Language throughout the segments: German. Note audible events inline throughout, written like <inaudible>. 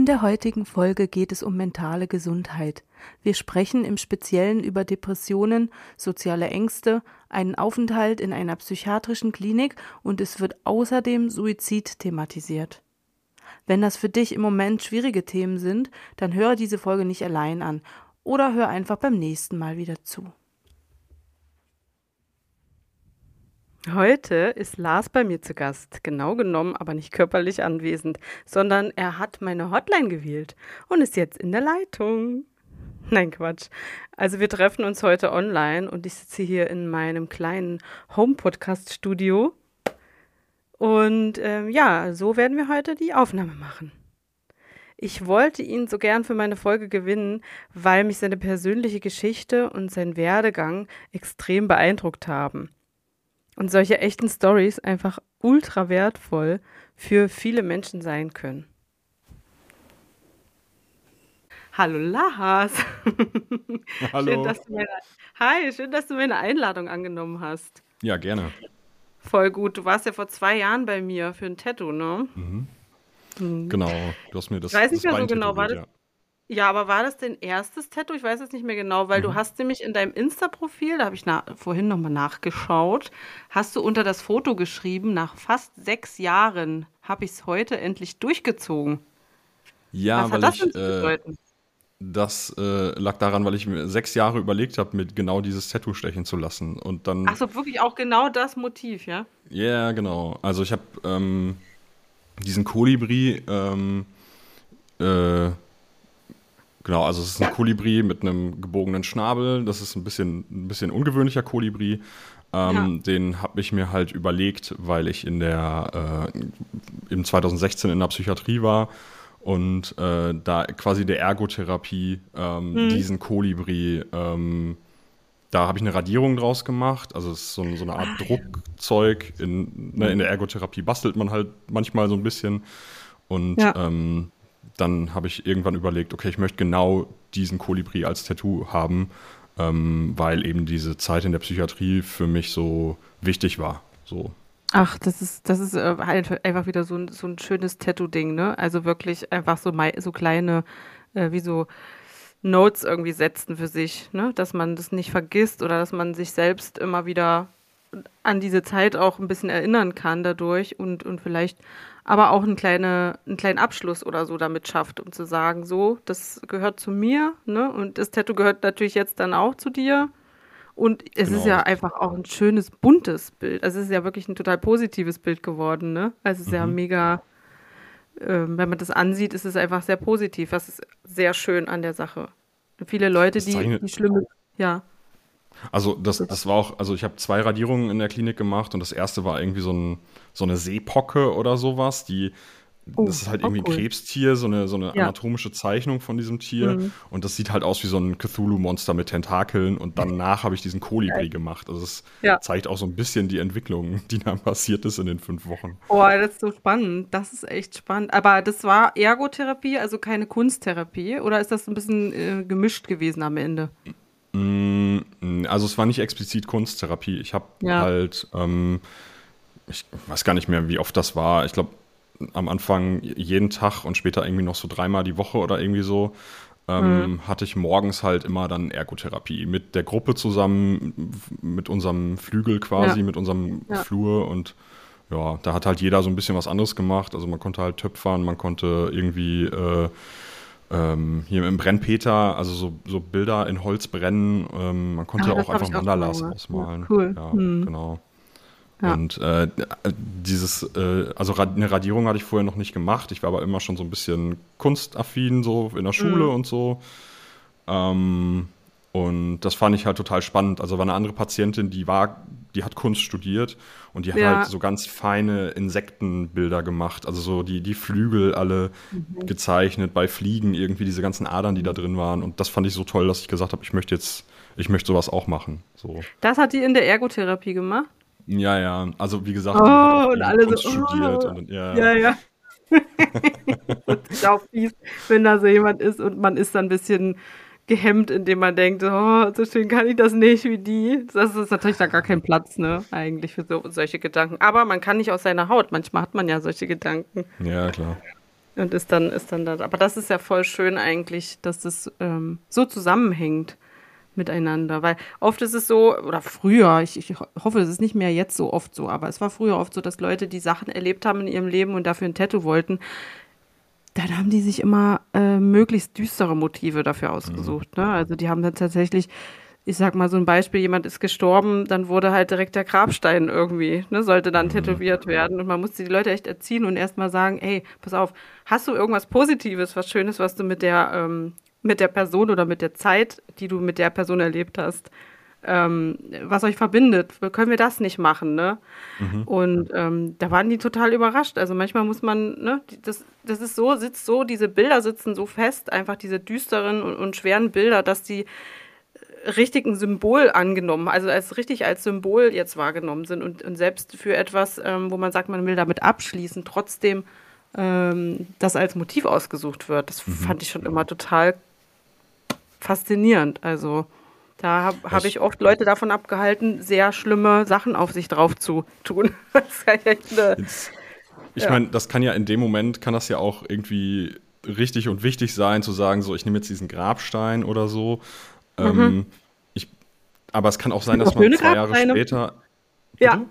In der heutigen Folge geht es um mentale Gesundheit. Wir sprechen im Speziellen über Depressionen, soziale Ängste, einen Aufenthalt in einer psychiatrischen Klinik und es wird außerdem Suizid thematisiert. Wenn das für dich im Moment schwierige Themen sind, dann hör diese Folge nicht allein an oder hör einfach beim nächsten Mal wieder zu. Heute ist Lars bei mir zu Gast, genau genommen, aber nicht körperlich anwesend, sondern er hat meine Hotline gewählt und ist jetzt in der Leitung. Nein, Quatsch. Also wir treffen uns heute online und ich sitze hier in meinem kleinen Home-Podcast-Studio. Und ähm, ja, so werden wir heute die Aufnahme machen. Ich wollte ihn so gern für meine Folge gewinnen, weil mich seine persönliche Geschichte und sein Werdegang extrem beeindruckt haben und solche echten Stories einfach ultra wertvoll für viele Menschen sein können. Hallo Lars. <laughs> Hallo. Schön, dass du meine, hi, schön, dass du meine Einladung angenommen hast. Ja, gerne. Voll gut. Du warst ja vor zwei Jahren bei mir für ein Tattoo, ne? Mhm. Mhm. Genau. Du hast mir das. Ich weiß nicht mehr so genau, war das, tätowiert, Ja, aber war das dein erstes Tattoo? Ich weiß es nicht mehr genau, weil du Mhm. hast nämlich in deinem Insta-Profil, da habe ich na vorhin nochmal nachgeschaut, hast du unter das Foto geschrieben, nach fast sechs Jahren habe ich es heute endlich durchgezogen. Ja, Was weil das ich äh, bedeuten? das äh, lag daran, weil ich mir sechs Jahre überlegt habe, mit genau dieses Tattoo stechen zu lassen. Und dann. Ach so, wirklich auch genau das Motiv, ja? Ja, genau. Also ich habe ähm, diesen Kolibri. Ähm, äh, genau, also es ist ein Kolibri mit einem gebogenen Schnabel. Das ist ein bisschen ein bisschen ungewöhnlicher Kolibri. Ähm, Den habe ich mir halt überlegt, weil ich in der äh, im 2016 in der Psychiatrie war und äh, da quasi der Ergotherapie ähm, diesen Kolibri ähm, da habe ich eine Radierung draus gemacht. Also es ist so, so eine Art Druckzeug. In, ne, in der Ergotherapie bastelt man halt manchmal so ein bisschen. Und Ja. ähm, dann habe ich irgendwann überlegt, okay, ich möchte genau diesen Kolibri als Tattoo haben, ähm, weil eben diese Zeit in der Psychiatrie für mich so wichtig war. So. Ach, das ist, das ist äh, halt einfach wieder so ein, so ein schönes Tattoo-Ding, ne? Also wirklich einfach so, so kleine, äh, wie so Notes irgendwie setzen für sich, ne? Dass man das nicht vergisst oder dass man sich selbst immer wieder an diese Zeit auch ein bisschen erinnern kann dadurch und, und vielleicht aber auch einen, kleine, einen kleinen Abschluss oder so damit schafft, um zu sagen, so, das gehört zu mir, ne? Und das Tattoo gehört natürlich jetzt dann auch zu dir. Und es ist Genau. ja einfach auch ein schönes, buntes Bild. Also es ist ja wirklich ein total positives Bild geworden, ne? Also es ist ja Mhm. mega, ähm, wenn man das ansieht, ist es einfach sehr positiv. Das ist sehr schön an der Sache. Viele Leute, die, die schlimme, ja, Also das, das war auch, also ich habe zwei Radierungen in der Klinik gemacht und das erste war irgendwie so, ein, so eine Seepocke oder sowas, die, Oh, das ist halt irgendwie ein cool. Krebstier, so eine, so eine Ja. anatomische Zeichnung von diesem Tier Mhm. und das sieht halt aus wie so ein Cthulhu-Monster mit Tentakeln und danach habe ich diesen Kolibri gemacht. Also es Ja. zeigt auch so ein bisschen die Entwicklung, <laughs> die dann passiert ist in den fünf Wochen. Boah, das ist so spannend. Das ist echt spannend. Aber das war Ergotherapie, also keine Kunsttherapie? Oder ist das ein bisschen äh, gemischt gewesen am Ende? Mm, Also es war nicht explizit Kunsttherapie. Ich habe Ja. halt, ähm, ich weiß gar nicht mehr, wie oft das war. Ich glaube, am Anfang jeden Tag und später irgendwie noch so dreimal die Woche oder irgendwie so, ähm, Mhm. hatte ich morgens halt immer dann Ergotherapie mit der Gruppe zusammen, mit unserem Flügel quasi, Ja. mit unserem Ja. Flur und ja, da hat halt jeder so ein bisschen was anderes gemacht. Also man konnte halt töpfern, man konnte irgendwie äh, ähm, hier im Brennpeter, also so, so Bilder in Holz brennen. Ähm, man konnte ah, auch einfach Mandalas ausmalen. Ja, cool. Ja, hm. genau. Ja. Und äh, dieses, äh, also eine Radierung hatte ich vorher noch nicht gemacht. Ich war aber immer schon so ein bisschen kunstaffin, so in der Schule mhm. und so. Ähm, und das fand ich halt total spannend. Also war eine andere Patientin, die war, die hat Kunst studiert und die hat ja. halt so ganz feine Insektenbilder gemacht. Also so die, die Flügel alle mhm. gezeichnet, bei Fliegen irgendwie diese ganzen Adern, die da drin waren. Und das fand ich so toll, dass ich gesagt habe, ich möchte jetzt, ich möchte sowas auch machen. So. Das hat die in der Ergotherapie gemacht? Ja, ja. Also wie gesagt, oh, und alle Kunst so, studiert. Oh. Und, ja, ja. ja. <laughs> das ist auch fies, wenn da so jemand ist und man ist dann ein bisschen gehemmt, indem man denkt, oh, so schön kann ich das nicht wie die. Das ist natürlich da gar kein Platz, ne, eigentlich für so, solche Gedanken. Aber man kann nicht aus seiner Haut. Manchmal hat man ja solche Gedanken. Ja, klar. Und ist dann, ist dann da. Aber das ist ja voll schön eigentlich, dass das ähm, so zusammenhängt miteinander. Weil oft ist es so, oder früher, ich, ich hoffe, es ist nicht mehr jetzt so oft so, aber es war früher oft so, dass Leute, die Sachen erlebt haben in ihrem Leben und dafür ein Tattoo wollten, dann haben die sich immer äh, möglichst düstere Motive dafür ausgesucht. Mhm. Ne? Also die haben dann tatsächlich, ich sag mal so ein Beispiel, jemand ist gestorben, dann wurde halt direkt der Grabstein irgendwie, ne, sollte dann mhm. tätowiert werden. Und man musste die Leute echt erziehen und erstmal sagen, ey, pass auf, hast du irgendwas Positives, was Schönes, was du mit der, ähm, mit der Person oder mit der Zeit, die du mit der Person erlebt hast, ähm, was euch verbindet. Können wir das nicht machen, ne? Mhm. Und ähm, da waren die total überrascht. Also manchmal muss man, ne, das, das ist so, sitzt so, diese Bilder sitzen so fest, einfach diese düsteren und, und schweren Bilder, dass die richtig ein Symbol angenommen, also als richtig als Symbol jetzt wahrgenommen sind und, und selbst für etwas, ähm, wo man sagt, man will damit abschließen, trotzdem ähm, das als Motiv ausgesucht wird. Das mhm. fand ich schon immer total faszinierend. Also da habe hab ich oft Leute davon abgehalten, sehr schlimme Sachen auf sich drauf zu tun. <laughs> ich ja. meine, das kann ja in dem Moment, kann das ja auch irgendwie richtig und wichtig sein, zu sagen, so, ich nehme jetzt diesen Grabstein oder so. Mhm. Ähm, ich, aber es kann auch sein, dass man zwei Jahre später. Ja. Bitte?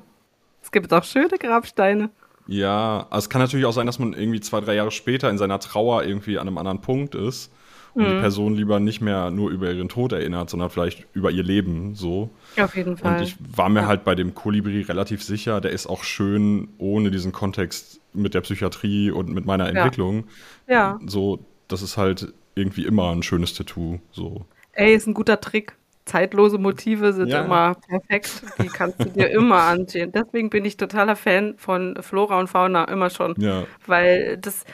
Es gibt auch schöne Grabsteine. Ja, also es kann natürlich auch sein, dass man irgendwie zwei, drei Jahre später in seiner Trauer irgendwie an einem anderen Punkt ist und mhm. die Person lieber nicht mehr nur über ihren Tod erinnert, sondern vielleicht über ihr Leben so. Auf jeden Fall. Und ich war mir ja. halt bei dem Kolibri relativ sicher, der ist auch schön ohne diesen Kontext mit der Psychiatrie und mit meiner Entwicklung. Ja. So, das ist halt irgendwie immer ein schönes Tattoo. So. Ey, ist ein guter Trick. Zeitlose Motive sind ja. immer perfekt. Die kannst du dir <laughs> immer ansehen. Deswegen bin ich totaler Fan von Flora und Fauna, immer schon. Ja. Weil das,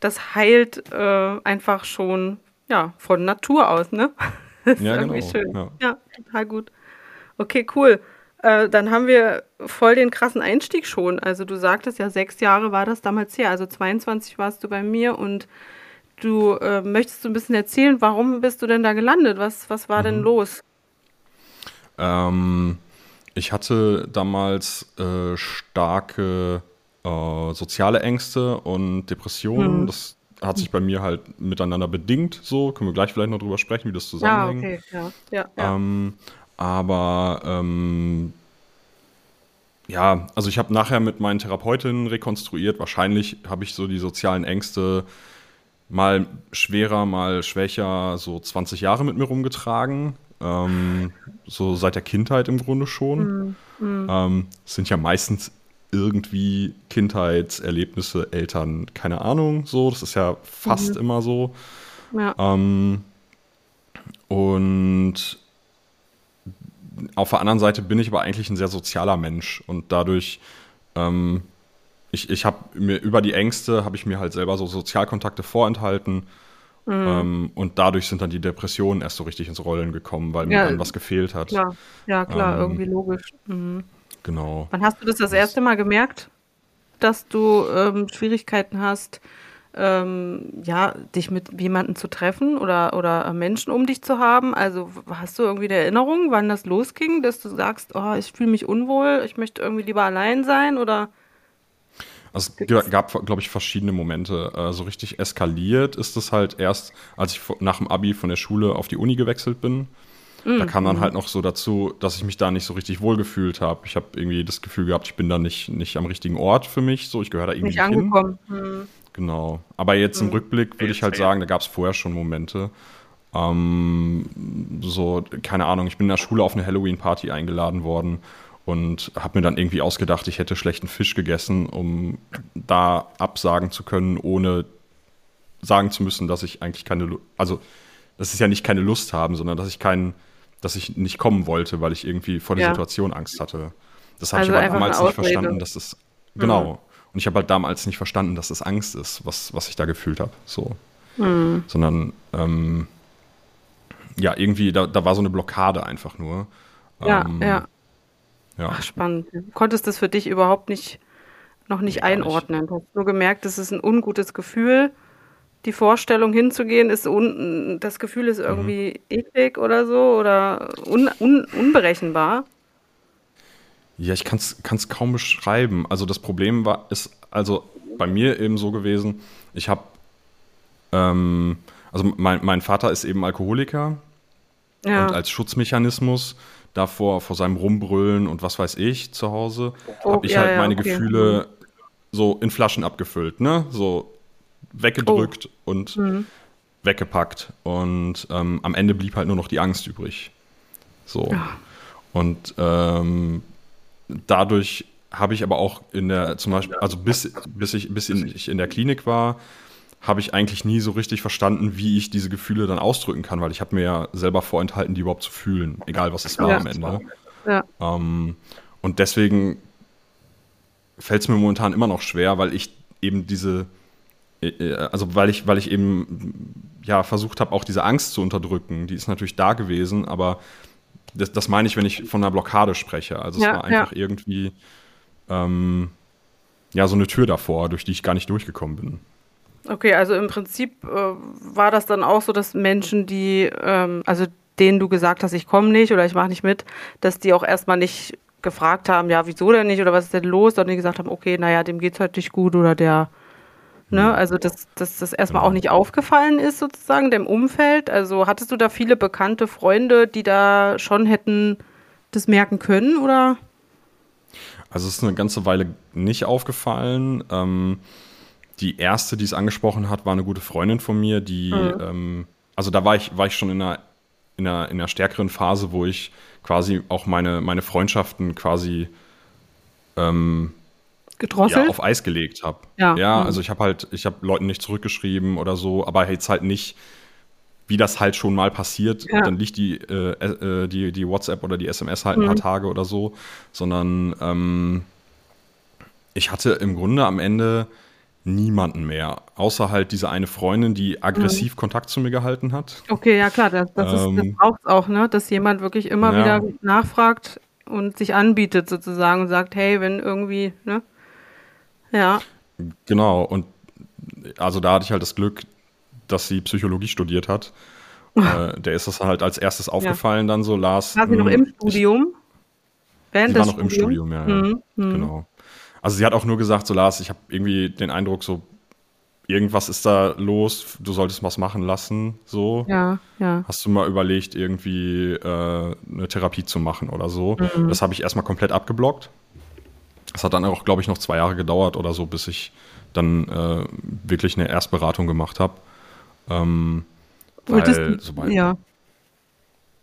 das heilt äh, einfach schon ja, von Natur aus, ne? <laughs> Das ist ja, irgendwie genau. schön. Ja. ja. total gut. Okay, cool. Äh, dann haben wir voll den krassen Einstieg schon. Also du sagtest ja, sechs Jahre war das damals her. Also 22 warst du bei mir und du äh, möchtest so ein bisschen erzählen, warum bist du denn da gelandet? Was, was war mhm. denn los? Ähm, ich hatte damals äh, starke äh, soziale Ängste und Depressionen. Mhm. Das hat sich bei mir halt miteinander bedingt, so. Können wir gleich vielleicht noch drüber sprechen, wie das zusammenhängt. Ja, okay, ja. ja, ja. Ähm, aber ähm, ja, also ich habe nachher mit meinen Therapeutinnen rekonstruiert. Wahrscheinlich habe ich so die sozialen Ängste mal schwerer, mal schwächer, so 20 Jahre mit mir rumgetragen. Ähm, so seit der Kindheit im Grunde schon. Mhm. Ähm, sind ja meistens irgendwie Kindheitserlebnisse, Eltern, keine Ahnung, so. Das ist ja fast mhm. immer so. Ja. Ähm, und auf der anderen Seite bin ich aber eigentlich ein sehr sozialer Mensch und dadurch, ähm, ich, ich habe mir über die Ängste, habe ich mir halt selber so Sozialkontakte vorenthalten. Mhm. Ähm, und dadurch sind dann die Depressionen erst so richtig ins Rollen gekommen, weil ja, mir dann was gefehlt hat. Klar. Ja, klar, ähm, irgendwie logisch. Mhm. Genau. Wann hast du das das erste Mal gemerkt, dass du ähm, Schwierigkeiten hast, ähm, ja, dich mit jemandem zu treffen oder, oder Menschen um dich zu haben? Also hast du irgendwie eine Erinnerung, wann das losging, dass du sagst, oh, ich fühle mich unwohl, ich möchte irgendwie lieber allein sein oder? Also es gab, glaube ich, verschiedene Momente. Äh, so richtig eskaliert ist es halt erst, als ich nach dem Abi von der Schule auf die Uni gewechselt bin. Mhm. Da kam dann halt noch so dazu, dass ich mich da nicht so richtig wohlgefühlt habe. Ich habe irgendwie das Gefühl gehabt, ich bin da nicht, nicht am richtigen Ort für mich. So, ich gehöre da irgendwie nicht angekommen. Hin. Genau. Aber jetzt im mhm. Rückblick würde ich halt sagen, da gab es vorher schon Momente. Ähm, so, keine Ahnung, ich bin in der Schule auf eine Halloween-Party eingeladen worden und habe mir dann irgendwie ausgedacht, ich hätte schlechten Fisch gegessen, um da absagen zu können, ohne sagen zu müssen, dass ich eigentlich keine, also das ist ja nicht keine Lust haben, sondern dass ich keinen, dass ich nicht kommen wollte, weil ich irgendwie vor der ja. Situation Angst hatte. Das habe also ich aber damals nicht verstanden, dass das genau. Mhm. Und ich habe halt damals nicht verstanden, dass das Angst ist, was, was ich da gefühlt habe. So. Mhm. Sondern ähm, ja, irgendwie, da, da war so eine Blockade einfach nur. Ja, ähm, ja. ja. Ach, spannend. Du konntest das für dich überhaupt nicht noch nicht einordnen. Du hast nur gemerkt, das ist ein ungutes Gefühl die Vorstellung hinzugehen, ist un, das Gefühl ist irgendwie mhm. eklig oder so oder un, un, unberechenbar. Ja, ich kann es kaum beschreiben. Also das Problem war, ist also bei mir eben so gewesen, ich habe, ähm, also mein, mein Vater ist eben Alkoholiker ja. und als Schutzmechanismus davor, vor seinem Rumbrüllen und was weiß ich zu Hause, oh, habe ich ja, halt meine okay. Gefühle mhm. so in Flaschen abgefüllt, ne? So weggedrückt oh. und mhm. weggepackt. Und ähm, am Ende blieb halt nur noch die Angst übrig. So. Ja. Und ähm, dadurch habe ich aber auch in der, zum Beispiel, also bis, bis, ich, bis ich in der Klinik war, habe ich eigentlich nie so richtig verstanden, wie ich diese Gefühle dann ausdrücken kann, weil ich habe mir ja selber vorenthalten, die überhaupt zu fühlen, egal was es war ja. am Ende. Ja. Ähm, und deswegen fällt es mir momentan immer noch schwer, weil ich eben diese, also weil ich, weil ich eben ja versucht habe, auch diese Angst zu unterdrücken. Die ist natürlich da gewesen, aber das, das meine ich, wenn ich von einer Blockade spreche. Also es ja, war einfach ja. irgendwie ähm, ja so eine Tür davor, durch die ich gar nicht durchgekommen bin. Okay, also im Prinzip äh, war das dann auch so, dass Menschen, die, ähm, also denen du gesagt hast, ich komme nicht oder ich mache nicht mit, dass die auch erstmal nicht gefragt haben, ja, wieso denn nicht oder was ist denn los, sondern die gesagt haben, okay, naja, dem geht's halt nicht gut oder der Ne? Mhm. Also, dass, dass das erstmal auch nicht aufgefallen ist, sozusagen, dem Umfeld. Also, hattest du da viele bekannte Freunde, die da schon hätten das merken können, oder? Also, es ist eine ganze Weile nicht aufgefallen. Ähm, die erste, die es angesprochen hat, war eine gute Freundin von mir, die, mhm. ähm, also da war ich, war ich schon in einer, in, einer, in einer stärkeren Phase, wo ich quasi auch meine, meine Freundschaften quasi ähm, gedrosselt? Ja, auf Eis gelegt habe. Ja, ja mhm. also ich habe halt, ich habe Leuten nicht zurückgeschrieben oder so, aber jetzt halt nicht, wie das halt schon mal passiert, ja. dann liegt die, äh, äh, die, die WhatsApp oder die SMS halt ein paar mhm. Tage oder so, sondern ähm, ich hatte im Grunde am Ende niemanden mehr, außer halt diese eine Freundin, die aggressiv mhm. Kontakt zu mir gehalten hat. Okay, ja klar, das, das, ähm, das braucht es auch, ne? dass jemand wirklich immer ja. wieder nachfragt und sich anbietet sozusagen und sagt, hey, wenn irgendwie, ne? Ja. Genau, und also da hatte ich halt das Glück, dass sie Psychologie studiert hat. <laughs> äh, der ist das halt als erstes aufgefallen ja. dann so, Lars. War sie noch im Studium? Ich, Während sie war noch Studium? im Studium, ja, ja. Mhm. Mhm. Genau. Also sie hat auch nur gesagt, so Lars, ich habe irgendwie den Eindruck, so irgendwas ist da los, du solltest was machen lassen, so. Ja, ja. Hast du mal überlegt, irgendwie äh, eine Therapie zu machen oder so? Mhm. Das habe ich erstmal komplett abgeblockt. Es hat dann auch, glaube ich, noch zwei Jahre gedauert oder so, bis ich dann äh, wirklich eine Erstberatung gemacht habe. Ähm, Wolltest weil, sobald, ja.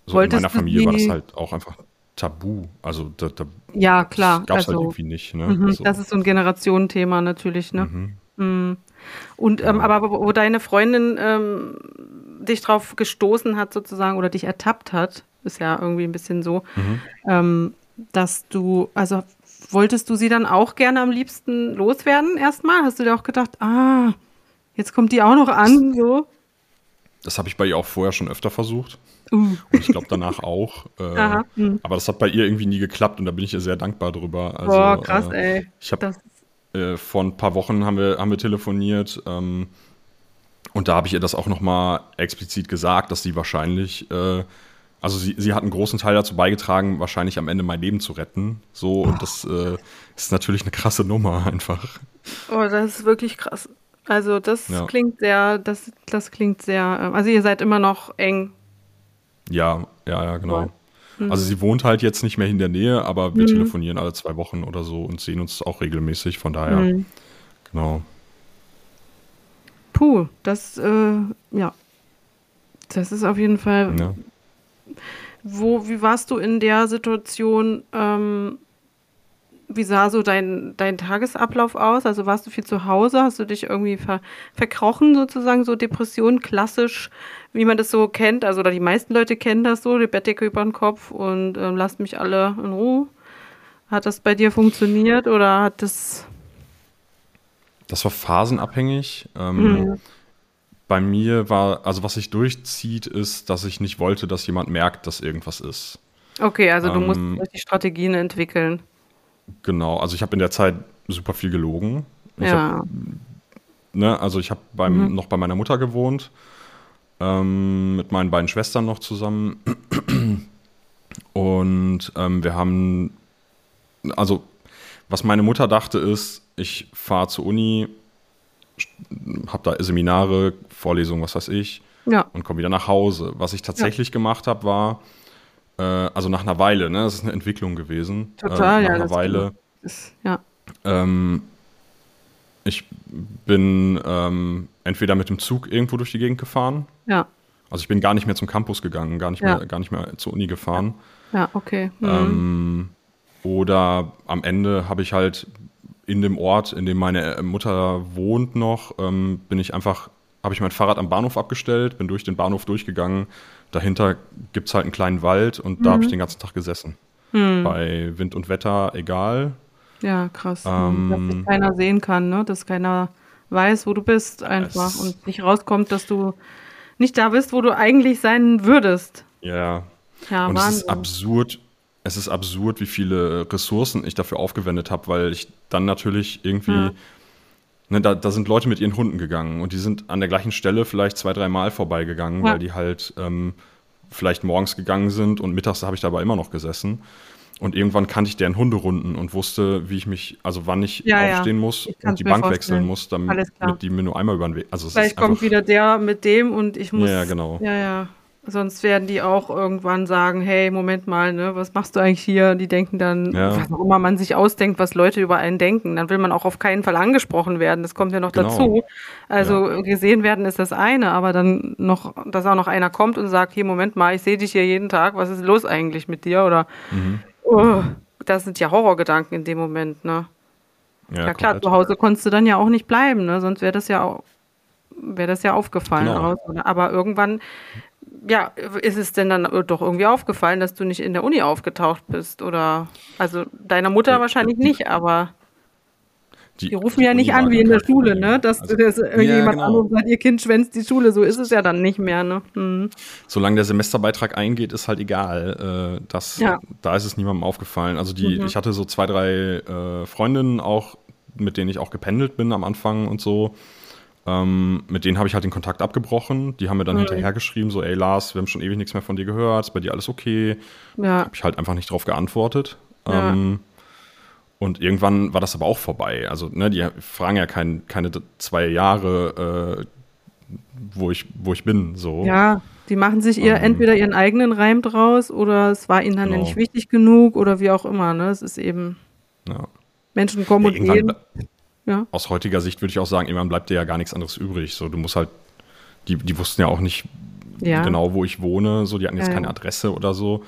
so Wolltest in meiner Familie war das halt auch einfach tabu. Also da, da ja, klar. Gab es halt also, halt irgendwie nicht. Ne? Mhm, also. Das ist so ein Generationenthema natürlich. Ne? Mhm. Mhm. Und ähm, ja. aber wo deine Freundin ähm, dich drauf gestoßen hat sozusagen oder dich ertappt hat, ist ja irgendwie ein bisschen so, mhm. ähm, dass du, also wolltest du sie dann auch gerne am liebsten loswerden erstmal? Hast du dir auch gedacht, ah, jetzt kommt die auch noch an, so? Das habe ich bei ihr auch vorher schon öfter versucht. Uh. Und ich glaube danach auch. <laughs> Äh, hm. Aber das hat bei ihr irgendwie nie geklappt und da bin ich ihr sehr dankbar drüber. Also, Boah, krass, äh, ey. Ich habe äh, vor ein paar Wochen haben wir, haben wir telefoniert ähm, und da habe ich ihr das auch nochmal explizit gesagt, dass sie wahrscheinlich äh, also sie, sie hat einen großen Teil dazu beigetragen, wahrscheinlich am Ende mein Leben zu retten. So, und das äh, ist natürlich eine krasse Nummer einfach. Oh, das ist wirklich krass. Also das ja. klingt sehr, das, das klingt sehr, äh, also ihr seid immer noch eng. Ja, ja, ja, genau. Mhm. Also sie wohnt halt jetzt nicht mehr in der Nähe, aber wir mhm. telefonieren alle zwei Wochen oder so und sehen uns auch regelmäßig, von daher. Mhm. Genau. Puh, das, äh, ja. Das ist auf jeden Fall. Ja. Wo, wie warst du in der Situation? Ähm, wie sah so dein, dein Tagesablauf aus? Also warst du viel zu Hause? Hast du dich irgendwie ver, verkrochen sozusagen, so Depression klassisch, wie man das so kennt? Also oder die meisten Leute kennen das so, die Bettdecke über den Kopf und ähm, lasst mich alle in Ruhe. Hat das bei dir funktioniert oder hat das... Das war phasenabhängig. Ähm, mhm. Bei mir war, also was sich durchzieht, ist, dass ich nicht wollte, dass jemand merkt, dass irgendwas ist. Okay, also du ähm, musst die Strategien entwickeln. Genau, also ich habe in der Zeit super viel gelogen. Ich ja. Hab, ne, also ich habe mhm. noch bei meiner Mutter gewohnt, ähm, mit meinen beiden Schwestern noch zusammen. Und ähm, wir haben, also was meine Mutter dachte ist, ich fahre zur Uni, habe da Seminare, Vorlesungen, was weiß ich, ja. und komme wieder nach Hause. Was ich tatsächlich ja. gemacht habe, war, äh, also nach einer Weile, ne? Das ist eine Entwicklung gewesen. Total, äh, nach ja. Einer Weile. Ist, ja. Ähm, ich bin ähm, entweder mit dem Zug irgendwo durch die Gegend gefahren. Ja. Also ich bin gar nicht mehr zum Campus gegangen, gar nicht, ja. mehr, gar nicht mehr zur Uni gefahren. Ja, okay. Mhm. Ähm, oder am Ende habe ich halt in dem Ort, in dem meine Mutter wohnt noch, ähm, bin ich einfach, habe ich mein Fahrrad am Bahnhof abgestellt, bin durch den Bahnhof durchgegangen, dahinter gibt es halt einen kleinen Wald und mhm. da habe ich den ganzen Tag gesessen. Mhm. Bei Wind und Wetter egal. Ja, krass. Ähm, dass dich keiner sehen kann, ne? dass keiner weiß, wo du bist einfach und nicht rauskommt, dass du nicht da bist, wo du eigentlich sein würdest. Ja. ja und Wahnsinn. es ist absurd, es ist absurd, wie viele Ressourcen ich dafür aufgewendet habe, weil ich dann natürlich irgendwie ja. Ne, da, da, sind Leute mit ihren Hunden gegangen und die sind an der gleichen Stelle vielleicht zwei, drei Mal vorbeigegangen, ja. weil die halt ähm, vielleicht morgens gegangen sind und mittags habe ich dabei immer noch gesessen. Und irgendwann kannte ich deren Hunderunden und wusste, wie ich mich, also wann ich ja, aufstehen ja. muss und die Bank vorstellen. wechseln muss, damit die mir nur einmal über den Weg. Also Vielleicht kommt wieder der mit dem und ich muss. Ja, genau. Ja, ja. Sonst werden die auch irgendwann sagen, hey, Moment mal, ne, was machst du eigentlich hier? Die denken dann, ja. was auch immer man sich ausdenkt, was Leute über einen denken. Dann will man auch auf keinen Fall angesprochen werden. Das kommt ja noch genau. dazu. Also ja. gesehen werden ist das eine, aber dann noch, dass auch noch einer kommt und sagt, hier, Moment mal, ich sehe dich hier jeden Tag, was ist los eigentlich mit dir? Oder mhm. oh, das sind ja Horrorgedanken in dem Moment, ne? Ja, ja klar, zu Hause konntest du dann ja auch nicht bleiben, ne? Sonst wäre das ja auch wäre das ja aufgefallen. Genau. Aber irgendwann ja, ist es denn dann doch irgendwie aufgefallen, dass du nicht in der Uni aufgetaucht bist? Oder also deiner Mutter ja, wahrscheinlich nicht, aber die, die rufen die ja nicht an wie in der Schule, ne? Dass, also, dass irgendjemand ja, genau. anderes sagt, ihr Kind schwänzt die Schule, so ist es ja dann nicht mehr, ne? Hm. Solange der Semesterbeitrag eingeht, ist halt egal. Äh, das, ja. Da ist es niemandem aufgefallen. Also die, mhm. ich hatte so zwei, drei äh, Freundinnen auch, mit denen ich auch gependelt bin am Anfang und so. Ähm, mit denen habe ich halt den Kontakt abgebrochen. Die haben mir dann mhm. hinterher geschrieben, so, ey Lars, wir haben schon ewig nichts mehr von dir gehört, ist bei dir alles okay? Ja. Habe ich halt einfach nicht drauf geantwortet. Ja. Ähm, und irgendwann war das aber auch vorbei. Also, ne, die fragen ja kein, keine zwei Jahre, äh, wo, ich, wo ich bin. So. Ja, die machen sich ihr ähm, entweder ihren eigenen Reim draus oder es war ihnen dann genau. nicht wichtig genug oder wie auch immer. Ne? Es ist eben. Ja. Menschen kommen ja, und gehen. Ja. Aus heutiger Sicht würde ich auch sagen, irgendwann bleibt dir ja gar nichts anderes übrig. So, du musst halt, die, die wussten ja auch nicht ja. genau, wo ich wohne, so, die hatten jetzt ja, keine Adresse oder so.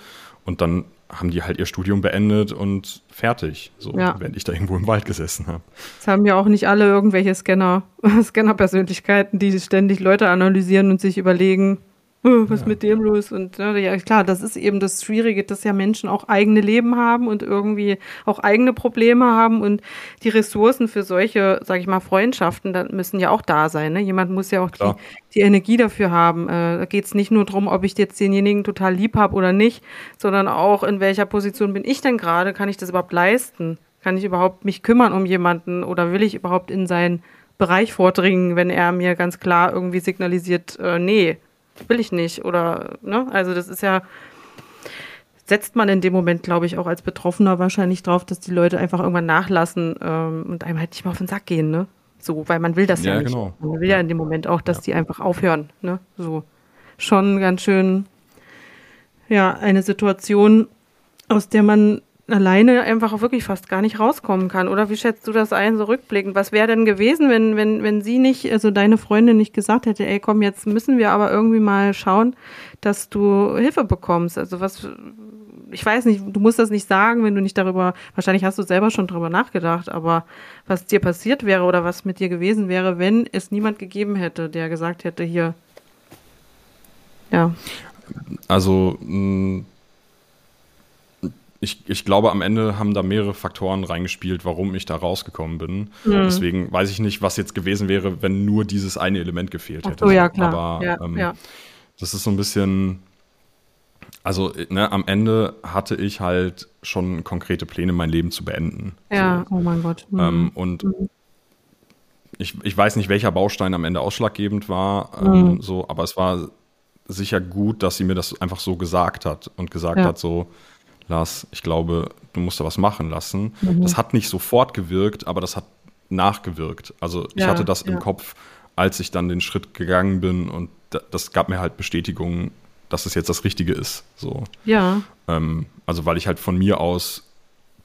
Und dann haben die halt ihr Studium beendet und fertig, so, während ich da irgendwo im Wald gesessen habe. Es haben ja auch nicht alle irgendwelche Scanner, <laughs> Scanner-Persönlichkeiten, die ständig Leute analysieren und sich überlegen, was ja. mit dem los? Und ja, klar, das ist eben das Schwierige, dass ja Menschen auch eigene Leben haben und irgendwie auch eigene Probleme haben und die Ressourcen für solche, sage ich mal, Freundschaften, da müssen ja auch da sein. Ne? Jemand muss ja auch die, die, Energie dafür haben. Äh, da geht es nicht nur darum, ob ich jetzt denjenigen total lieb habe oder nicht, sondern auch in welcher Position bin ich denn gerade? Kann ich das überhaupt leisten? Kann ich überhaupt mich kümmern um jemanden oder will ich überhaupt in seinen Bereich vordringen, wenn er mir ganz klar irgendwie signalisiert, äh, nee, will ich nicht. Oder, ne? Also das ist ja, setzt man in dem Moment, glaube ich, auch als Betroffener wahrscheinlich drauf, dass die Leute einfach irgendwann nachlassen ähm, und einem halt nicht mehr auf den Sack gehen, ne? So, weil man will das ja, ja nicht. Genau. Man will ja in dem Moment auch, dass ja. die einfach aufhören, ne? So. Schon ganz schön ja, eine Situation, aus der man alleine einfach wirklich fast gar nicht rauskommen kann. Oder wie schätzt du das ein, so rückblickend? Was wäre denn gewesen, wenn, wenn, wenn sie nicht, also deine Freundin nicht gesagt hätte, ey, komm, jetzt müssen wir aber irgendwie mal schauen, dass du Hilfe bekommst? Also was, ich weiß nicht, du musst das nicht sagen, wenn du nicht darüber, wahrscheinlich hast du selber schon darüber nachgedacht, aber was dir passiert wäre oder was mit dir gewesen wäre, wenn es niemand gegeben hätte, der gesagt hätte, hier, ja. Also, mh, ich, ich glaube, am Ende haben da mehrere Faktoren reingespielt, warum ich da rausgekommen bin. Mhm. Deswegen weiß ich nicht, was jetzt gewesen wäre, wenn nur dieses eine Element gefehlt hätte. Oh ja, klar. Aber ja, ähm, ja. das ist so ein bisschen. Also, ne, am Ende hatte ich halt schon konkrete Pläne, mein Leben zu beenden. Ja, so. oh mein Gott. Mhm. Ähm, und mhm. ich, ich weiß nicht, welcher Baustein am Ende ausschlaggebend war, ähm, mhm. so, aber es war sicher gut, dass sie mir das einfach so gesagt hat und gesagt ja. hat, so, Lars, ich glaube, du musst da was machen lassen. Mhm. Das hat nicht sofort gewirkt, aber das hat nachgewirkt. Also ich ja, hatte das ja. im Kopf, als ich dann den Schritt gegangen bin und das gab mir halt Bestätigung, dass es jetzt das Richtige ist. So. Ja. Ähm, also weil ich halt von mir aus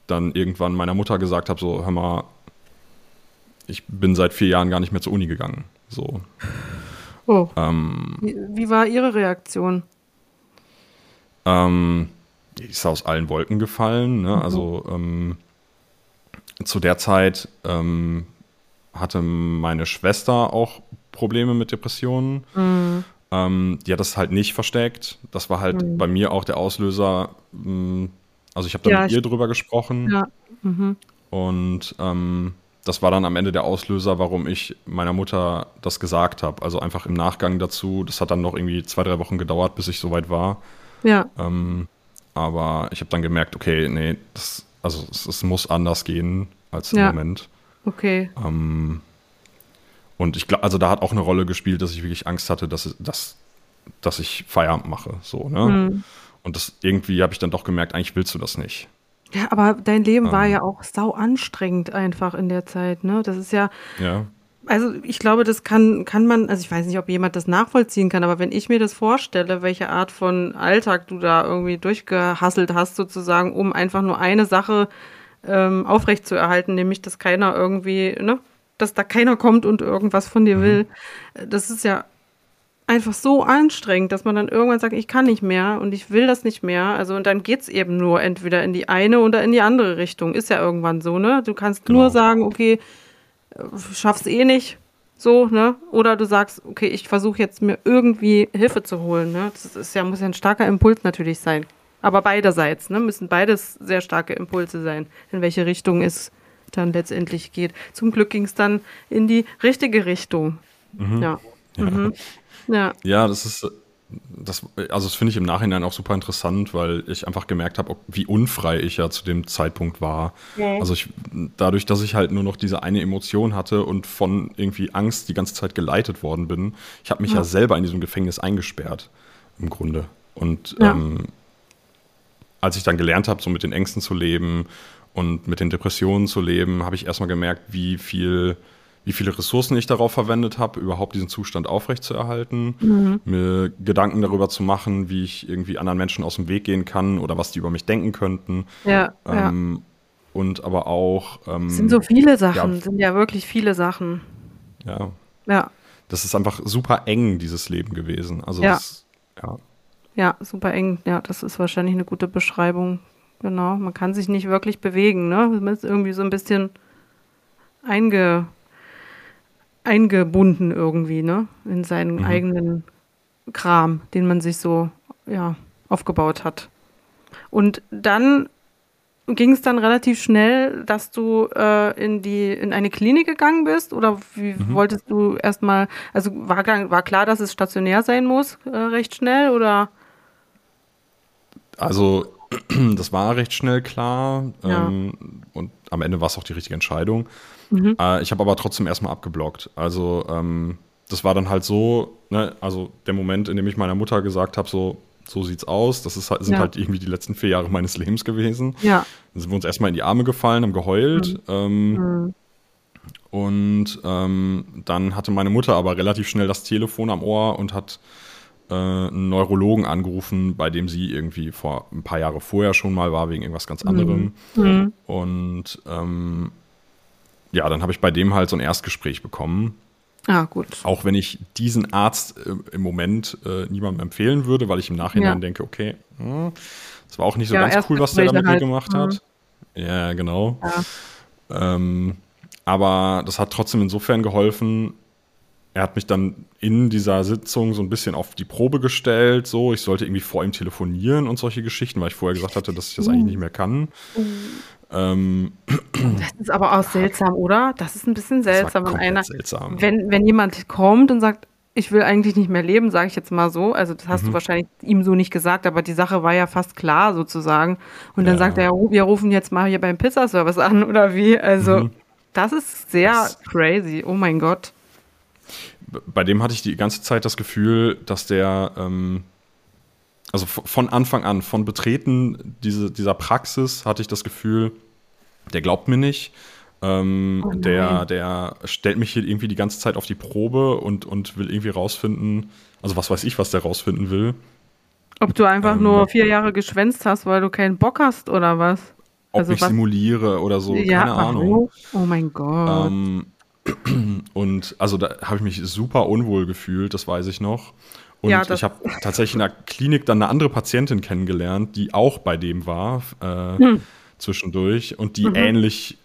dann irgendwann meiner Mutter gesagt habe, so, hör mal, ich bin seit vier Jahren gar nicht mehr zur Uni gegangen. So. Oh. Ähm, wie, wie, war Ihre Reaktion? Ähm, ist aus allen Wolken gefallen. Ne? Mhm. Also ähm, zu der Zeit ähm, hatte meine Schwester auch Probleme mit Depressionen. Mhm. Ähm, die hat das halt nicht versteckt. Das war halt mhm. bei mir auch der Auslöser. Hm, also ich habe da ja, mit ihr drüber gesprochen. Ja. Mhm. Und ähm, das war dann am Ende der Auslöser, warum ich meiner Mutter das gesagt habe. Also einfach im Nachgang dazu. Das hat dann noch irgendwie zwei, drei Wochen gedauert, bis ich soweit war. Ja. Ähm, aber ich habe dann gemerkt, okay, nee, das, also es, es, muss anders gehen als im ja. Moment. Okay. Ähm, und ich glaube, also da hat auch eine Rolle gespielt, dass ich wirklich Angst hatte, dass, dass, dass ich Feierabend mache. So, ne? Mhm. Und das irgendwie habe ich dann doch gemerkt, eigentlich willst du das nicht. Ja, aber dein Leben ähm, war ja auch sau anstrengend einfach in der Zeit, ne? Das ist ja, ja also ich glaube, das kann, kann man, also ich weiß nicht, ob jemand das nachvollziehen kann, aber wenn ich mir das vorstelle, welche Art von Alltag du da irgendwie durchgehasselt hast, sozusagen, um einfach nur eine Sache ähm, aufrechtzuerhalten, nämlich, dass keiner irgendwie, ne, dass da keiner kommt und irgendwas von dir mhm. will, das ist ja einfach so anstrengend, dass man dann irgendwann sagt, ich kann nicht mehr und ich will das nicht mehr. Also und dann geht's eben nur entweder in die eine oder in die andere Richtung. Ist ja irgendwann so, ne? Du kannst genau. nur sagen, okay, schaff's eh nicht, so, ne? Oder du sagst, okay, ich versuche jetzt mir irgendwie Hilfe zu holen, ne? Das ist ja, muss ja ein starker Impuls natürlich sein. Aber beiderseits, ne? Müssen beides sehr starke Impulse sein, in welche Richtung es dann letztendlich geht. Zum Glück ging es dann in die richtige Richtung. Mhm. Ja. Ja. Mhm. ja. Ja, das ist das, also das finde ich im Nachhinein auch super interessant, weil ich einfach gemerkt habe, wie unfrei ich ja zu dem Zeitpunkt war. Ja. Also ich, dadurch, dass ich halt nur noch diese eine Emotion hatte und von irgendwie Angst die ganze Zeit geleitet worden bin, ich habe mich ja. ja. selber in diesem Gefängnis eingesperrt, im Grunde. Und ja. ähm, als ich dann gelernt habe, so mit den Ängsten zu leben und mit den Depressionen zu leben, habe ich erstmal gemerkt, wie viel wie viele Ressourcen ich darauf verwendet habe, überhaupt diesen Zustand aufrechtzuerhalten, mhm. mir Gedanken darüber zu machen, wie ich irgendwie anderen Menschen aus dem Weg gehen kann oder was die über mich denken könnten. Ja. Ähm, ja. Und aber auch. Ähm, sind so viele Sachen, ja, sind ja wirklich viele Sachen. Ja. Ja. Das ist einfach super eng, dieses Leben gewesen. Also ja. Das, ja. Ja, super eng. Ja, das ist wahrscheinlich eine gute Beschreibung. Genau. Man kann sich nicht wirklich bewegen, ne? Man ist irgendwie so ein bisschen einge eingebunden irgendwie, ne? In seinen mhm. eigenen Kram, den man sich so, ja, aufgebaut hat. Und dann ging es dann relativ schnell, dass du äh, in die in eine Klinik gegangen bist oder wie mhm. wolltest du erstmal, also war, war klar, dass es stationär sein muss, äh, recht schnell oder? Also <clears throat> das war recht schnell klar ja. ähm, und am Ende war es auch die richtige Entscheidung. Mhm. Äh, ich habe aber trotzdem erstmal abgeblockt. Also ähm, das war dann halt so, ne, also der Moment, in dem ich meiner Mutter gesagt habe, so, so sieht's aus. Das ist, sind ja. halt irgendwie die letzten vier Jahre meines Lebens gewesen. Ja. Dann sind wir uns erstmal in die Arme gefallen, haben geheult. Mhm. Ähm, mhm. Und ähm, dann hatte meine Mutter aber relativ schnell das Telefon am Ohr und hat äh, einen Neurologen angerufen, bei dem sie irgendwie vor ein paar Jahre vorher schon mal war, wegen irgendwas ganz anderem. Mhm. Und ähm, ja, dann habe ich bei dem halt so ein Erstgespräch bekommen. Ah, gut. Auch wenn ich diesen Arzt äh, im Moment äh, niemandem empfehlen würde, weil ich im Nachhinein ja. denke, okay, hm, das war auch nicht so ja, ganz cool, was der da mit halt. mir gemacht hat. Mhm. Ja, genau. Ja. Ähm, aber das hat trotzdem insofern geholfen, er hat mich dann in dieser Sitzung so ein bisschen auf die Probe gestellt, so ich sollte irgendwie vor ihm telefonieren und solche Geschichten, weil ich vorher gesagt hatte, dass ich das eigentlich nicht mehr kann. Ähm, das ist aber auch seltsam, oder? Das ist ein bisschen seltsam, wenn einer, seltsam. Wenn, wenn jemand kommt und sagt, ich will eigentlich nicht mehr leben, sage ich jetzt mal so. Also das hast mhm. du wahrscheinlich ihm so nicht gesagt, aber die Sache war ja fast klar sozusagen. Und dann ja. sagt er, wir rufen jetzt mal hier beim Pizzaservice an oder wie. Also mhm. das ist sehr das crazy. Oh mein Gott bei dem hatte ich die ganze Zeit das Gefühl, dass der, ähm, also von Anfang an, von Betreten diese, dieser Praxis hatte ich das Gefühl, der glaubt mir nicht. Ähm, oh der, der stellt mich hier irgendwie die ganze Zeit auf die Probe und, und will irgendwie rausfinden, also was weiß ich, was der rausfinden will. Ob du einfach ähm, nur vier Jahre geschwänzt hast, weil du keinen Bock hast oder was? Ob also ich was? simuliere oder so, ja, keine Ahnung. Oh mein Gott. Ähm, <clears throat> und also da habe ich mich super unwohl gefühlt, das weiß ich noch. Und ja, ich habe tatsächlich in der Klinik dann eine andere Patientin kennengelernt, die auch bei dem war äh, hm. zwischendurch und die mhm. ähnlich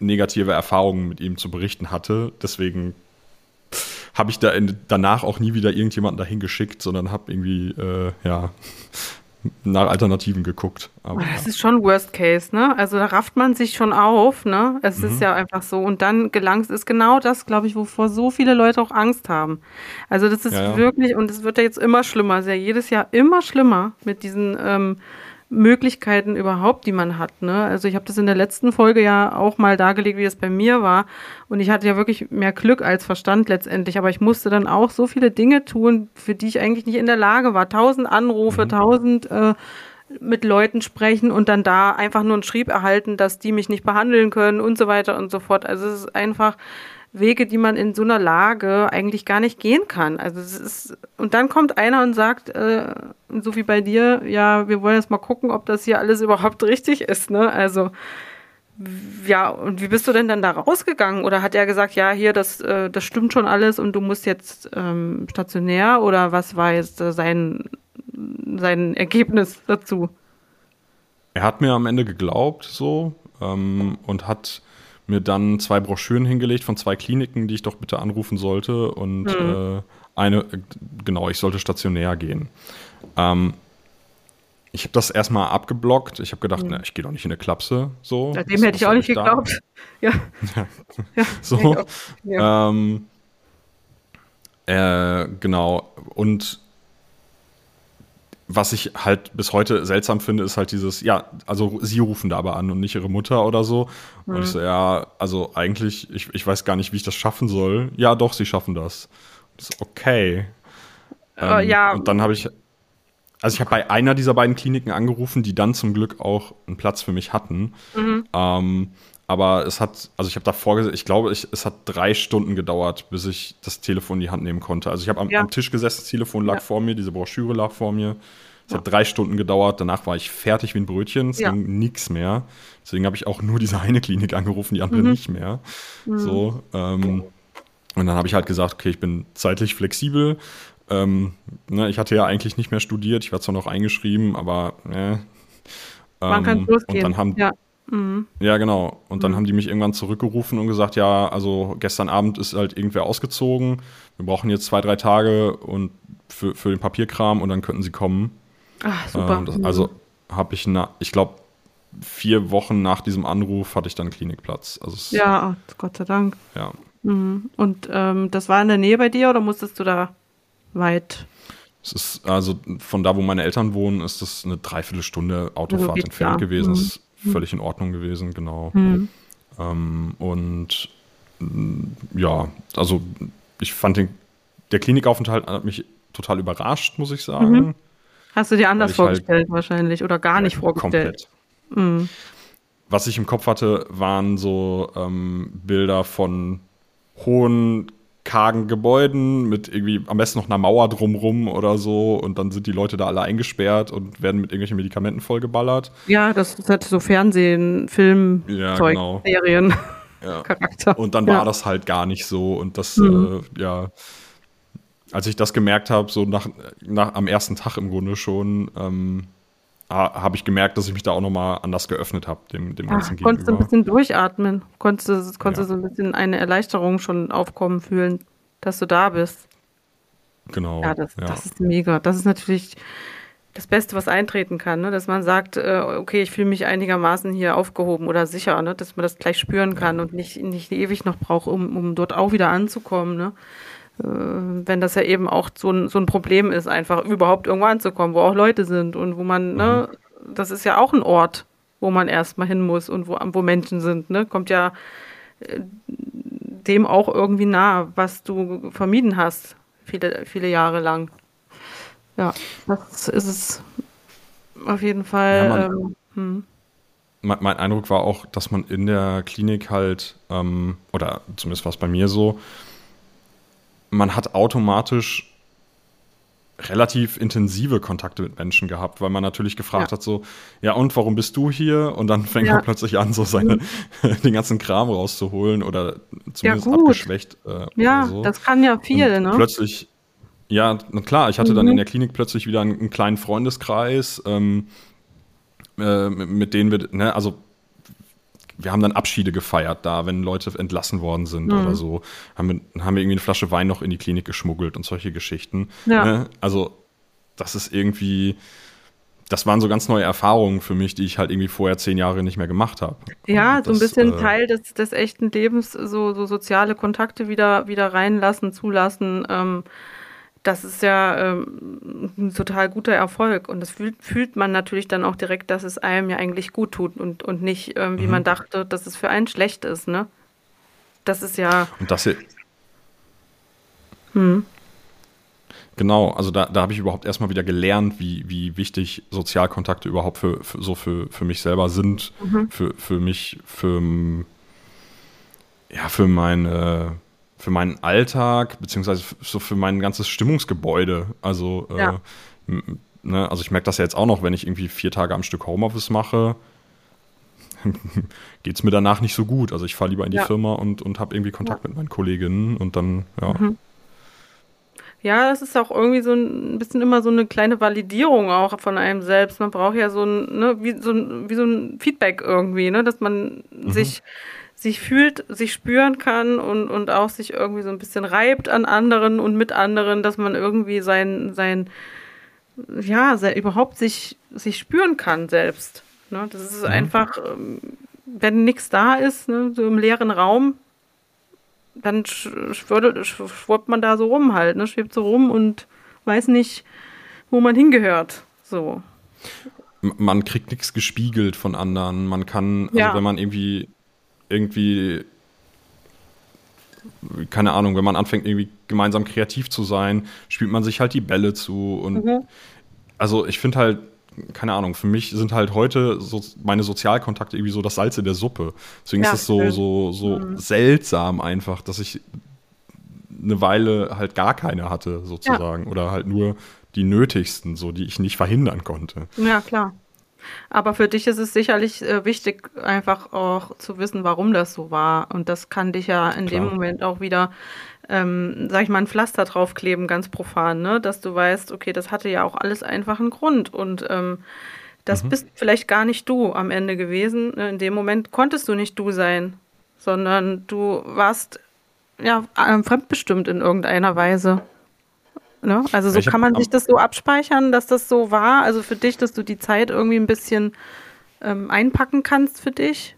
negative Erfahrungen mit ihm zu berichten hatte. Deswegen habe ich da in, danach auch nie wieder irgendjemanden dahin geschickt, sondern habe irgendwie äh, ja nach Alternativen geguckt. Aber, das ist schon Worst Case, ne? Also da rafft man sich schon auf, ne? Es mhm. ist ja einfach so. Und dann gelangt es genau das, glaube ich, wovor so viele Leute auch Angst haben. Also das ist ja, ja. wirklich, und es wird ja jetzt immer schlimmer, es ist ja jedes Jahr immer schlimmer mit diesen ähm, Möglichkeiten überhaupt, die man hat. Ne? Also ich habe das in der letzten Folge ja auch mal dargelegt, wie es bei mir war. Und ich hatte ja wirklich mehr Glück als Verstand letztendlich. Aber ich musste dann auch so viele Dinge tun, für die ich eigentlich nicht in der Lage war. Tausend Anrufe, mhm. tausend äh, mit Leuten sprechen und dann da einfach nur einen Schrieb erhalten, dass die mich nicht behandeln können und so weiter und so fort. Also es ist einfach Wege, die man in so einer Lage eigentlich gar nicht gehen kann. Also es ist, und dann kommt einer und sagt, äh, so wie bei dir, ja, wir wollen jetzt mal gucken, ob das hier alles überhaupt richtig ist, ne? Also, ja, und wie bist du denn dann da rausgegangen? Oder hat er gesagt, ja, hier, das, äh, das stimmt schon alles und du musst jetzt ähm, stationär? Oder was war jetzt äh, sein, sein Ergebnis dazu? Er hat mir am Ende geglaubt, so, ähm, und hat mir dann zwei Broschüren hingelegt von zwei Kliniken, die ich doch bitte anrufen sollte. Und mhm. äh, eine, genau, ich sollte stationär gehen. Ähm, ich habe das erstmal abgeblockt. Ich habe gedacht, mhm. na, ich gehe doch nicht in eine Klapse. So, Dem hätte ich auch nicht geglaubt. <laughs> Ja. ja. so. Ja. Ähm, äh, genau. Und was ich halt bis heute seltsam finde, ist halt dieses, ja, also sie rufen da aber an und nicht ihre Mutter oder so. Mhm. Und ich so, ja, also eigentlich, ich, ich weiß gar nicht, wie ich das schaffen soll. Ja, doch, sie schaffen das. das ist okay. Uh, ähm, ja. Und dann habe ich, also ich habe bei einer dieser beiden Kliniken angerufen, die dann zum Glück auch einen Platz für mich hatten. Mhm. Ähm, aber es hat, also ich habe davor ich glaube, ich, es hat drei Stunden gedauert, bis ich das Telefon in die Hand nehmen konnte. Also ich habe am, ja. am, Tisch gesessen, das Telefon lag ja. vor mir, diese Broschüre lag vor mir. Es ja. hat drei Stunden gedauert, danach war ich fertig wie ein Brötchen, es ging nichts mehr. Deswegen habe ich auch nur diese eine Klinik <laughs> angerufen, die andere mhm. nicht mehr. Mhm. So, ähm, und dann habe ich halt gesagt, okay, ich bin zeitlich flexibel. Ähm, ne, ich hatte ja eigentlich nicht mehr studiert, ich war zwar noch eingeschrieben, aber äh, Man kann losgehen. Und dann haben, ja. Mhm. Ja, genau. Und dann mhm. haben die mich irgendwann zurückgerufen und gesagt, ja, also gestern Abend ist halt irgendwer ausgezogen. Wir brauchen jetzt zwei, drei Tage und für, für den Papierkram und dann könnten sie kommen. Ach, super. Ähm, das, also habe ich, na, ich glaube, vier Wochen nach diesem Anruf hatte ich dann Klinikplatz. Also es, ja, Gott sei Dank. Ja. Mhm. Und ähm, das war in der Nähe bei dir oder musstest du da weit? Es ist, also von da, wo meine Eltern wohnen, ist das eine Dreiviertelstunde Autofahrt also entfernt ja. gewesen. Mhm. Hm. Völlig in Ordnung gewesen, genau. Mhm. Ähm, und ja, also ich fand den, der Klinikaufenthalt hat mich total überrascht, muss ich sagen. Mhm. Hast du dir anders halt vorgestellt halt, wahrscheinlich oder gar nicht vorgestellt? Komplett. Mhm. Was ich im Kopf hatte, waren so ähm, Bilder von hohen kargen Gebäuden mit irgendwie am besten noch einer Mauer drumrum oder so und dann sind die Leute da alle eingesperrt und werden mit irgendwelchen Medikamenten vollgeballert. Ja, das ist halt so Fernsehen, Film, Ja, Zeug, genau. Serien, Ja. <laughs> Charakter. Und dann war ja. das halt gar nicht so. Und das, Mhm. äh, ja, als ich das gemerkt habe, so nach, nach am ersten Tag im Grunde schon, ähm, habe ich gemerkt, dass ich mich da auch nochmal anders geöffnet habe, dem, dem Ach, Ganzen Ah, konntest du ein bisschen durchatmen, konntest, du- konntest Ja. so ein bisschen eine Erleichterung schon aufkommen fühlen, dass du da bist. Genau. Ja, das, ja. das ist mega. Das ist natürlich das Beste, was eintreten kann, ne? dass man sagt, äh, okay, ich fühle mich einigermaßen hier aufgehoben oder sicher, ne? dass man das gleich spüren kann und nicht, nicht ewig noch braucht, um, um dort auch wieder anzukommen. Ne? Äh, wenn das ja eben auch so ein, so ein Problem ist, einfach überhaupt irgendwo anzukommen, wo auch Leute sind und wo man, ne, das ist ja auch ein Ort, wo man erstmal hin muss und wo, wo Menschen sind, ne? Kommt ja äh, dem auch irgendwie nah, was du vermieden hast, viele, viele Jahre lang. Ja, das ist es auf jeden Fall. Ja, man- ähm, hm. mein, mein Eindruck war auch, dass man in der Klinik halt, ähm, oder zumindest war es bei mir so, man hat automatisch relativ intensive Kontakte mit Menschen gehabt, weil man natürlich gefragt Ja. hat so, ja und warum bist du hier? Und dann fängt Ja. man plötzlich an, so seine, <laughs> den ganzen Kram rauszuholen oder zumindest gut. abgeschwächt. Äh, Ja, so. das kann ja viel, und ne? Plötzlich, ja, klar, ich hatte dann Mhm. in der Klinik plötzlich wieder einen, einen kleinen Freundeskreis, ähm, äh, mit, mit denen wir, ne, also wir haben dann Abschiede gefeiert da, wenn Leute entlassen worden sind Mhm. oder so. Haben wir, haben wir irgendwie eine Flasche Wein noch in die Klinik geschmuggelt und solche Geschichten. Ja. Ne? Also, das ist irgendwie, das waren so ganz neue Erfahrungen für mich, die ich halt irgendwie vorher zehn Jahre nicht mehr gemacht habe. Ja, Und so ein das, bisschen äh, Teil des, des echten Lebens, so, so soziale Kontakte wieder, wieder reinlassen, zulassen. Ähm, das ist ja ähm, ein total guter Erfolg. Und das fühlt, fühlt man natürlich dann auch direkt, dass es einem ja eigentlich gut tut und, und nicht, ähm, wie Mhm. man dachte, dass es für einen schlecht ist, ne? Das ist ja. Und das hier, Hm, Genau, also da, da habe ich überhaupt erstmal wieder gelernt, wie, wie wichtig Sozialkontakte überhaupt für, für so für, für mich selber sind, Mhm. für, für mich, für, ja, für meine, für meinen Alltag, beziehungsweise so für mein ganzes Stimmungsgebäude. Also, Ja. äh, ne, also ich merke das ja jetzt auch noch, wenn ich irgendwie vier Tage am Stück Homeoffice mache, <laughs> geht es mir danach nicht so gut. Also ich fahre lieber in die Ja. Firma und, und habe irgendwie Kontakt mit meinen Kolleginnen und dann, ja. Mhm. Ja, das ist auch irgendwie so ein bisschen immer so eine kleine Validierung auch von einem selbst. Man braucht ja so ein, ne, wie so ein, wie so ein Feedback irgendwie, ne, dass man sich, sich fühlt, sich spüren kann und, und auch sich irgendwie so ein bisschen reibt an anderen und mit anderen, dass man irgendwie sein, sein, ja, sei, überhaupt sich, sich spüren kann selbst. Ne? Das ist einfach, ähm, wenn nichts da ist, ne, so im leeren Raum, dann sch- schwirrt, sch- schwirrt man da so rum halt, ne? Schwebt so rum und weiß nicht, wo man hingehört. So. Man kriegt nichts gespiegelt von anderen. Man kann, also Ja. wenn man irgendwie, irgendwie, keine Ahnung, wenn man anfängt, irgendwie gemeinsam kreativ zu sein, spielt man sich halt die Bälle zu. Und Mhm. also ich finde halt, keine Ahnung, für mich sind halt heute so meine Sozialkontakte irgendwie so das Salz in der Suppe. Deswegen Ja, ist es so, so, so Mhm. seltsam einfach, dass ich eine Weile halt gar keine hatte, sozusagen. Oder halt nur die nötigsten, so die ich nicht verhindern konnte. Ja, klar. Aber für dich ist es sicherlich äh, wichtig, einfach auch zu wissen, warum das so war. Und das kann dich ja in dem Klar. Moment auch wieder, ähm, sag ich mal, ein Pflaster draufkleben, ganz profan, ne? Dass du weißt, okay, das hatte ja auch alles einfach einen Grund. Und ähm, das bist vielleicht gar nicht du am Ende gewesen. Ne? In dem Moment konntest du nicht du sein, sondern du warst ja ähm, fremdbestimmt in irgendeiner Weise. Ne? Also so Ich kann man sich das so abspeichern, dass das so war. Also für dich, dass du die Zeit irgendwie ein bisschen ähm, einpacken kannst für dich.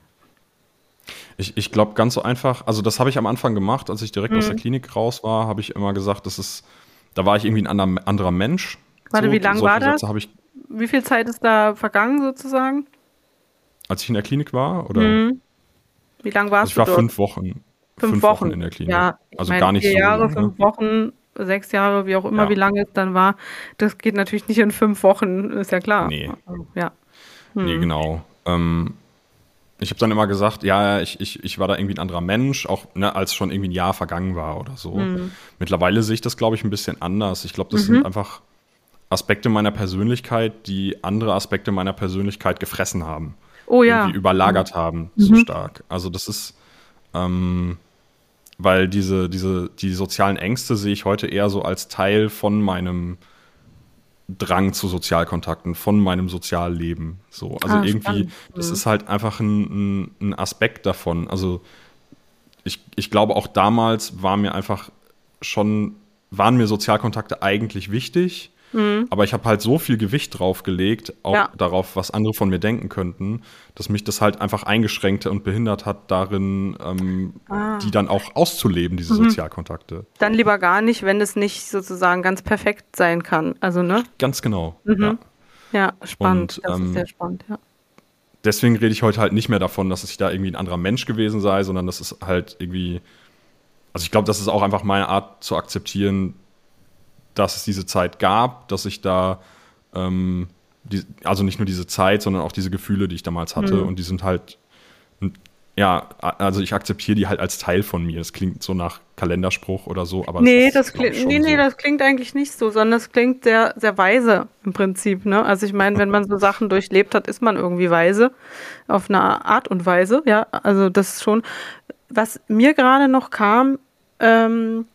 Ich, ich glaube ganz so einfach, also das habe ich am Anfang gemacht, als ich direkt aus Mhm. der Klinik raus war, habe ich immer gesagt, das ist, da war ich irgendwie ein anderer, anderer Mensch. Warte, wie lang solche war das? Ich, Wie viel Zeit ist da vergangen sozusagen? als ich in der Klinik war, oder? Mhm. Wie lange warst Also ich war du dort? fünf Wochen. Fünf Wochen. in der Klinik. Ja, ich also gar nicht vier so. Jahre, fünf Wochen, sechs Jahre, wie auch immer, Ja. wie lange es dann war. Das geht natürlich nicht in fünf Wochen, ist ja klar. Nee. Ja. Nee, Hm. genau. Ähm, ich habe dann immer gesagt, ja, ich, ich, ich war da irgendwie ein anderer Mensch, auch ne, als schon irgendwie ein Jahr vergangen war oder so. Mhm. Mittlerweile sehe ich das, glaube ich, ein bisschen anders. Ich glaube, das mhm. sind einfach Aspekte meiner Persönlichkeit, die andere Aspekte meiner Persönlichkeit gefressen haben. Oh ja. Irgendwie überlagert mhm. haben, so stark. Also das ist, ähm, weil diese, diese, die sozialen Ängste sehe ich heute eher so als Teil von meinem Drang zu Sozialkontakten, von meinem Sozialleben. So, also ah, irgendwie, spannend. das mhm. ist halt einfach ein, ein, ein, Aspekt davon. Also ich, ich glaube, auch damals war mir einfach schon, waren mir Sozialkontakte eigentlich wichtig. Mhm. Aber ich habe halt so viel Gewicht drauf gelegt, auch ja. darauf, was andere von mir denken könnten, dass mich das halt einfach eingeschränkt und behindert hat, darin, ähm, ah. die dann auch auszuleben, diese mhm. Sozialkontakte. Dann lieber gar nicht, wenn es nicht sozusagen ganz perfekt sein kann. Also, ne? Ganz genau. Mhm. Ja. ja. spannend. Und, das ähm, ist sehr spannend, ja deswegen rede ich heute halt nicht mehr davon, dass ich da irgendwie ein anderer Mensch gewesen sei, sondern das ist halt irgendwie, also ich glaube, das ist auch einfach meine Art zu akzeptieren, dass es diese Zeit gab, dass ich da, ähm, die, also nicht nur diese Zeit, sondern auch diese Gefühle, die ich damals hatte. Mhm. Und die sind halt, ja, also ich akzeptiere die halt als Teil von mir. Das klingt so nach Kalenderspruch oder so, aber nee, das, das klingt, nee, nee, so. das klingt eigentlich nicht so, sondern es klingt sehr, sehr weise im Prinzip. Ne? Also ich meine, wenn man so Sachen durchlebt hat, ist man irgendwie weise auf eine Art und Weise. Ja, also das ist schon. Was mir gerade noch kam, ähm,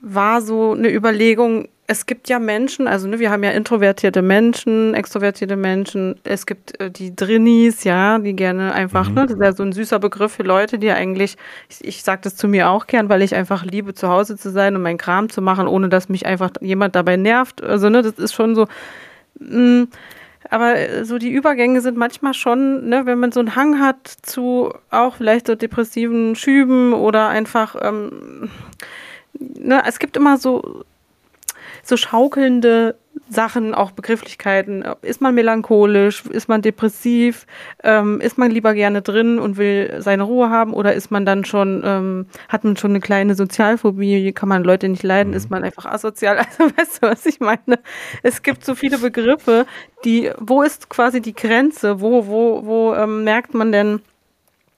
war so eine Überlegung, es gibt ja Menschen, also ne, wir haben ja introvertierte Menschen, extrovertierte Menschen, es gibt äh, die Drinnies, ja, die gerne einfach, mhm. ne, das ist ja so ein süßer Begriff für Leute, die eigentlich, ich, ich sage das zu mir auch gern, weil ich einfach liebe, zu Hause zu sein und meinen Kram zu machen, ohne dass mich einfach jemand dabei nervt. Also, ne, das ist schon so. Mh, mm, aber äh, so die Übergänge sind manchmal schon, ne, wenn man so einen Hang hat zu auch vielleicht so depressiven Schüben oder einfach ähm, ne, es gibt immer so, so schaukelnde Sachen, auch Begrifflichkeiten. Ist man melancholisch? Ist man depressiv? Ähm, ist man lieber gerne drin und will seine Ruhe haben? Oder ist man dann schon, ähm, hat man schon eine kleine Sozialphobie? Kann man Leute nicht leiden? Mhm. Ist man einfach asozial? <laughs> Also weißt du, was ich meine? Es gibt so viele Begriffe, die, wo ist quasi die Grenze? Wo, wo, wo ähm, merkt man denn,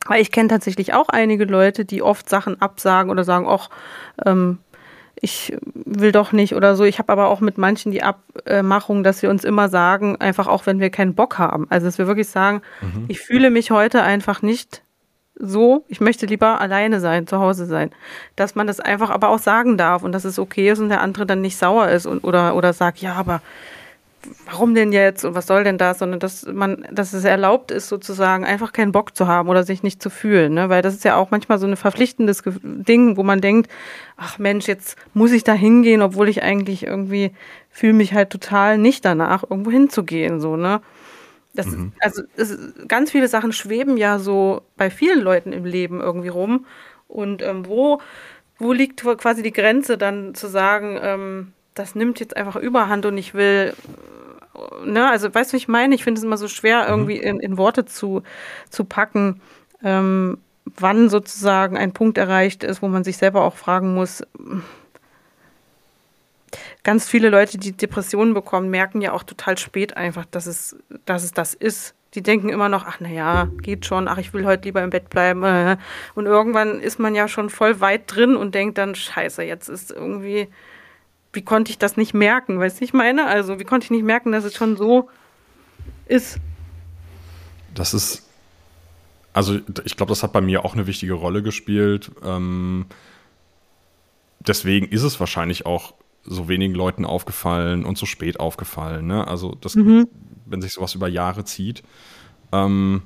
weil ich kenne tatsächlich auch einige Leute, die oft Sachen absagen oder sagen, ach, ähm, ich will doch nicht oder so. Ich habe aber auch mit manchen die Abmachung, dass wir uns immer sagen, einfach auch wenn wir keinen Bock haben. Also dass wir wirklich sagen, mhm. ich fühle mich heute einfach nicht so, ich möchte lieber alleine sein, zu Hause sein. Dass man das einfach aber auch sagen darf und dass es okay ist und der andere dann nicht sauer ist und, oder, oder sagt, ja, aber warum denn jetzt und was soll denn das, sondern dass man, dass es erlaubt ist, sozusagen einfach keinen Bock zu haben oder sich nicht zu fühlen, ne? Weil das ist ja auch manchmal so ein verpflichtendes Ding, wo man denkt, ach Mensch, jetzt muss ich da hingehen, obwohl ich eigentlich irgendwie fühle mich halt total nicht danach, irgendwo hinzugehen, so, ne? Das, mhm. Also es, ganz viele Sachen schweben ja so bei vielen Leuten im Leben irgendwie rum. Und ähm, wo, wo liegt quasi die Grenze dann zu sagen, ähm, das nimmt jetzt einfach überhand und ich will ne, also weißt du, was ich meine? Ich finde es immer so schwer, mhm. irgendwie in, in Worte zu, zu packen, ähm, wann sozusagen ein Punkt erreicht ist, wo man sich selber auch fragen muss. Ganz viele Leute, die Depressionen bekommen, merken ja auch total spät einfach, dass es, dass es das ist. Die denken immer noch, ach naja, geht schon, ach ich will heute lieber im Bett bleiben. Und irgendwann ist man ja schon voll weit drin und denkt dann, scheiße, jetzt ist irgendwie wie konnte ich das nicht merken? Weißt du, ich meine? Also, wie konnte ich nicht merken, dass es schon so ist? Das ist, also ich glaube, das hat bei mir auch eine wichtige Rolle gespielt. Ähm, deswegen ist es wahrscheinlich auch so wenigen Leuten aufgefallen und so spät aufgefallen. Ne? Also, das, mhm. wenn sich sowas über Jahre zieht. Ähm,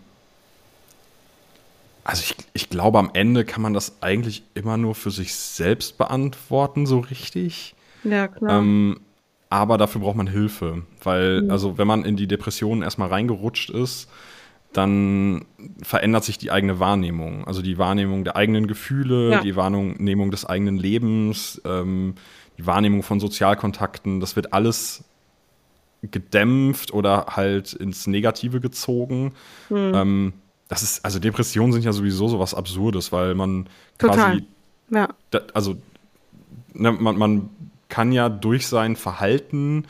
also ich, ich glaube, am Ende kann man das eigentlich immer nur für sich selbst beantworten, so richtig. Ja, klar. Ähm, aber dafür braucht man Hilfe, weil, mhm. also wenn man in die Depressionen erstmal reingerutscht ist, dann verändert sich die eigene Wahrnehmung. Also die Wahrnehmung der eigenen Gefühle, ja. die Wahrnehmung des eigenen Lebens, ähm, die Wahrnehmung von Sozialkontakten, das wird alles gedämpft oder halt ins Negative gezogen. Mhm. Ähm, das ist, also Depressionen sind ja sowieso so was Absurdes, weil man Total. quasi, ja. Da, also ne, man, man kann ja durch sein Verhalten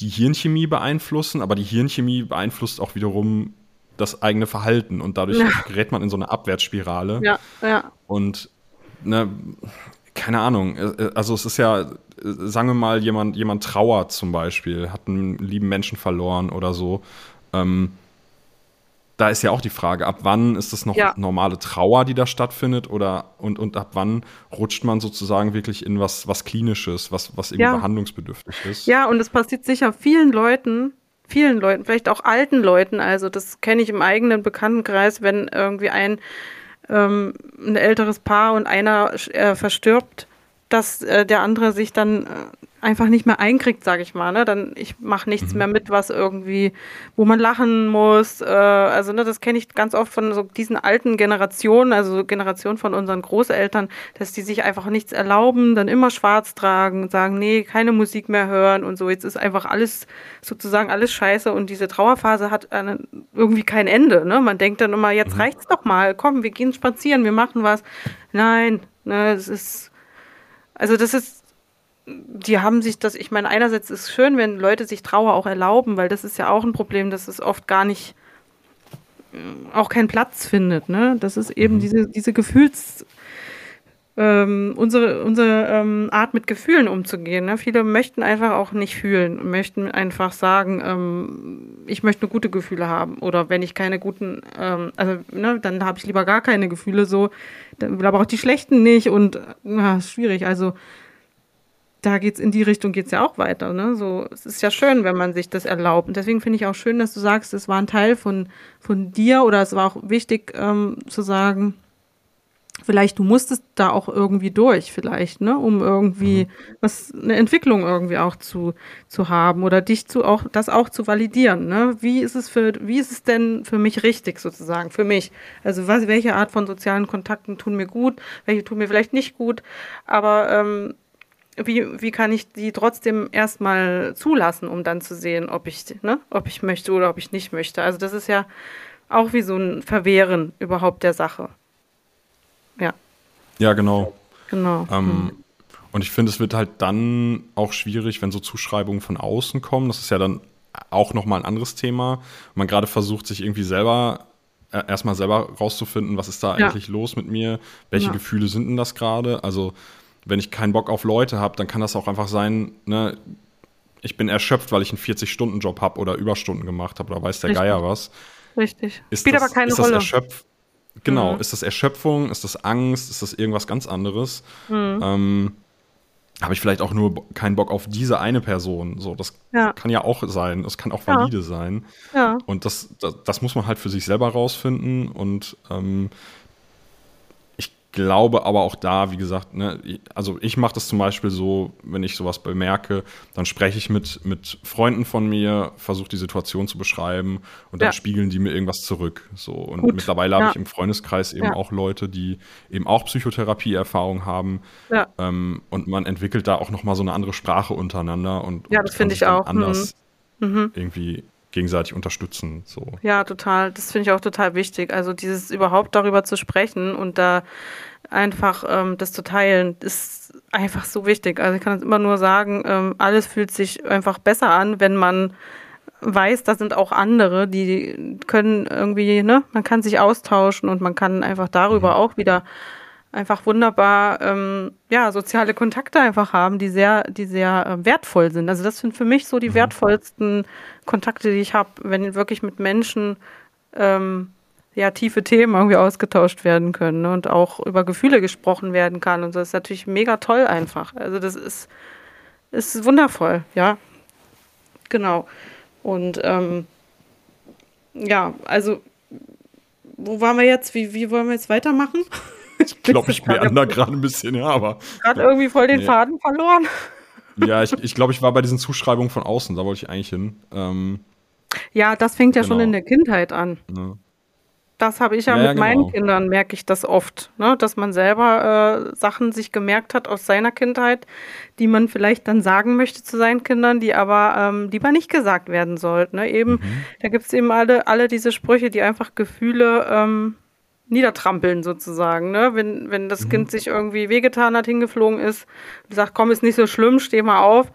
die Hirnchemie beeinflussen, aber die Hirnchemie beeinflusst auch wiederum das eigene Verhalten und dadurch ja. gerät man in so eine Abwärtsspirale. Ja, ja. Und ne, keine Ahnung, äh, äh, also es ist ja, äh, sagen wir mal, jemand, jemand trauert zum Beispiel, hat einen lieben Menschen verloren oder so. Ähm, da ist ja auch die Frage, ab wann ist das noch ja. normale Trauer, die da stattfindet, oder und, und ab wann rutscht man sozusagen wirklich in was, was Klinisches, was, was irgendwie ja. behandlungsbedürftig ist? Ja, und es passiert sicher vielen Leuten, vielen Leuten, vielleicht auch alten Leuten. Also das kenne ich im eigenen Bekanntenkreis, wenn irgendwie ein, ähm, ein älteres Paar und einer äh, verstirbt, dass äh, der andere sich dann äh, einfach nicht mehr einkriegt, sage ich mal. Ne? Dann ich mache nichts mhm. mehr mit, was irgendwie, wo man lachen muss. Äh, also ne, das kenne ich ganz oft von so diesen alten Generationen, also Generationen von unseren Großeltern, dass die sich einfach nichts erlauben, dann immer schwarz tragen, sagen, nee, keine Musik mehr hören und so. Jetzt ist einfach alles sozusagen alles scheiße und diese Trauerphase hat eine, irgendwie kein Ende. Ne? Man denkt dann immer, jetzt mhm. reicht's doch mal, komm, wir gehen spazieren, wir machen was. Nein, ne, es ist also das ist die haben sich das, ich meine, einerseits ist es schön, wenn Leute sich Trauer auch erlauben, weil das ist ja auch ein Problem, dass es oft gar nicht, äh, auch keinen Platz findet, ne? Das ist eben mhm. diese, diese Gefühls, ähm, unsere, unsere ähm, Art mit Gefühlen umzugehen. Ne? Viele möchten einfach auch nicht fühlen, möchten einfach sagen, ähm, ich möchte nur gute Gefühle haben. Oder wenn ich keine guten, ähm, also ne, dann habe ich lieber gar keine Gefühle so, dann aber auch die schlechten nicht und na, schwierig. Also da geht's in die Richtung geht's ja auch weiter. Ne? So, es ist ja schön, wenn man sich das erlaubt. Und deswegen finde ich auch schön, dass du sagst, es war ein Teil von, von dir oder es war auch wichtig ähm, zu sagen, vielleicht du musstest da auch irgendwie durch, vielleicht, ne, um irgendwie mhm. was, eine Entwicklung irgendwie auch zu, zu haben oder dich zu auch, das auch zu validieren, ne? Wie ist es für, wie ist es denn für mich richtig sozusagen, für mich? Also was, welche Art von sozialen Kontakten tun mir gut, welche tun mir vielleicht nicht gut, aber ähm, wie, wie kann ich die trotzdem erstmal zulassen, um dann zu sehen, ob ich, ne, ob ich möchte oder ob ich nicht möchte. Also das ist ja auch wie so ein Verwehren überhaupt der Sache. Ja. Ja, genau. Genau. Ähm, hm. Und ich finde, es wird halt dann auch schwierig, wenn so Zuschreibungen von außen kommen. Das ist ja dann auch nochmal ein anderes Thema. Man gerade versucht, sich irgendwie selber äh, erstmal selber rauszufinden, was ist da ja. eigentlich los mit mir, welche ja. Gefühle sind denn das gerade. Also wenn ich keinen Bock auf Leute habe, dann kann das auch einfach sein, ne, ich bin erschöpft, weil ich einen 40-Stunden-Job habe oder Überstunden gemacht habe oder weiß der Richtig. Geier was. Richtig. Ist Spielt das, aber keine ist Rolle. Das Erschöpf genau, mhm. ist das Erschöpfung, ist das Angst, ist das irgendwas ganz anderes? Mhm. Ähm, habe ich vielleicht auch nur keinen Bock auf diese eine Person. So, das ja. kann ja auch sein. Das kann auch valide ja. sein. Ja. Und das, das, das, muss man halt für sich selber rausfinden. Und ähm, glaube aber auch da, wie gesagt, ne, also ich mache das zum Beispiel so, wenn ich sowas bemerke, dann spreche ich mit, mit Freunden von mir, versuche die Situation zu beschreiben und dann ja. spiegeln die mir irgendwas zurück. So. Und Gut. mittlerweile ja. habe ich im Freundeskreis eben ja. auch Leute, die eben auch Psychotherapie-Erfahrung haben. Ähm, und man entwickelt da auch nochmal so eine andere Sprache untereinander und, ja, das finde ich auch. anders mhm. mhm. irgendwie gegenseitig unterstützen. So. Ja, total. Das finde ich auch total wichtig. Also dieses überhaupt darüber zu sprechen und da einfach ähm, das zu teilen, ist einfach so wichtig. Also ich kann es immer nur sagen, ähm, alles fühlt sich einfach besser an, wenn man weiß, da sind auch andere, die können irgendwie, ne, man kann sich austauschen und man kann einfach darüber mhm. auch wieder einfach wunderbar ähm, ja soziale Kontakte einfach haben, die sehr, die sehr äh, wertvoll sind. Also das sind für mich so die mhm. wertvollsten Kontakte, die ich habe, wenn wirklich mit Menschen ähm, ja tiefe Themen irgendwie ausgetauscht werden können ne? und auch über Gefühle gesprochen werden kann und so das ist natürlich mega toll einfach. Also das ist ist wundervoll, ja, genau. Und ähm, ja, also wo waren wir jetzt? Wie, wie wollen wir jetzt weitermachen? Ich <laughs> glaube, ich meander gerade ein bisschen, ja, aber. Gerade ja. irgendwie voll den nee. Faden verloren. <laughs> Ja, ich, ich glaube, ich war bei diesen Zuschreibungen von außen, da wollte ich eigentlich hin. Ähm, ja, das fängt ja genau. schon in der Kindheit an. Ja. Das habe ich ja, ja mit genau. meinen Kindern, merke ich das oft, ne? dass man selber äh, Sachen sich gemerkt hat aus seiner Kindheit, die man vielleicht dann sagen möchte zu seinen Kindern, die aber ähm, lieber nicht gesagt werden sollten. Ne? Eben, mhm. da gibt es eben alle, alle diese Sprüche, die einfach Gefühle ähm, niedertrampeln sozusagen. Ne? Wenn, wenn das mhm. Kind sich irgendwie wehgetan hat, hingeflogen ist, sagt, komm, ist nicht so schlimm, steh mal auf.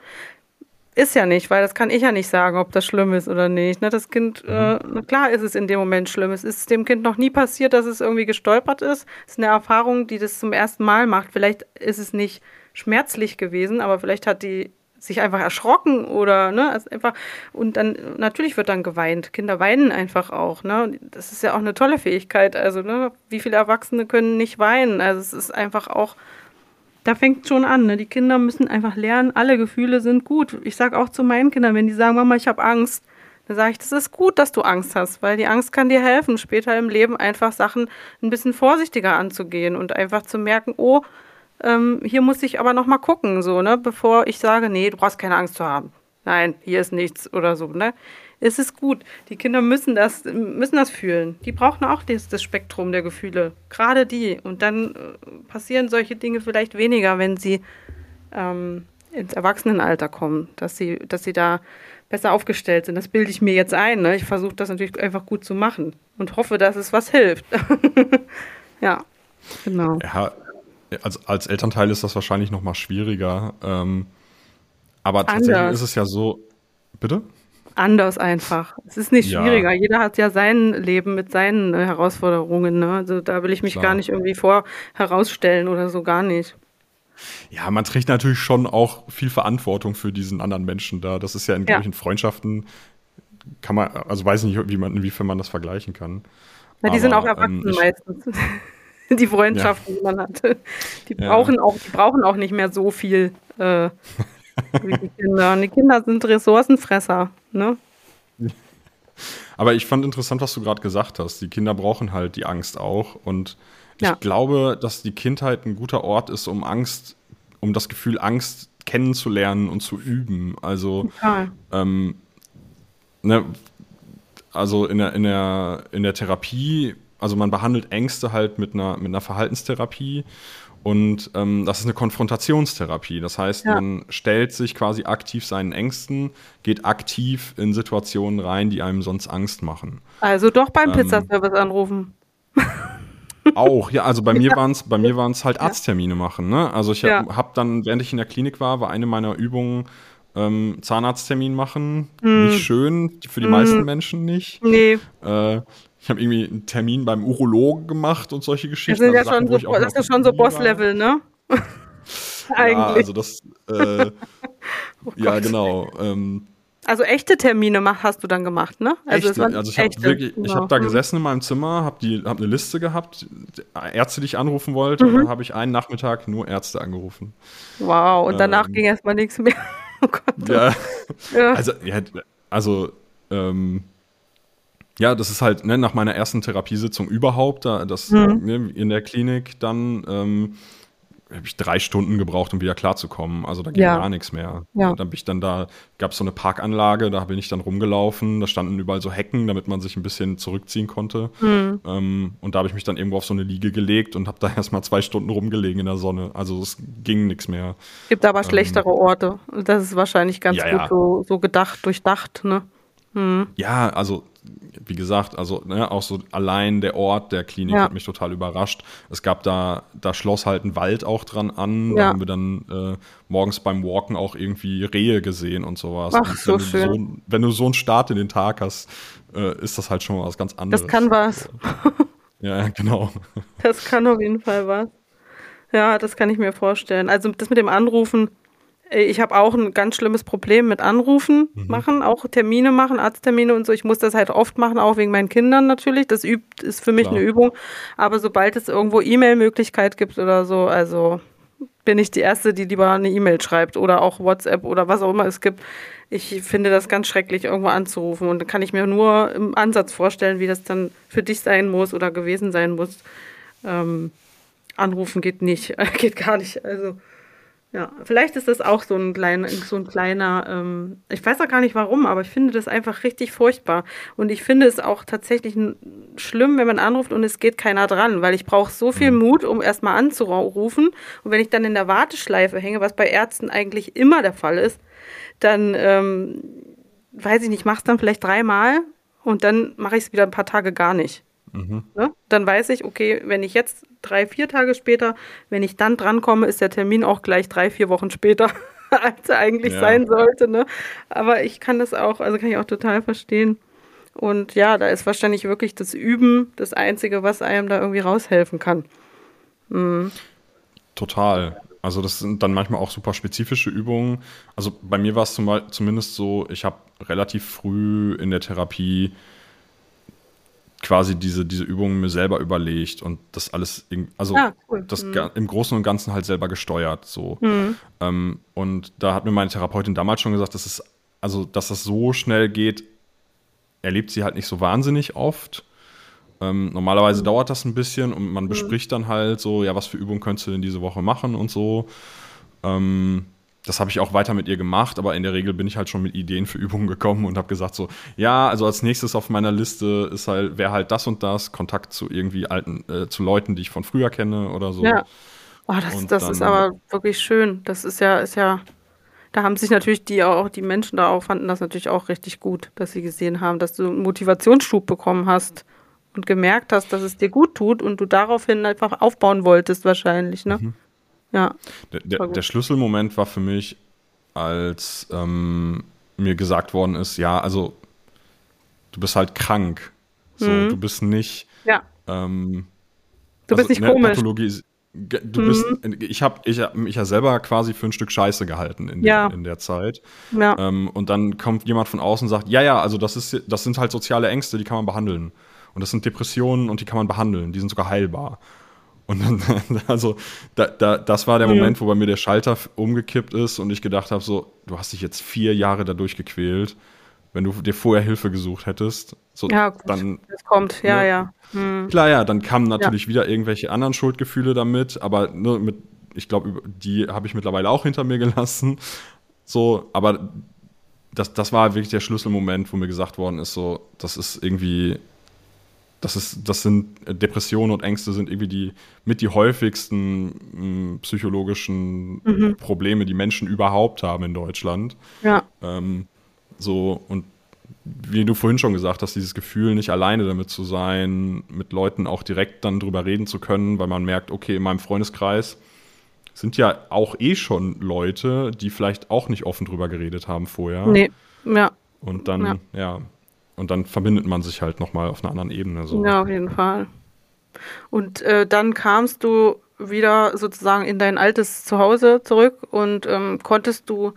ist ja nicht, weil das kann ich ja nicht sagen, ob das schlimm ist oder nicht. Ne? Das Kind, äh, Mhm. klar ist es in dem Moment schlimm. Es ist dem Kind noch nie passiert, dass es irgendwie gestolpert ist. Es ist eine Erfahrung, die das zum ersten Mal macht. Vielleicht ist es nicht schmerzlich gewesen, aber vielleicht hat die sich einfach erschrocken oder ne, ist einfach und dann natürlich wird dann geweint. Kinder weinen einfach auch, ne? Das ist ja auch eine tolle Fähigkeit. Also, ne, wie viele Erwachsene können nicht weinen? Also, es ist einfach auch da fängt schon an. Ne? Die Kinder müssen einfach lernen, alle Gefühle sind gut. Ich sage auch zu meinen Kindern, wenn die sagen, Mama, ich habe Angst, dann sage ich, das ist gut, dass du Angst hast, weil die Angst kann dir helfen, später im Leben einfach Sachen ein bisschen vorsichtiger anzugehen und einfach zu merken, oh, ähm, hier muss ich aber noch mal gucken, so, ne, bevor ich sage, nee, du brauchst keine Angst zu haben. Nein, hier ist nichts oder so, ne? Es ist gut. Die Kinder müssen das, müssen das fühlen. Die brauchen auch das, das Spektrum der Gefühle. Gerade die. Und dann äh, passieren solche Dinge vielleicht weniger, wenn sie ähm, ins Erwachsenenalter kommen, dass sie, dass sie da besser aufgestellt sind. Das bilde ich mir jetzt ein. Ne? Ich versuche das natürlich einfach gut zu machen und hoffe, dass es was hilft. <laughs> ja, genau. Ja, als, als Elternteil ist das wahrscheinlich noch mal schwieriger. Ähm, aber tatsächlich Anders. ist es ja so. Bitte? Anders einfach. Es ist nicht Ja. schwieriger. Jeder hat ja sein Leben mit seinen äh, Herausforderungen. Ne? Also da will ich mich Klar. gar nicht irgendwie vor herausstellen oder so gar nicht. Ja, man trägt natürlich schon auch viel Verantwortung für diesen anderen Menschen da. Das ist ja in Ja. solchen Freundschaften, kann man, also weiß ich nicht, wie man, inwiefern man das vergleichen kann. Na, die sind auch Aber, erwachsen ähm, ich- meistens. <laughs> Die Freundschaften, die man hat. Die Ja. brauchen auch, die brauchen auch nicht mehr so viel äh, wie die Kinder. Und die Kinder sind Ressourcenfresser. Ne? Aber ich fand interessant, was du gerade gesagt hast. Die Kinder brauchen halt die Angst auch. Und ich Ja. glaube, dass die Kindheit ein guter Ort ist, um Angst, um das Gefühl Angst kennenzulernen und zu üben. Also ähm, ne, also in der, in der, in der Therapie, also man behandelt Ängste halt mit einer, mit einer Verhaltenstherapie und ähm, das ist eine Konfrontationstherapie. Das heißt, Ja. man stellt sich quasi aktiv seinen Ängsten, geht aktiv in Situationen rein, die einem sonst Angst machen. Also doch beim Ähm, Pizzaservice anrufen. <laughs> Auch, ja, also bei mir waren es bei mir waren's halt Arzttermine machen. Ne? Also ich habe Ja. hab dann, während ich in der Klinik war, war eine meiner Übungen ähm, Zahnarzttermin machen. Hm. Nicht schön, für die meisten Menschen nicht. Nee, Äh, ich habe irgendwie einen Termin beim Urologen gemacht und solche das Geschichten. sind ja also Sachen, schon wo so, das ist ja schon so. Boss-Level, ne? <laughs> Ja, Eigentlich. also das, äh, <laughs> Oh ja genau. Ähm, Also echte Termine hast du dann gemacht, ne? Also, echte, also ich habe wirklich, ich genau. habe da gesessen in meinem Zimmer, habe die, habe eine Liste gehabt, Ärzte, die ich anrufen wollte, Mhm. und dann habe ich einen Nachmittag nur Ärzte angerufen. Wow, und danach Ähm, ging erstmal nichts mehr. <laughs> Oh Gott. Ja, Ja. also, ja, also, ähm, ja, das ist halt ne, nach meiner ersten Therapiesitzung überhaupt, da, das Mhm. ne, in der Klinik, dann ähm, habe ich drei Stunden gebraucht, um wieder klarzukommen. Also da ging Ja. gar nichts mehr. Ja. Dann bin ich dann da, gab es so eine Parkanlage, da bin ich dann rumgelaufen, da standen überall so Hecken, damit man sich ein bisschen zurückziehen konnte. Mhm. Ähm, und da habe ich mich dann irgendwo auf so eine Liege gelegt und habe da <laughs> erstmal zwei Stunden rumgelegen in der Sonne. Also es ging nichts mehr. Gibt aber schlechtere Orte. Das ist wahrscheinlich ganz Ähm, Ja, gut. So, so gedacht, durchdacht, ne? Ja, also wie gesagt, also ne, auch so allein der Ort der Klinik Ja. hat mich total überrascht. Es gab da, da schloss halt ein Wald auch dran an. Ja. Da haben wir dann äh, morgens beim Walken auch irgendwie Rehe gesehen und sowas. Ach, und so wenn, du schön. so, wenn du so einen Start in den Tag hast, äh, ist das halt schon mal was ganz anderes. Das kann was. Ja, genau. Das kann auf jeden Fall was. Ja, das kann ich mir vorstellen. Also das mit dem Anrufen, ich habe auch ein ganz schlimmes Problem mit Anrufen Mhm. machen, auch Termine machen, Arzttermine und so. Ich muss das halt oft machen, auch wegen meinen Kindern natürlich. Das übt, ist für mich Klar. eine Übung. Aber sobald es irgendwo E-Mail-Möglichkeit gibt oder so, also bin ich die Erste, die lieber eine E-Mail schreibt oder auch WhatsApp oder was auch immer es gibt. Ich finde das ganz schrecklich, irgendwo anzurufen. Und da kann ich mir nur im Ansatz vorstellen, wie das dann für dich sein muss oder gewesen sein muss. Ähm, anrufen geht nicht, <laughs> geht gar nicht. Also ja, vielleicht ist das auch so ein kleiner, so ein kleiner, ähm, ich weiß auch gar nicht warum, aber ich finde das einfach richtig furchtbar. Und ich finde es auch tatsächlich schlimm, wenn man anruft und es geht keiner dran, weil ich brauche so viel Mut, um erstmal anzurufen. Und wenn ich dann in der Warteschleife hänge, was bei Ärzten eigentlich immer der Fall ist, dann ähm, weiß ich nicht, mach's dann vielleicht dreimal und dann mache ich es wieder ein paar Tage gar nicht. Ne? Dann weiß ich, okay, wenn ich jetzt drei, vier Tage später, wenn ich dann drankomme, ist der Termin auch gleich drei, vier Wochen später. <laughs> als er eigentlich ja. sein sollte. Ne? Aber ich kann das auch, also kann ich auch total verstehen. Und ja, da ist wahrscheinlich wirklich das Üben das Einzige, was einem da irgendwie raushelfen kann. Mhm. Total. Also das sind dann manchmal auch super spezifische Übungen. Also bei mir war es zum zumindest so, ich habe relativ früh in der Therapie quasi diese, diese Übungen mir selber überlegt und das alles, also ah, cool. das mhm. im Großen und Ganzen halt selber gesteuert. So. Mhm. Ähm, und da hat mir meine Therapeutin damals schon gesagt, dass es, also dass das so schnell geht, erlebt sie halt nicht so wahnsinnig oft. Ähm, normalerweise mhm. dauert das ein bisschen und man mhm. bespricht dann halt so, ja, was für Übungen könntest du denn diese Woche machen und so. Ähm, das habe ich auch weiter mit ihr gemacht, aber in der Regel bin ich halt schon mit Ideen für Übungen gekommen und habe gesagt so, ja, also als nächstes auf meiner Liste ist halt, wäre halt das und das, Kontakt zu irgendwie alten, äh, zu Leuten, die ich von früher kenne oder so. Ja. Oh, das, das dann, ist aber wirklich schön. Das ist ja, ist ja, da haben sich natürlich die auch, die Menschen da auch fanden das natürlich auch richtig gut, dass sie gesehen haben, dass du einen Motivationsschub bekommen hast und gemerkt hast, dass es dir gut tut und du daraufhin einfach aufbauen wolltest wahrscheinlich, ne? Mhm. Ja. Der, der, der, Schlüsselmoment war für mich, als ähm, mir gesagt worden ist, ja, also du bist halt krank. So, mhm. du bist nicht. Ja. Ähm, du also, bist nicht ne, komisch. Pathologie, du mhm. bist, ich habe ich hab mich ja selber quasi für ein Stück Scheiße gehalten in, ja. der, in der Zeit. Ja. Ähm, und dann kommt jemand von außen und sagt, ja, ja, also das ist, das sind halt soziale Ängste, die kann man behandeln. Und das sind Depressionen und die kann man behandeln, die sind sogar heilbar. Und dann, <laughs> also, da, da, das war der mhm. Moment, wo bei mir der Schalter umgekippt ist und ich gedacht habe: so, du hast dich jetzt vier Jahre dadurch gequält. Wenn du dir vorher Hilfe gesucht hättest, so, ja, gut, dann. Das kommt, ja, ne, ja. Hm. Klar, ja, dann kamen natürlich ja. wieder irgendwelche anderen Schuldgefühle damit, aber ne, mit, ich glaube, die habe ich mittlerweile auch hinter mir gelassen. So, aber das, das war wirklich der Schlüsselmoment, wo mir gesagt worden ist, so, das ist irgendwie das, ist, das sind Depressionen und Ängste sind irgendwie die mit die häufigsten mh, hm, psychologischen mhm. Probleme, die Menschen überhaupt haben in Deutschland. Ja. Ähm, so, und wie du vorhin schon gesagt hast, dieses Gefühl, nicht alleine damit zu sein, mit Leuten auch direkt dann drüber reden zu können, weil man merkt, okay, in meinem Freundeskreis sind ja auch eh schon Leute, die vielleicht auch nicht offen drüber geredet haben vorher. Nee, ja. Und dann, ja, ja und dann verbindet man sich halt nochmal auf einer anderen Ebene. So. Ja, auf jeden Fall. Und äh, dann kamst du wieder sozusagen in dein altes Zuhause zurück und ähm, konntest du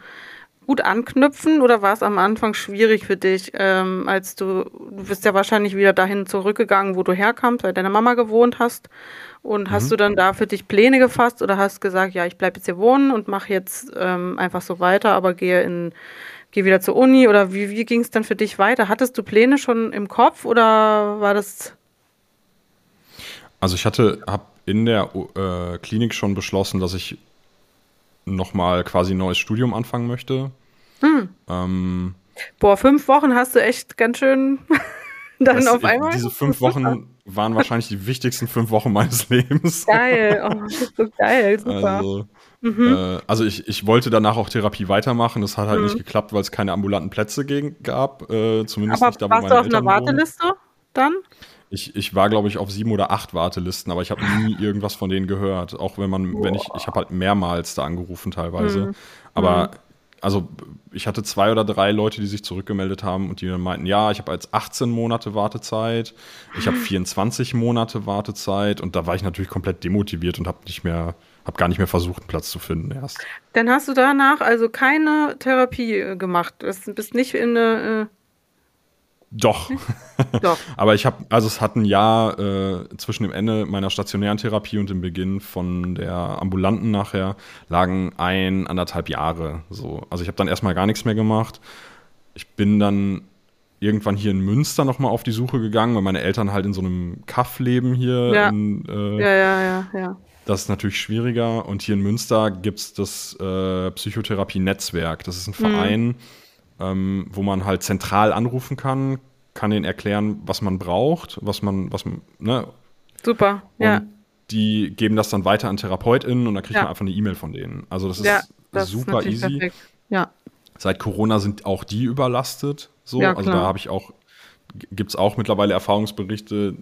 gut anknüpfen oder war es am Anfang schwierig für dich, ähm, als du, du bist ja wahrscheinlich wieder dahin zurückgegangen, wo du herkamst, weil deine Mama gewohnt hast und hast mhm. du dann da für dich Pläne gefasst oder hast gesagt, ja, ich bleibe jetzt hier wohnen und mache jetzt ähm, einfach so weiter, aber gehe in geh wieder zur Uni oder wie, wie ging es dann für dich weiter? Hattest du Pläne schon im Kopf oder war das? Also ich hatte, habe in der äh, Klinik schon beschlossen, dass ich nochmal quasi ein neues Studium anfangen möchte. Hm. Ähm, Boah, fünf Wochen hast du echt ganz schön <laughs> dann das, auf einmal. Diese fünf Wochen waren wahrscheinlich die wichtigsten fünf Wochen meines <laughs> Lebens. Geil, oh, das ist so geil, super. Also, Mhm. Äh, also ich, ich wollte danach auch Therapie weitermachen. Das hat halt mhm. nicht geklappt, weil es keine ambulanten Plätze gab. Äh, zumindest aber nicht da, warst du auf Eltern einer Warteliste wohnen. dann? Ich, ich war, glaube ich, auf sieben oder acht Wartelisten, aber ich habe nie <laughs> irgendwas von denen gehört. Auch wenn man, Boah. wenn ich, ich habe halt mehrmals da angerufen teilweise. Mhm. Aber mhm. also ich hatte zwei oder drei Leute, die sich zurückgemeldet haben und die dann meinten, ja, ich habe jetzt 18 Monate Wartezeit, ich habe <gasps> 24 Monate Wartezeit und da war ich natürlich komplett demotiviert und habe nicht mehr habe gar nicht mehr versucht, einen Platz zu finden erst. Dann hast du danach also keine Therapie äh, gemacht. Du bist nicht in eine. Äh doch. <laughs> Doch. <laughs> Aber ich habe, also es hat ein Jahr äh, zwischen dem Ende meiner stationären Therapie und dem Beginn von der ambulanten nachher lagen ein, anderthalb Jahre. So. Also ich habe dann erstmal gar nichts mehr gemacht. Ich bin dann irgendwann hier in Münster nochmal auf die Suche gegangen, weil meine Eltern halt in so einem Kaff leben hier. Ja. In, äh, ja, ja, ja, ja. Das ist natürlich schwieriger. Und hier in Münster gibt es das äh, Psychotherapie-Netzwerk. Das ist ein Verein, mhm. ähm, wo man halt zentral anrufen kann, kann denen erklären, was man braucht, was man, was man, ne? Super, und ja. Die geben das dann weiter an TherapeutInnen und dann kriegt ja. man einfach eine E-Mail von denen. Also das ist ja, das super ist easy. Perfekt. Ja. Seit Corona sind auch die überlastet. So, ja, also da habe ich auch, gibt es auch mittlerweile Erfahrungsberichte,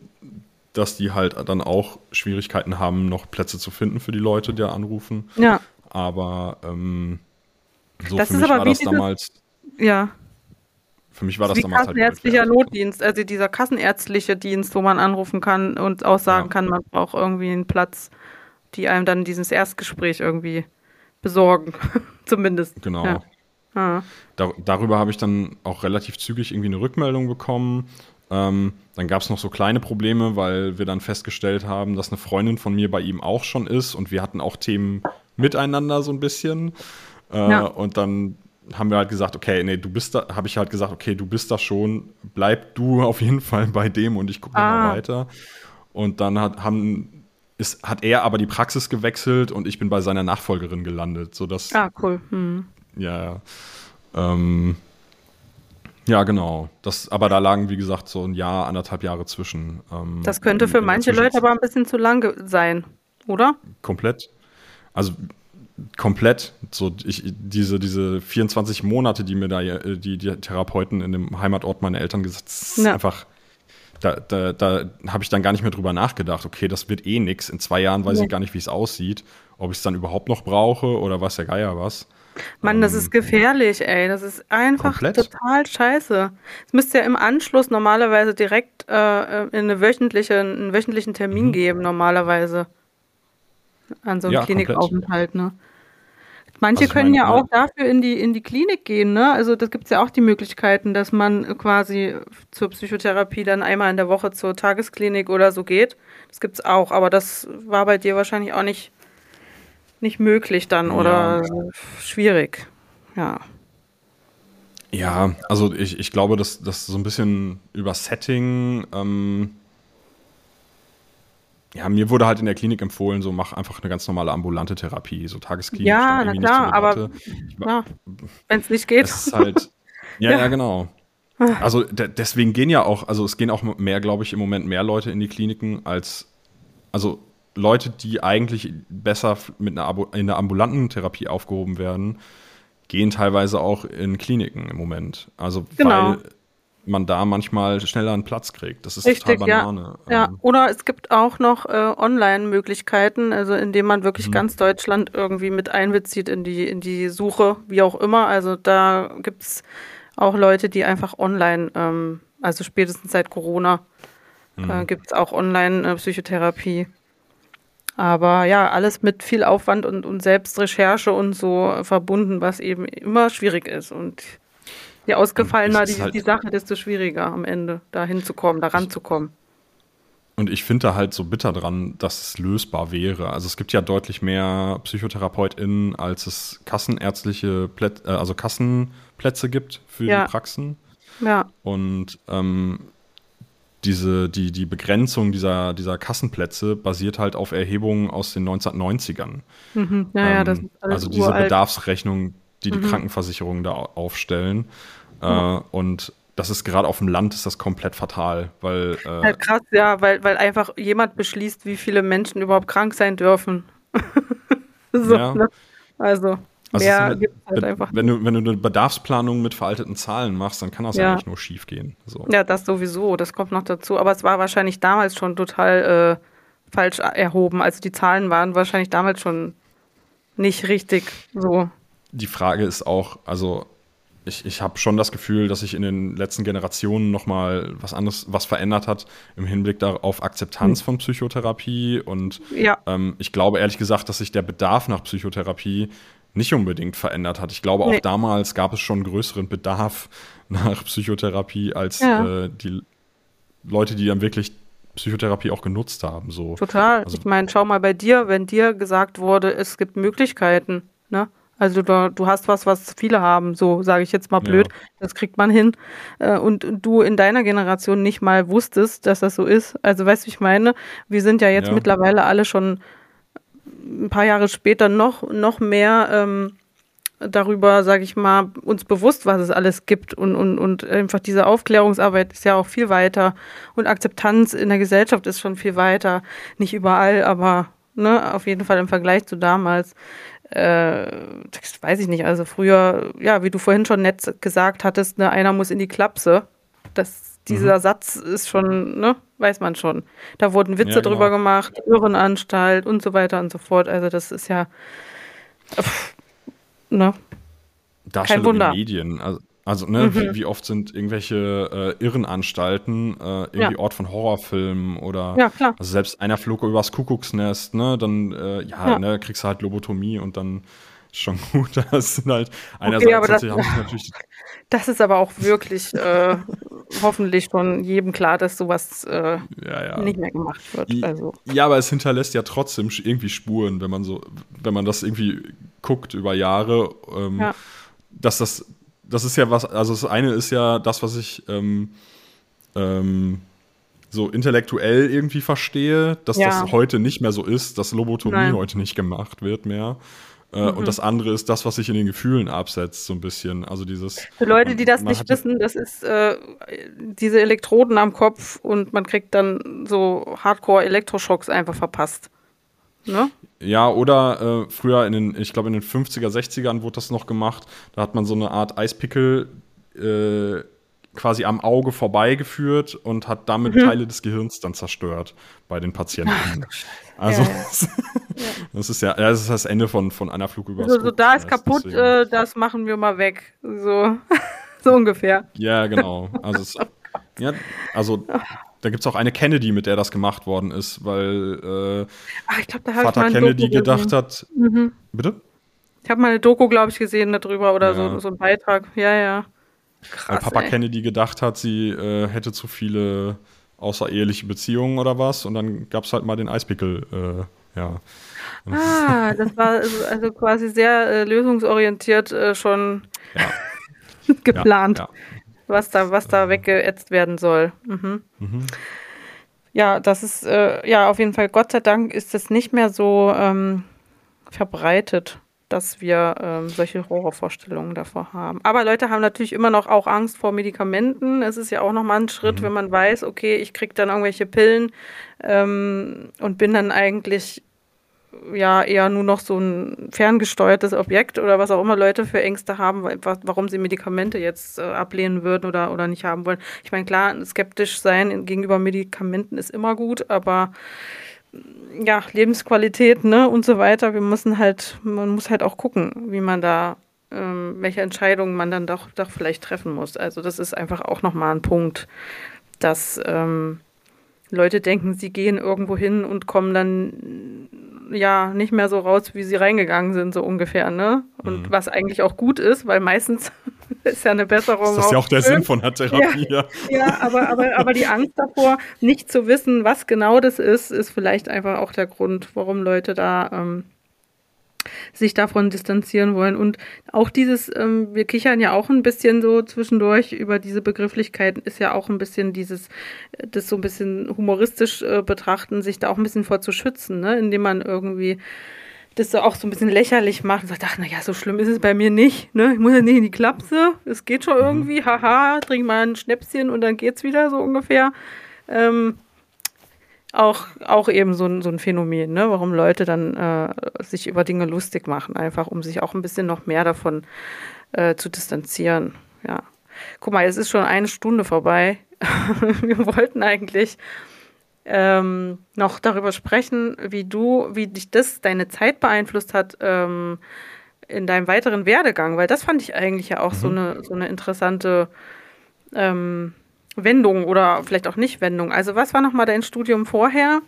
dass die halt dann auch Schwierigkeiten haben, noch Plätze zu finden für die Leute, die anrufen. Ja. Aber ähm, So, Das für ist mich aber war wie das dieses- damals, Ja, für mich war das wie damals halt kassenärztlicher. Notdienst, also dieser kassenärztliche Dienst, wo man anrufen kann und aussagen Ja. kann, man braucht irgendwie einen Platz, die einem dann dieses Erstgespräch irgendwie besorgen, <laughs> zumindest. Genau. Ja. Ah. Da, darüber habe ich dann auch relativ zügig irgendwie eine Rückmeldung bekommen. Ähm, dann gab es noch so kleine Probleme, weil wir dann festgestellt haben, dass eine Freundin von mir bei ihm auch schon ist und wir hatten auch Themen miteinander so ein bisschen. Äh, Ja. Und dann haben wir halt gesagt, okay, nee, du bist da, habe ich halt gesagt, okay, du bist da schon, bleib du <laughs> auf jeden Fall bei dem und ich gucke Ah. mal weiter. Und dann hat, haben, ist, hat er aber die Praxis gewechselt und ich bin bei seiner Nachfolgerin gelandet, sodass ah, cool. Hm. ja, ja. Ähm, ja, genau. Das, aber da lagen, wie gesagt, so ein Jahr, anderthalb Jahre zwischen. Ähm, Das könnte für manche Leute aber ein bisschen zu lang sein, oder? Komplett. Also komplett. So, ich, diese, diese 24 Monate, die mir da äh, die, die Therapeuten in dem Heimatort meiner Eltern gesagt ist Ja. einfach. Da, da, da habe ich dann gar nicht mehr drüber nachgedacht. Okay, das wird eh nix. In zwei Jahren weiß Nee. ich gar nicht, wie es aussieht. Ob ich es dann überhaupt noch brauche oder was der Geier was. Mann, das ist gefährlich, ey. Das ist einfach Komplett. total scheiße. Es müsste ja im Anschluss normalerweise direkt äh, in eine wöchentliche, einen wöchentlichen Termin geben, normalerweise. An so einem Mhm. Ja, Klinikaufenthalt, ne? Manche Also können mein, ja auch dafür in die, in die Klinik gehen, ne? Also das gibt es ja auch die Möglichkeiten, dass man quasi zur Psychotherapie dann einmal in der Woche zur Tagesklinik oder so geht. Das gibt's auch, aber das war bei dir wahrscheinlich auch nicht, nicht möglich dann Ja. oder schwierig. Ja. Ja, also ich, ich glaube, dass das so ein bisschen über Setting, ähm, ja, mir wurde halt in der Klinik empfohlen, so mach einfach eine ganz normale ambulante Therapie, so Tagesklinik. Ja, na klar, aber ja, wenn es nicht geht. Es halt, <laughs> ja, Ja. ja, genau. Also de deswegen gehen ja auch, also es gehen auch mehr, glaube ich, im Moment mehr Leute in die Kliniken als, also Leute, die eigentlich besser mit einer, in einer ambulanten Therapie aufgehoben werden, gehen teilweise auch in Kliniken im Moment. Also Genau. weil man da manchmal schneller einen Platz kriegt. Das ist Richtig, total ja. Banane. Ja, Ähm, oder es gibt auch noch äh, Online-Möglichkeiten, also indem man wirklich Mhm. ganz Deutschland irgendwie mit einbezieht in die, in die Suche, wie auch immer. Also da gibt es auch Leute, die einfach online, ähm, also spätestens seit Corona, Mhm. äh, gibt es auch Online-Psychotherapie. Aber ja, alles mit viel Aufwand und, und Selbstrecherche und so verbunden, was eben immer schwierig ist. Und je ausgefallener die, halt- die Sache, desto schwieriger am Ende da hinzukommen, da ranzukommen. Und ich finde da halt so bitter dran, dass es lösbar wäre. Also es gibt ja deutlich mehr PsychotherapeutInnen, als es kassenärztliche Plätze, äh, also Kassenplätze gibt für Ja. die Praxen. Ja. Und ähm, diese, die, die Begrenzung dieser, dieser Kassenplätze basiert halt auf Erhebungen aus den 1990ern. Mhm. Ja, ja, das Ähm, also diese uralt. Mhm. Bedarfsrechnung, die die Krankenversicherungen da au- aufstellen. Äh, und das ist gerade auf dem Land ist das komplett fatal, weil äh, Halt krass, ja, weil, weil einfach jemand beschließt, wie viele Menschen überhaupt krank sein dürfen. <laughs> so, Ja. ne? Also, Also mehr ist gibt halt wenn, einfach. wenn, du, wenn du eine Bedarfsplanung mit veralteten Zahlen machst, dann kann das Ja. eigentlich nur schief gehen. So. Ja, das sowieso, das kommt noch dazu. Aber es war wahrscheinlich damals schon total äh, falsch erhoben. Also die Zahlen waren wahrscheinlich damals schon nicht richtig so. Die Frage ist auch, also ich, ich habe schon das Gefühl, dass sich in den letzten Generationen nochmal was anderes, was verändert hat im Hinblick auf Akzeptanz von Psychotherapie. Und Ja, ähm, ich glaube ehrlich gesagt, dass sich der Bedarf nach Psychotherapie nicht unbedingt verändert hat. Ich glaube, auch Nee. damals gab es schon größeren Bedarf <laughs> nach Psychotherapie als Ja. äh, die Leute, die dann wirklich Psychotherapie auch genutzt haben. So. total. Also- ich meine, schau mal bei dir, wenn dir gesagt wurde, es gibt Möglichkeiten, ne? Also du, du hast was, was viele haben, so sage ich jetzt mal blöd, Ja. das kriegt man hin. Äh, Und du in deiner Generation nicht mal wusstest, dass das so ist. Also weißt du, wie ich meine? Wir sind ja jetzt Ja. mittlerweile alle schon ein paar Jahre später noch, noch mehr ähm, darüber, sage ich mal, uns bewusst, was es alles gibt. Und, und, und einfach diese Aufklärungsarbeit ist ja auch viel weiter. Und Akzeptanz in der Gesellschaft ist schon viel weiter. Nicht überall, aber ne, auf jeden Fall im Vergleich zu damals. Äh, das weiß ich nicht. Also früher, ja, wie du vorhin schon nett gesagt hattest, ne, einer muss in die Klapse. Das, dieser Satz ist schon, ne, weiß man schon. Da wurden Witze Ja, genau. drüber gemacht, Irrenanstalt und so weiter und so fort. Also das ist ja, pff, ne, Darstellung in Medien. Also, also ne, mhm. wie, wie, oft sind irgendwelche äh, Irrenanstalten äh, irgendwie ja. Ort von Horrorfilmen oder ja, klar. also selbst einer flog übers Kuckucksnest, ne, dann äh, ja, ja, ne, kriegst du halt Lobotomie und dann schon <laughs> gut. Das sind halt einerseits okay, aber das, natürlich. <laughs> Das ist aber auch wirklich äh, hoffentlich von jedem klar, dass sowas äh, ja, ja. nicht mehr gemacht wird. Also. Ja, aber es hinterlässt ja trotzdem irgendwie Spuren, wenn man so, wenn man das irgendwie guckt über Jahre, ähm, ja. dass das, das ist ja was, also das eine ist ja das, was ich ähm, ähm, so intellektuell irgendwie verstehe, dass das heute nicht mehr so ist, dass Lobotomie Nein. heute nicht gemacht wird mehr. Mhm. Und das andere ist das, was sich in den Gefühlen absetzt, so ein bisschen. Also dieses. Für Leute, die das nicht wissen, das ist äh, diese Elektroden am Kopf und man kriegt dann so Hardcore-Elektroschocks einfach verpasst. Ne? Ja, oder äh, früher in den, ich glaube in den 50er, 60ern wurde das noch gemacht. Da hat man so eine Art Eispickel äh, quasi am Auge vorbeigeführt und hat damit mhm. Teile des Gehirns dann zerstört bei den Patienten. Also, ja, ja. <laughs> das ist ja, das ist das Ende von, von einer Flugüberwachung. Also, so, da ist kaputt, äh, das machen wir mal weg. So, <laughs> so ungefähr. Ja, genau. Also, es, ja, also da gibt es auch eine Kennedy, mit der das gemacht worden ist, weil äh, Ach, glaub, Vater Kennedy Doku gedacht gesehen. hat. Mhm. Bitte? Ich habe mal eine Doku, glaube ich, gesehen darüber oder ja. so, so einen Beitrag. Ja, ja. Krass, Weil Papa ey. Kennedy gedacht hat, sie äh, hätte zu viele außereheliche Beziehungen oder was. Und dann gab es halt mal den Eispickel, äh, ja. Ah, das war also, also quasi sehr äh, lösungsorientiert äh, schon ja. <laughs> geplant, ja, ja. was da, was da weggeätzt werden soll. Mhm. Mhm. Ja, das ist, äh, ja, auf jeden Fall, Gott sei Dank ist es nicht mehr so ähm, verbreitet dass wir ähm, solche Horrorvorstellungen davor haben. Aber Leute haben natürlich immer noch auch Angst vor Medikamenten. Es ist ja auch nochmal ein Schritt, mhm. wenn man weiß, okay, ich kriege dann irgendwelche Pillen ähm, und bin dann eigentlich ja eher nur noch so ein ferngesteuertes Objekt oder was auch immer Leute für Ängste haben, warum sie Medikamente jetzt äh, ablehnen würden oder, oder nicht haben wollen. Ich meine, klar, skeptisch sein gegenüber Medikamenten ist immer gut, aber ja, Lebensqualität, ne, und so weiter. Wir müssen halt, man muss halt auch gucken, wie man da, ähm, welche Entscheidungen man dann doch, doch vielleicht treffen muss. Also das ist einfach auch nochmal ein Punkt, dass ähm, Leute denken, sie gehen irgendwo hin und kommen dann ja nicht mehr so raus, wie sie reingegangen sind, so ungefähr, ne? Und mhm. was eigentlich auch gut ist, weil meistens <laughs> ist ja eine Besserung. Das ist ja auch der Sinn von der Therapie. Ja, ja aber, aber, aber die Angst davor, nicht zu wissen, was genau das ist, ist vielleicht einfach auch der Grund, warum Leute da ähm, sich davon distanzieren wollen. Und auch dieses, ähm, wir kichern ja auch ein bisschen so zwischendurch über diese Begrifflichkeiten, ist ja auch ein bisschen dieses, äh, das so ein bisschen humoristisch äh, betrachten, sich da auch ein bisschen vor zu schützen, ne? indem man irgendwie das so auch so ein bisschen lächerlich macht und sagt, ach, naja, so schlimm ist es bei mir nicht. Ne? Ich muss ja nicht in die Klapse, es geht schon mhm. irgendwie, haha, trink mal ein Schnäpschen und dann geht's wieder so ungefähr. Ähm, auch, auch eben so ein, so ein Phänomen, ne? warum Leute dann äh, sich über Dinge lustig machen, einfach um sich auch ein bisschen noch mehr davon äh, zu distanzieren. Ja. Guck mal, es ist schon eine Stunde vorbei. <laughs> Wir wollten eigentlich ähm, noch darüber sprechen, wie du, wie dich das, deine Zeit beeinflusst hat ähm, in deinem weiteren Werdegang, weil das fand ich eigentlich ja auch mhm. so, eine, so eine interessante ähm, Wendung oder vielleicht auch nicht Wendung. Also was war nochmal dein Studium vorher?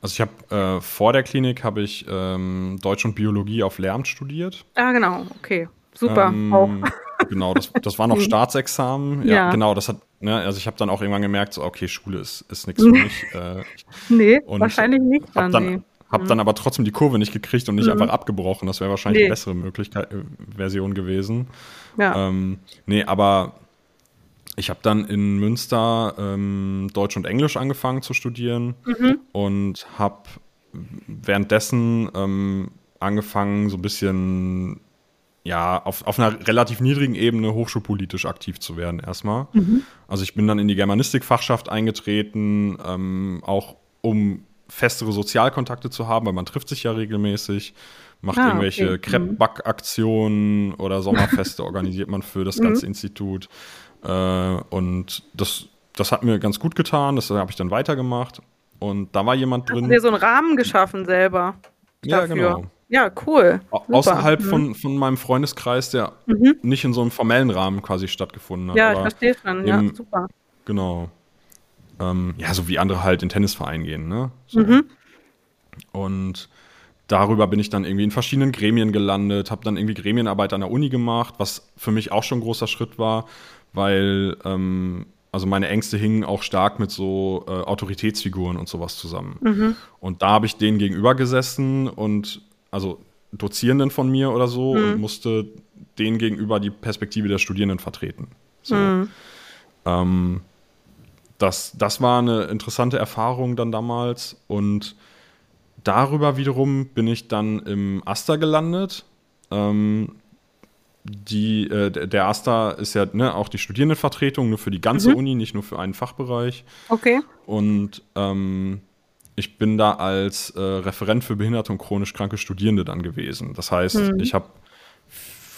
Also ich habe äh, vor der Klinik habe ich ähm, Deutsch und Biologie auf Lehramt studiert. Ah genau, okay, super. Ähm, auch. Genau, das, das war noch <laughs> Staatsexamen. Ja, ja. genau, das hat, ne, also ich habe dann auch irgendwann gemerkt, so, okay, Schule ist, ist nichts für <laughs> mich. Äh, nee, wahrscheinlich nicht. Hab dann, nee. Hab mhm. dann aber trotzdem die Kurve nicht gekriegt und nicht mhm. einfach abgebrochen. Das wäre wahrscheinlich nee. eine bessere Möglichkeit, äh, Version gewesen. Ja. Ähm, nee, aber ich habe dann in Münster ähm, Deutsch und Englisch angefangen zu studieren mhm. und habe währenddessen ähm, angefangen, so ein bisschen ja, auf, auf einer relativ niedrigen Ebene hochschulpolitisch aktiv zu werden erstmal. Mhm. Also ich bin dann in die Germanistik-Fachschaft eingetreten, ähm, auch um festere Sozialkontakte zu haben, weil man trifft sich ja regelmäßig, macht ah, irgendwelche okay. Mhm. Crepe-Back-Aktionen oder Sommerfeste organisiert man für das ganze mhm. Institut. Äh, und das, das hat mir ganz gut getan, das habe ich dann weitergemacht. Und da war jemand drin. Hast du dir so einen Rahmen geschaffen selber? Ja, dafür. genau. Ja, cool. Super. Außerhalb mhm. von, von meinem Freundeskreis, der mhm. nicht in so einem formellen Rahmen quasi stattgefunden hat. Ja, ich verstehe schon. Ja, super. Genau. Ähm, ja, so wie andere halt in Tennisverein gehen, ne? So. Mhm. Und darüber bin ich dann irgendwie in verschiedenen Gremien gelandet, habe dann irgendwie Gremienarbeit an der Uni gemacht, was für mich auch schon ein großer Schritt war, weil ähm, also meine Ängste hingen auch stark mit so äh, Autoritätsfiguren und sowas zusammen. Mhm. Und da habe ich denen gegenüber gesessen und also Dozierenden von mir oder so mhm. und musste denen gegenüber die Perspektive der Studierenden vertreten. So. Mhm. Ähm, das, das war eine interessante Erfahrung dann damals und darüber wiederum bin ich dann im Aster gelandet. Ähm, die, äh, der Aster ist ja ne, auch die Studierendenvertretung, nur für die ganze mhm. Uni, nicht nur für einen Fachbereich. Okay. Und ähm, ich bin da als äh, Referent für behinderte und chronisch kranke Studierende dann gewesen. Das heißt, mhm. ich habe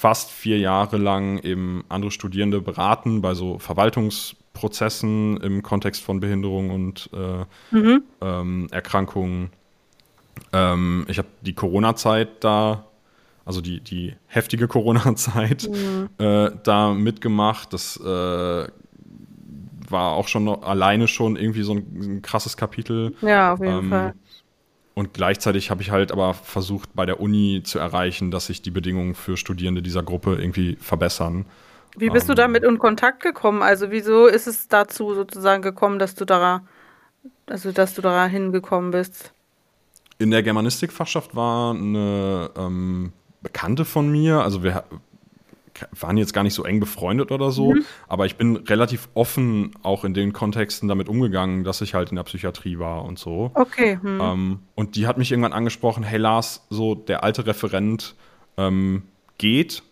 fast vier Jahre lang eben andere Studierende beraten bei so Verwaltungsprozessen im Kontext von Behinderung und äh, mhm. ähm, Erkrankungen. Ähm, ich habe die Corona-Zeit da, also die, die heftige Corona-Zeit, mhm. äh, da mitgemacht. Das äh, war auch schon alleine schon irgendwie so ein, ein krasses Kapitel. Ja, auf jeden ähm, Fall. Und gleichzeitig habe ich halt aber versucht, bei der Uni zu erreichen, dass sich die Bedingungen für Studierende dieser Gruppe irgendwie verbessern. Wie bist ähm, du damit in Kontakt gekommen? Also wieso ist es dazu sozusagen gekommen, dass du da, also dass du da hingekommen bist? in der Germanistikfachschaft war eine ähm, Bekannte von mir, also wir waren jetzt gar nicht so eng befreundet oder so, mhm. aber ich bin relativ offen auch in den Kontexten damit umgegangen, dass ich halt in der Psychiatrie war und so. Okay. Mhm. Ähm, und die hat mich irgendwann angesprochen, hey Lars, so der alte Referent ähm, geht.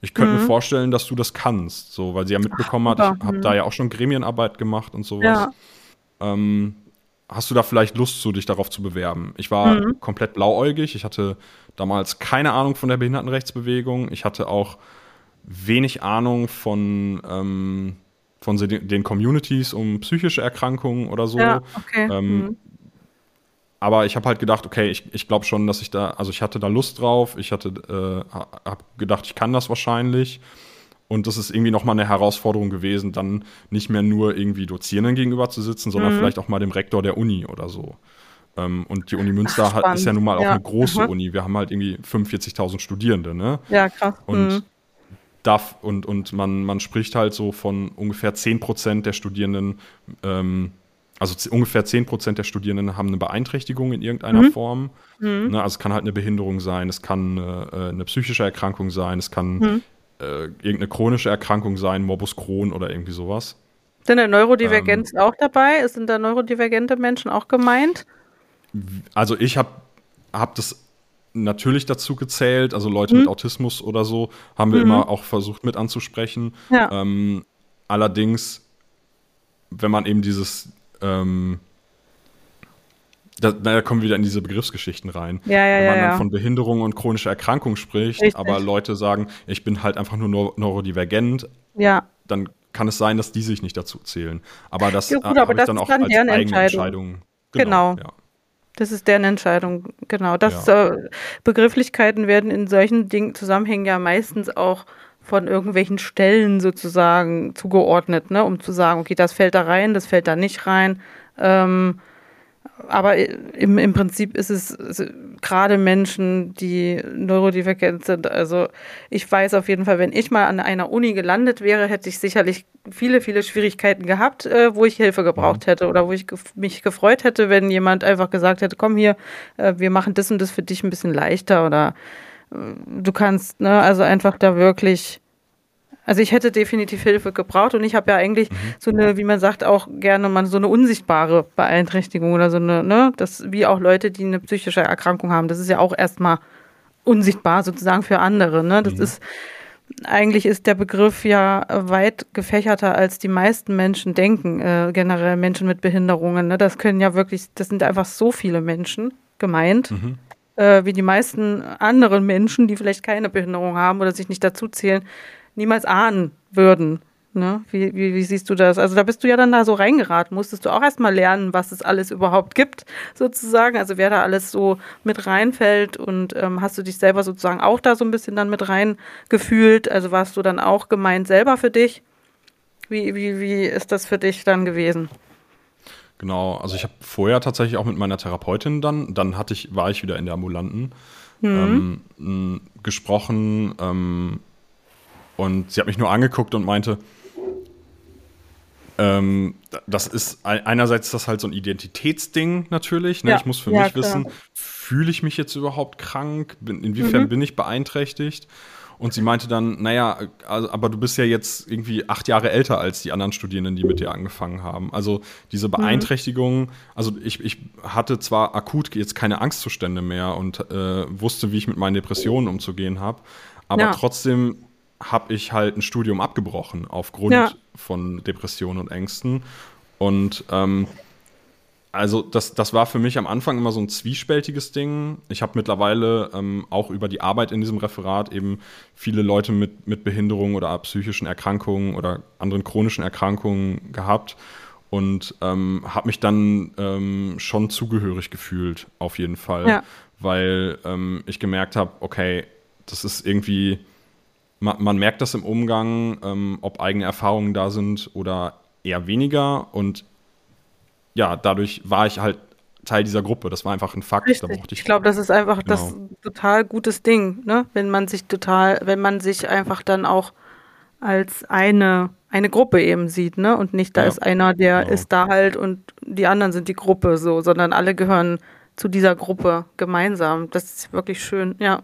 Ich könnte mhm. mir vorstellen, dass du das kannst, so, weil sie ja mitbekommen Ach, hat, ich habe da mhm. ja auch schon Gremienarbeit gemacht und sowas. Ja. Ähm, hast du da vielleicht Lust, so dich darauf zu bewerben? Ich war mhm. komplett blauäugig. Ich hatte damals keine Ahnung von der Behindertenrechtsbewegung. Ich hatte auch wenig Ahnung von, ähm, von den Communities um psychische Erkrankungen oder so. Ja, okay. Ähm, mhm. Aber ich habe halt gedacht, okay, ich, ich glaube schon, dass ich da, also ich hatte da Lust drauf. Ich hatte, äh, habe gedacht, ich kann das wahrscheinlich. Und das ist irgendwie nochmal eine Herausforderung gewesen, dann nicht mehr nur irgendwie Dozierenden gegenüber zu sitzen, sondern mhm. vielleicht auch mal dem Rektor der Uni oder so. Ähm, und die Uni Münster Ach, hat, ist ja nun mal auch ja. eine große mhm. Uni. Wir haben halt irgendwie 45.000 Studierende, ne? Ja, krass. Und, mhm. darf, und, und man, man spricht halt so von ungefähr 10 Prozent der Studierenden, ähm, also ungefähr 10 Prozent der Studierenden haben eine Beeinträchtigung in irgendeiner mhm. Form. Mhm. Ne? Also es kann halt eine Behinderung sein, es kann eine, äh, eine psychische Erkrankung sein, es kann mhm äh, irgendeine chronische Erkrankung sein, Morbus Crohn oder irgendwie sowas. Sind da Neurodivergenz ähm, auch dabei? Sind da neurodivergente Menschen auch gemeint? Also ich habe hab das natürlich dazu gezählt, also Leute mhm. mit Autismus oder so haben wir mhm. immer auch versucht mit anzusprechen. Ja. Ähm, allerdings, wenn man eben dieses ähm, da, da, kommen wir wieder in diese Begriffsgeschichten rein. Ja, ja, Wenn man ja, dann von Behinderung und chronischer Erkrankung spricht, Richtig. aber Leute sagen, ich bin halt einfach nur neurodivergent, ja. dann kann es sein, dass die sich nicht dazu zählen. Aber das ja, habe ich dann auch dann als eigene Entscheidung. Entscheidung genau. genau. Das ist deren Entscheidung, genau. Das äh, Begrifflichkeiten werden in solchen Ding Zusammenhängen ja meistens auch von irgendwelchen Stellen sozusagen zugeordnet, ne, um zu sagen, okay, das fällt da rein, das fällt da nicht rein. Ähm, aber im, im Prinzip ist es gerade Menschen, die neurodivergent sind. Also ich weiß auf jeden Fall, wenn ich mal an einer Uni gelandet wäre, hätte ich sicherlich viele, viele Schwierigkeiten gehabt, äh, wo ich Hilfe gebraucht mhm. hätte oder wo ich gef mich gefreut hätte, wenn jemand einfach gesagt hätte, komm hier, äh, wir machen das und das für dich ein bisschen leichter oder äh, du kannst, ne, also einfach da wirklich also ich hätte definitiv Hilfe gebraucht und ich habe ja eigentlich mhm. so eine, wie man sagt, auch gerne mal so eine unsichtbare Beeinträchtigung oder so eine, ne, das wie auch Leute, die eine psychische Erkrankung haben, das ist ja auch erstmal unsichtbar sozusagen für andere, ne? Das mhm. ist eigentlich ist der Begriff ja weit gefächerter, als die meisten Menschen denken, äh, generell Menschen mit Behinderungen. Ne? Das können ja wirklich, das sind einfach so viele Menschen gemeint, mhm. äh, wie die meisten anderen Menschen, die vielleicht keine Behinderung haben oder sich nicht dazu zählen, niemals ahnen würden. Ne? Wie, wie, wie siehst du das? Also da bist du ja dann da so reingeraten. Musstest du auch erstmal lernen, was es alles überhaupt gibt, sozusagen. Also wer da alles so mit reinfällt und ähm, hast du dich selber sozusagen auch da so ein bisschen dann mit reingefühlt? Also warst du dann auch gemeint selber für dich? Wie, wie, wie ist das für dich dann gewesen? Genau, also ich habe vorher tatsächlich auch mit meiner Therapeutin dann, dann hatte ich, war ich wieder in der ambulanten mhm. ähm, gesprochen ähm, und sie hat mich nur angeguckt und meinte, ähm, das ist einerseits das halt so ein Identitätsding natürlich. Ne? Ja. Ich muss für ja, mich klar. wissen, fühle ich mich jetzt überhaupt krank? Bin, inwiefern mhm. bin ich beeinträchtigt? Und sie meinte dann, naja, also, aber du bist ja jetzt irgendwie acht Jahre älter als die anderen Studierenden, die mit dir angefangen haben. Also diese mhm. Beeinträchtigung, also ich, ich hatte zwar akut jetzt keine Angstzustände mehr und äh, wusste, wie ich mit meinen Depressionen umzugehen habe, aber ja. trotzdem habe ich halt ein Studium abgebrochen aufgrund ja. von Depressionen und Ängsten. Und ähm, also das, das war für mich am Anfang immer so ein zwiespältiges Ding. Ich habe mittlerweile ähm, auch über die Arbeit in diesem Referat eben viele Leute mit, mit Behinderungen oder psychischen Erkrankungen oder anderen chronischen Erkrankungen gehabt und ähm, habe mich dann ähm, schon zugehörig gefühlt, auf jeden Fall, ja. weil ähm, ich gemerkt habe, okay, das ist irgendwie man, man merkt das im Umgang, ähm, ob eigene Erfahrungen da sind oder eher weniger. Und ja, dadurch war ich halt Teil dieser Gruppe. Das war einfach ein Fakt. Richtig. ich, ich glaube, das ist einfach genau. das total gutes Ding, ne? Wenn man sich total, wenn man sich einfach dann auch als eine, eine Gruppe eben sieht, ne? Und nicht da ja. ist einer, der genau. ist da halt und die anderen sind die Gruppe so, sondern alle gehören zu dieser Gruppe gemeinsam. Das ist wirklich schön, ja.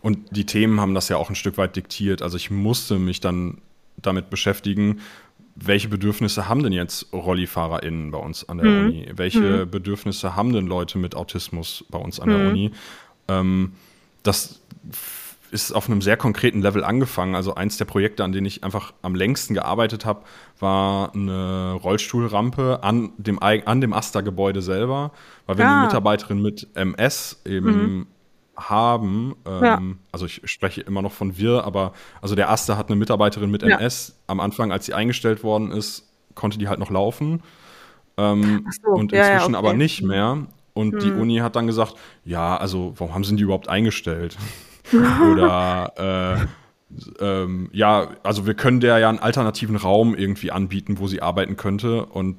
Und die Themen haben das ja auch ein Stück weit diktiert. Also ich musste mich dann damit beschäftigen, welche Bedürfnisse haben denn jetzt RollifahrerInnen bei uns an der mhm. Uni? Welche mhm. Bedürfnisse haben denn Leute mit Autismus bei uns an der mhm. Uni? Ähm, das ist auf einem sehr konkreten Level angefangen. Also eins der Projekte, an denen ich einfach am längsten gearbeitet habe, war eine Rollstuhlrampe an dem, an dem Asta-Gebäude selber, weil wir ah. eine Mitarbeiterin mit MS eben haben. Ähm, ja. Also ich spreche immer noch von wir, aber also der Aster hat eine Mitarbeiterin mit MS. Ja. Am Anfang, als sie eingestellt worden ist, konnte die halt noch laufen. Ähm, so, und inzwischen ja, okay. aber nicht mehr. Und hm. die Uni hat dann gesagt, ja, also warum haben sie die überhaupt eingestellt? <laughs> Oder äh, ähm, ja, also wir können der ja einen alternativen Raum irgendwie anbieten, wo sie arbeiten könnte. Und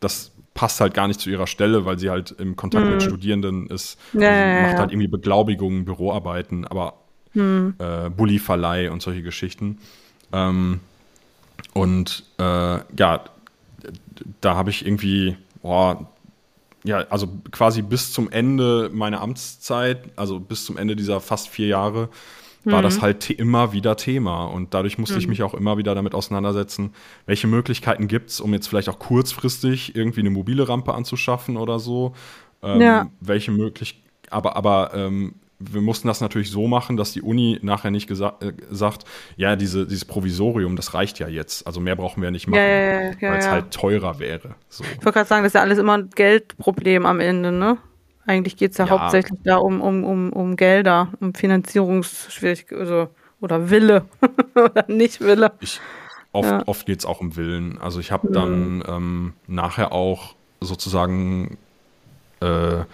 das passt halt gar nicht zu ihrer Stelle, weil sie halt im Kontakt mhm. mit Studierenden ist. Ja, also macht halt irgendwie Beglaubigungen, Büroarbeiten, aber mhm. äh, Bulli-Verleih und solche Geschichten. Ähm, und äh, ja, da habe ich irgendwie, boah, ja, also quasi bis zum Ende meiner Amtszeit, also bis zum Ende dieser fast vier Jahre, war mhm. das halt immer wieder Thema. Und dadurch musste mhm. ich mich auch immer wieder damit auseinandersetzen, welche Möglichkeiten gibt es, um jetzt vielleicht auch kurzfristig irgendwie eine mobile Rampe anzuschaffen oder so. Ähm, ja. Welche möglich, aber, aber ähm, wir mussten das natürlich so machen, dass die Uni nachher nicht äh, sagt, ja, diese, dieses Provisorium, das reicht ja jetzt. Also mehr brauchen wir ja nicht machen, ja, ja, weil es halt teurer wäre. So. Ich wollte gerade sagen, das ist ja alles immer ein Geldproblem am Ende, ne? Eigentlich geht es ja, ja, hauptsächlich da um, um, um, um Gelder, um Finanzierungsschwierigkeiten also, oder Wille <laughs> oder nicht Wille. Ich, oft ja. oft geht es auch um Willen. Also ich habe dann ähm, nachher auch sozusagen äh,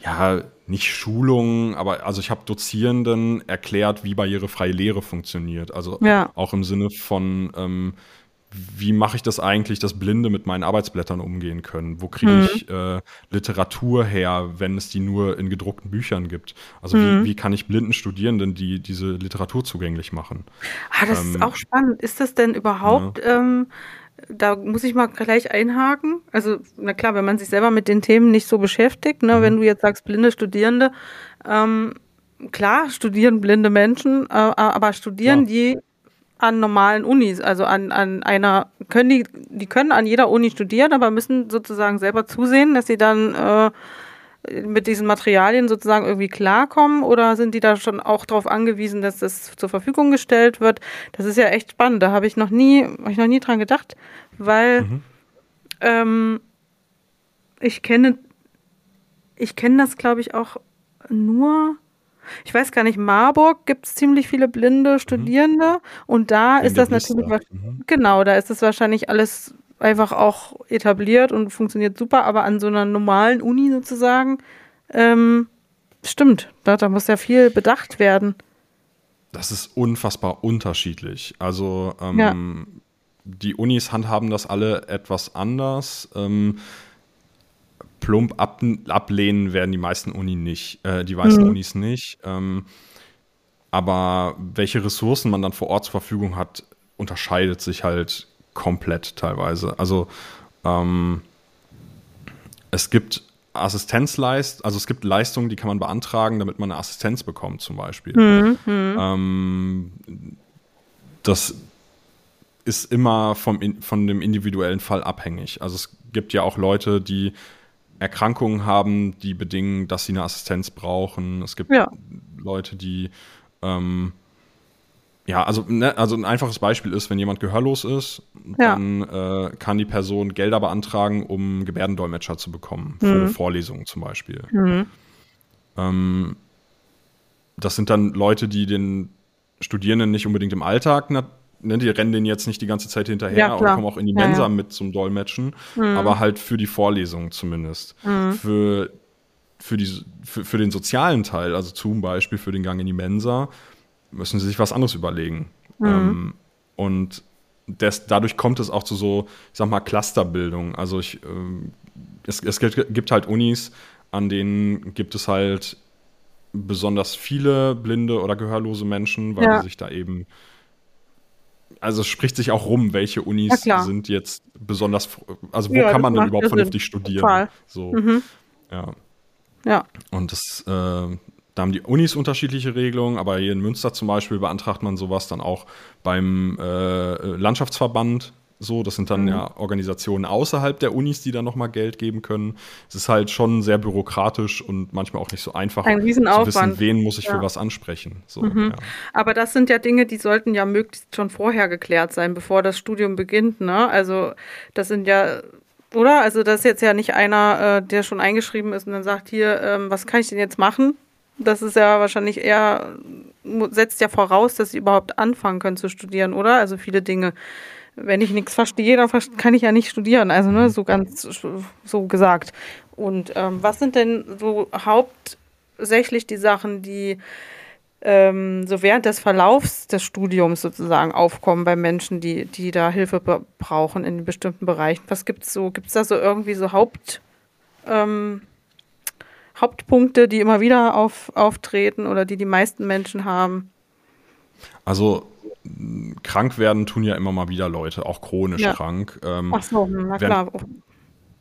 ja, nicht Schulungen, aber also ich habe Dozierenden erklärt, wie barrierefreie Lehre funktioniert. Also ja. auch im Sinne von, ähm, wie mache ich das eigentlich, dass Blinde mit meinen Arbeitsblättern umgehen können? Wo kriege mhm. ich äh, Literatur her, wenn es die nur in gedruckten Büchern gibt? Also mhm. wie, wie kann ich blinden Studierenden die, diese Literatur zugänglich machen? Ah, das ähm, ist auch spannend. Ist das denn überhaupt, ja. ähm, da muss ich mal gleich einhaken. Also, na klar, wenn man sich selber mit den Themen nicht so beschäftigt, ne, mhm. wenn du jetzt sagst, blinde Studierende, ähm, klar, studieren blinde Menschen, äh, aber studieren ja. die an normalen Unis, also an, an einer, können die, die können an jeder Uni studieren, aber müssen sozusagen selber zusehen, dass sie dann äh, mit diesen Materialien sozusagen irgendwie klarkommen oder sind die da schon auch darauf angewiesen, dass das zur Verfügung gestellt wird? Das ist ja echt spannend. Da habe ich noch nie, habe ich noch nie dran gedacht, weil mhm. ähm, ich kenne, ich kenne das, glaube ich, auch nur ich weiß gar nicht, Marburg gibt es ziemlich viele blinde Studierende mhm. und da Wegen ist das natürlich, mhm. genau, da ist das wahrscheinlich alles einfach auch etabliert und funktioniert super, aber an so einer normalen Uni sozusagen, ähm, stimmt, da, da muss ja viel bedacht werden. Das ist unfassbar unterschiedlich. Also ähm, ja. die Unis handhaben das alle etwas anders. Ähm, plump ab, ablehnen werden die meisten Uni nicht, äh, die meisten mhm. Unis nicht. Ähm, aber welche Ressourcen man dann vor Ort zur Verfügung hat, unterscheidet sich halt komplett teilweise. Also ähm, es gibt Assistenzleist, also es gibt Leistungen, die kann man beantragen, damit man eine Assistenz bekommt, zum Beispiel. Mhm. Ähm, das ist immer vom, von dem individuellen Fall abhängig. Also es gibt ja auch Leute, die Erkrankungen haben, die bedingen, dass sie eine Assistenz brauchen. Es gibt ja. Leute, die ähm, ja, also, ne, also ein einfaches Beispiel ist, wenn jemand gehörlos ist, ja. dann äh, kann die Person Gelder beantragen, um Gebärdendolmetscher zu bekommen, mhm. für Vorlesungen zum Beispiel. Mhm. Ähm, das sind dann Leute, die den Studierenden nicht unbedingt im Alltag ne, die rennen denen jetzt nicht die ganze Zeit hinterher ja, und kommen auch in die Mensa ja, ja. mit zum Dolmetschen, mhm. aber halt für die Vorlesung zumindest. Mhm. Für, für, die, für, für den sozialen Teil, also zum Beispiel für den Gang in die Mensa, müssen sie sich was anderes überlegen. Mhm. Ähm, und des, dadurch kommt es auch zu so, ich sag mal, Clusterbildung. Also ich, äh, es, es gibt halt Unis, an denen gibt es halt besonders viele blinde oder gehörlose Menschen, weil ja. sich da eben also es spricht sich auch rum, welche Unis ja, sind jetzt besonders, also wo ja, kann man denn überhaupt vernünftig studieren? Total. So, mhm. ja. Ja. Und das, äh, da haben die Unis unterschiedliche Regelungen, aber hier in Münster zum Beispiel beantragt man sowas dann auch beim äh, Landschaftsverband so, das sind dann mhm. ja Organisationen außerhalb der Unis, die dann nochmal Geld geben können. Es ist halt schon sehr bürokratisch und manchmal auch nicht so einfach Ein Riesenaufwand. zu wissen, wen muss ich ja. für was ansprechen. So, mhm. ja. Aber das sind ja Dinge, die sollten ja möglichst schon vorher geklärt sein, bevor das Studium beginnt. Ne? Also das sind ja oder? Also das ist jetzt ja nicht einer, äh, der schon eingeschrieben ist und dann sagt, hier, ähm, was kann ich denn jetzt machen? Das ist ja wahrscheinlich eher, setzt ja voraus, dass sie überhaupt anfangen können zu studieren, oder? Also viele Dinge wenn ich nichts verstehe, dann kann ich ja nicht studieren. Also ne, so ganz so gesagt. Und ähm, was sind denn so hauptsächlich die Sachen, die ähm, so während des Verlaufs des Studiums sozusagen aufkommen bei Menschen, die, die da Hilfe brauchen in bestimmten Bereichen? Was gibt es so? Gibt es da so irgendwie so Haupt, ähm, Hauptpunkte, die immer wieder auf, auftreten oder die die meisten Menschen haben? Also krank werden tun ja immer mal wieder Leute, auch chronisch ja. krank. Ähm, Ach so, na klar.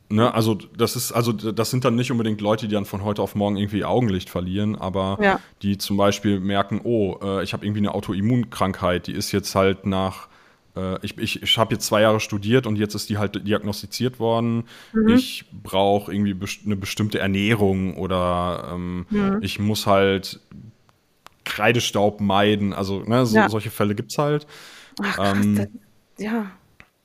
ne, also das ist, also das sind dann nicht unbedingt Leute, die dann von heute auf morgen irgendwie Augenlicht verlieren, aber ja. die zum Beispiel merken, oh, äh, ich habe irgendwie eine Autoimmunkrankheit, die ist jetzt halt nach äh, ich, ich, ich habe jetzt zwei Jahre studiert und jetzt ist die halt diagnostiziert worden. Mhm. Ich brauche irgendwie best eine bestimmte Ernährung oder ähm, mhm. ich muss halt Kreidestaub meiden. Also ne, so, ja. solche Fälle gibt es halt. Ach, krass, ähm, das, ja,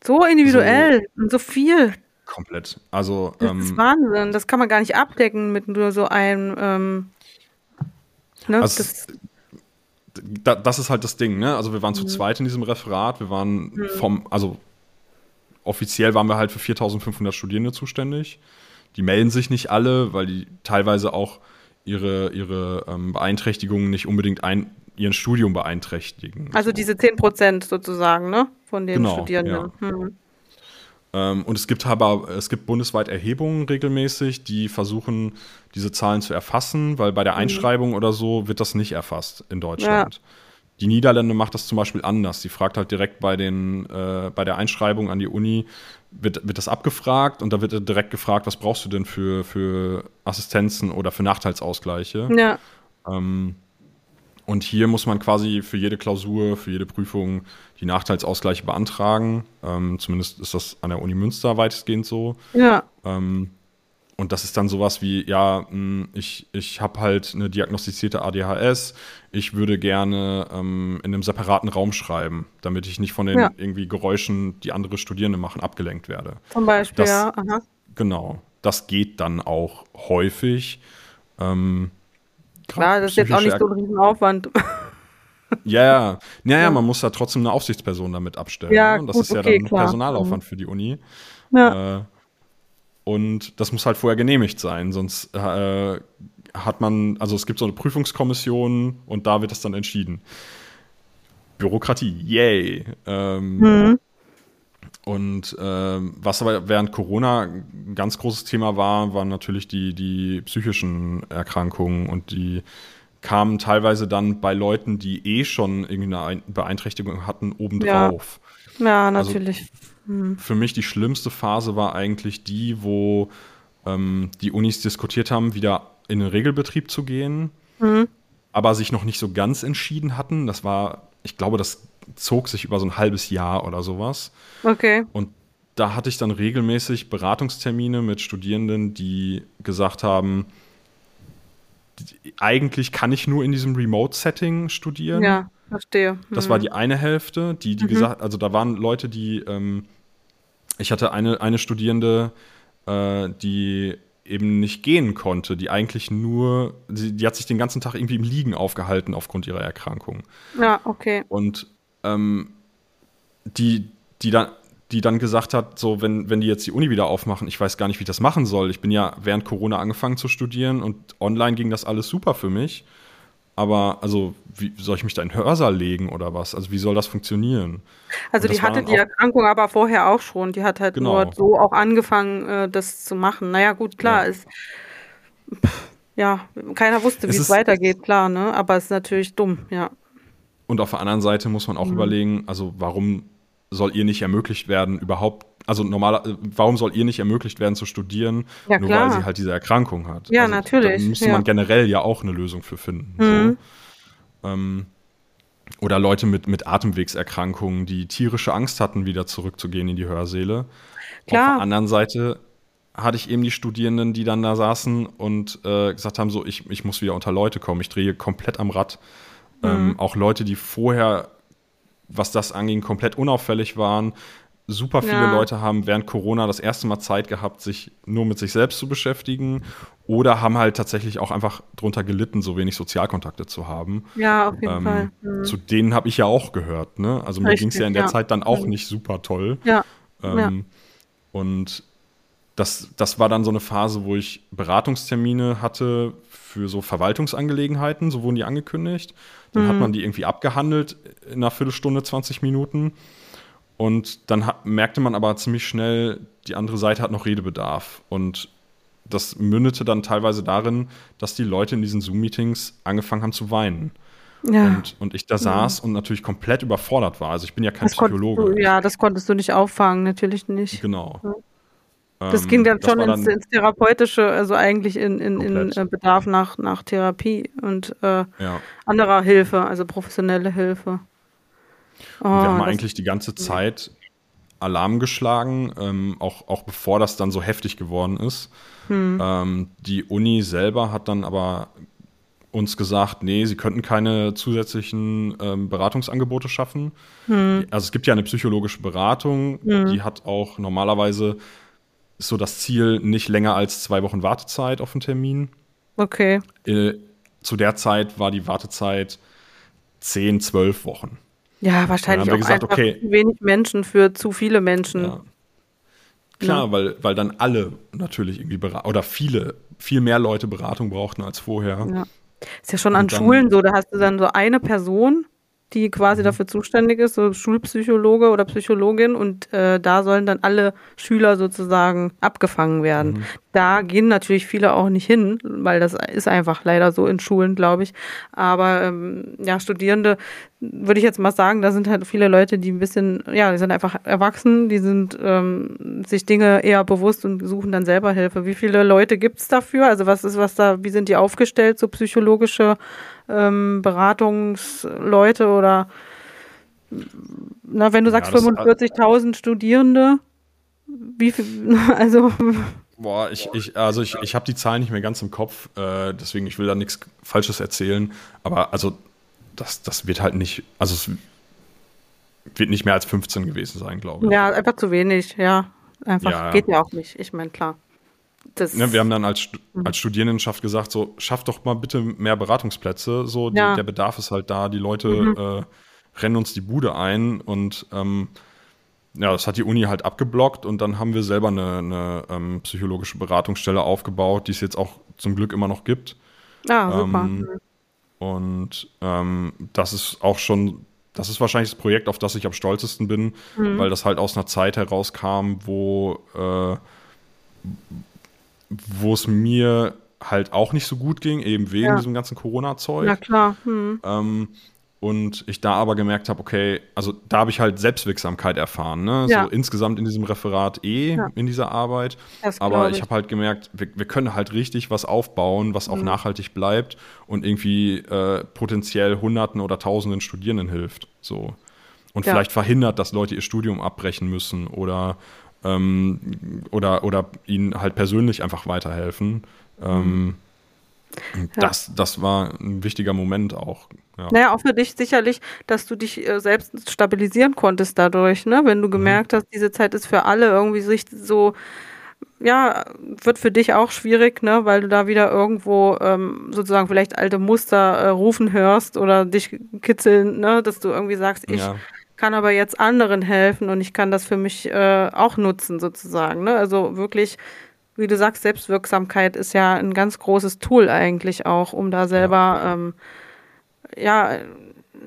so individuell so, und so viel. Komplett. Also das ähm, ist Wahnsinn. Das kann man gar nicht abdecken mit nur so einem. Ähm, ne, also das, da, das ist halt das Ding. Ne? Also wir waren mhm. zu zweit in diesem Referat. Wir waren mhm. vom, also offiziell waren wir halt für 4.500 Studierende zuständig. Die melden sich nicht alle, weil die teilweise auch ihre, ihre ähm, Beeinträchtigungen nicht unbedingt ein, ihren Studium beeinträchtigen. Also so. diese 10 Prozent sozusagen, ne? Von den genau, Studierenden. Ja. Hm. Ähm, und es gibt aber, es gibt bundesweit Erhebungen regelmäßig, die versuchen, diese Zahlen zu erfassen, weil bei der mhm. Einschreibung mhm. oder so wird das nicht erfasst in Deutschland. Ja. Die Niederlande macht das zum Beispiel anders. Die fragt halt direkt bei, den, äh, bei der Einschreibung an die Uni, wird, wird das abgefragt und da wird direkt gefragt, was brauchst du denn für, für Assistenzen oder für Nachteilsausgleiche. Ja. Ähm, und hier muss man quasi für jede Klausur, für jede Prüfung die Nachteilsausgleiche beantragen. Ähm, zumindest ist das an der Uni Münster weitestgehend so. Ja. Ähm, und das ist dann sowas wie, ja, hm, ich, ich habe halt eine diagnostizierte ADHS, ich würde gerne ähm, in einem separaten Raum schreiben, damit ich nicht von den ja. irgendwie Geräuschen, die andere Studierende machen, abgelenkt werde. Zum Beispiel, das, ja. Aha. Genau, das geht dann auch häufig. Ähm, Klar, das ist jetzt auch nicht so ein Riesenaufwand. <laughs> Ja, ja. Naja, ja. man muss ja trotzdem eine Aufsichtsperson damit abstellen. Ja, ne? Und das gut, ist ja okay, dann klar. Personalaufwand Mhm. für die Uni. Ja. Äh, und das muss halt vorher genehmigt sein, sonst äh, hat man, also es gibt so eine Prüfungskommission und da wird das dann entschieden. Bürokratie, yay. Ähm, Mhm. Und ähm, was aber während Corona ein ganz großes Thema war, waren natürlich die, die psychischen Erkrankungen und die kamen teilweise dann bei Leuten, die eh schon irgendeine Ein- Beeinträchtigung hatten, obendrauf. Ja, Also natürlich. Für mich die schlimmste Phase war eigentlich die, wo ähm, die Unis diskutiert haben, wieder in den Regelbetrieb zu gehen, Mhm. aber sich noch nicht so ganz entschieden hatten. Das war, ich glaube, das zog sich über so ein halbes Jahr oder sowas. Okay. Und da hatte ich dann regelmäßig Beratungstermine mit Studierenden, die gesagt haben, eigentlich kann ich nur in diesem Remote-Setting studieren. Ja, verstehe. Das Mhm. war die eine Hälfte, die, die gesagt, also da waren Leute, die, ähm, ich hatte eine, eine Studierende, äh, die eben nicht gehen konnte, die eigentlich nur, die, die hat sich den ganzen Tag irgendwie im Liegen aufgehalten aufgrund ihrer Erkrankung. Ja, okay. Und ähm, die, die, dann, die dann gesagt hat, so, wenn, wenn die jetzt die Uni wieder aufmachen, ich weiß gar nicht, wie ich das machen soll. Ich bin ja während Corona angefangen zu studieren und online ging das alles super für mich. Aber also, wie soll ich mich da in Hörsaal legen oder was? Also, wie soll das funktionieren? Also das die hatte die Erkrankung aber vorher auch schon. Die hat halt Genau. nur so auch angefangen, äh, das zu machen. Naja, gut, klar, Ja. ist. Pff, Ja, keiner wusste, wie Es es weitergeht, klar, ne? Aber es ist natürlich dumm, ja. Und auf der anderen Seite muss man auch Mhm. überlegen, also warum soll ihr nicht ermöglicht werden, überhaupt, also normaler, äh, warum soll ihr nicht ermöglicht werden zu studieren, Ja, nur klar. weil sie halt diese Erkrankung hat? Ja, also, natürlich, Da müsste ja. man generell ja auch eine Lösung für finden. Mhm. So. Ähm, oder Leute mit, mit Atemwegserkrankungen, die tierische Angst hatten, wieder zurückzugehen in die Hörsäle. Auf Klar. der anderen Seite hatte ich eben die Studierenden, die dann da saßen und äh, gesagt haben, so, ich, ich muss wieder unter Leute kommen, ich drehe komplett am Rad. Mhm. Ähm, auch Leute, die vorher, was das anging, komplett unauffällig waren. Super viele Ja. Leute haben während Corona das erste Mal Zeit gehabt, sich nur mit sich selbst zu beschäftigen oder haben halt tatsächlich auch einfach drunter gelitten, so wenig Sozialkontakte zu haben. Ja, auf jeden Ähm, Fall. Mhm. Zu denen habe ich ja auch gehört. Ne? Also mir ging es ja in der ja. Zeit dann auch Mhm. nicht super toll. Ja, Ähm. Und das, das war dann so eine Phase, wo ich Beratungstermine hatte für so Verwaltungsangelegenheiten, so wurden die angekündigt. Dann Mhm. hat man die irgendwie abgehandelt in einer Viertelstunde, 20 Minuten. Und dann hat, merkte man aber ziemlich schnell, die andere Seite hat noch Redebedarf. Und das mündete dann teilweise darin, dass die Leute in diesen Zoom-Meetings angefangen haben zu weinen. ja. Und, und ich da saß und natürlich komplett überfordert war. Also ich bin ja kein das Psychologe. du, ja, das konntest du nicht auffangen, natürlich nicht. Genau. Das Ähm, ging dann das schon ins, ins Therapeutische, also eigentlich in, in, in äh, Bedarf nach, nach Therapie und äh, ja. anderer Hilfe, also professionelle Hilfe. Oh, Und wir haben das- eigentlich die ganze Zeit Alarm geschlagen, ähm, auch, auch bevor das dann so heftig geworden ist. Hm. Ähm, die Uni selber hat dann aber uns gesagt, nee, sie könnten keine zusätzlichen ähm, Beratungsangebote schaffen. Hm. Also es gibt ja eine psychologische Beratung, die hat auch normalerweise so das Ziel nicht länger als zwei Wochen Wartezeit auf einen Termin. Okay. Äh, zu der Zeit war die Wartezeit 10, 12 Wochen. Ja, wahrscheinlich Dann haben auch wir gesagt, einfach okay. zu wenig Menschen für zu viele Menschen. Ja. Klar, weil, weil dann alle natürlich irgendwie bera- oder viele, viel mehr Leute Beratung brauchten als vorher. Ja. Ist ja schon an Und dann- Schulen so, da hast du dann so eine Person, die Mhm. quasi dafür zuständig ist, so Schulpsychologe oder Psychologin und äh, da sollen dann alle Schüler sozusagen abgefangen werden. Mhm. Da gehen natürlich viele auch nicht hin, weil das ist einfach leider so in Schulen, glaube ich. Aber ähm, ja, Studierende, würde ich jetzt mal sagen, da sind halt viele Leute, die ein bisschen, ja, die sind einfach erwachsen, die sind ähm, sich Dinge eher bewusst und suchen dann selber Hilfe. Wie viele Leute gibt's dafür? Also was ist, was da, wie sind die aufgestellt, so psychologische ähm, Beratungsleute oder na, wenn du Ja, sagst das- 45.000 Studierende, wie viel, <laughs> also Boah, ich, ich, also ich, ich habe die Zahlen nicht mehr ganz im Kopf, äh, deswegen ich will da nichts Falsches erzählen. Aber also das, das wird halt nicht, also es wird nicht mehr als 15 gewesen sein, glaube ich. ja, einfach zu wenig, ja. Einfach, Ja. geht ja auch nicht. Ich meine, klar. Ja, wir haben dann als, mhm. als Studierendenschaft gesagt, so, schafft doch mal bitte mehr Beratungsplätze. So, ja. die, der Bedarf ist halt da, die Leute mhm. äh, rennen uns die Bude ein und ähm, ja, das hat die Uni halt abgeblockt und dann haben wir selber eine, eine ähm, psychologische Beratungsstelle aufgebaut, die es jetzt auch zum Glück immer noch gibt. Ah, super. Ähm, und ähm, das ist auch schon, das ist wahrscheinlich das Projekt, auf das ich am stolzesten bin, mhm. weil das halt aus einer Zeit herauskam, wo, äh, wo es mir halt auch nicht so gut ging, eben wegen ja. diesem ganzen Corona-Zeug. Ja, klar. Mhm. Ähm, und ich da aber gemerkt habe, okay, also da habe ich halt Selbstwirksamkeit erfahren, ne? Ja. So insgesamt in diesem Referat eh, ja. in dieser Arbeit. Das aber ich, ich habe halt gemerkt, wir, wir, können halt richtig was aufbauen, was auch mhm. nachhaltig bleibt und irgendwie äh, potenziell Hunderten oder Tausenden Studierenden hilft. So. Und ja. vielleicht verhindert, dass Leute ihr Studium abbrechen müssen oder, ähm, oder, oder ihnen halt persönlich einfach weiterhelfen. Ähm, mhm. Das, das war ein wichtiger Moment auch. Ja. Naja, auch für dich sicherlich, dass du dich äh, selbst stabilisieren konntest dadurch, ne? Wenn du mhm. gemerkt mhm. hast, diese Zeit ist für alle irgendwie sich so, ja, wird für dich auch schwierig, ne? Weil du da wieder irgendwo ähm, sozusagen vielleicht alte Muster äh, rufen hörst oder dich kitzeln, ne? Dass du irgendwie sagst, ich ja. Kann aber jetzt anderen helfen und ich kann das für mich äh, auch nutzen, sozusagen, ne? Also wirklich wie du sagst, Selbstwirksamkeit ist ja ein ganz großes Tool eigentlich auch, um da selber ja, ähm, ja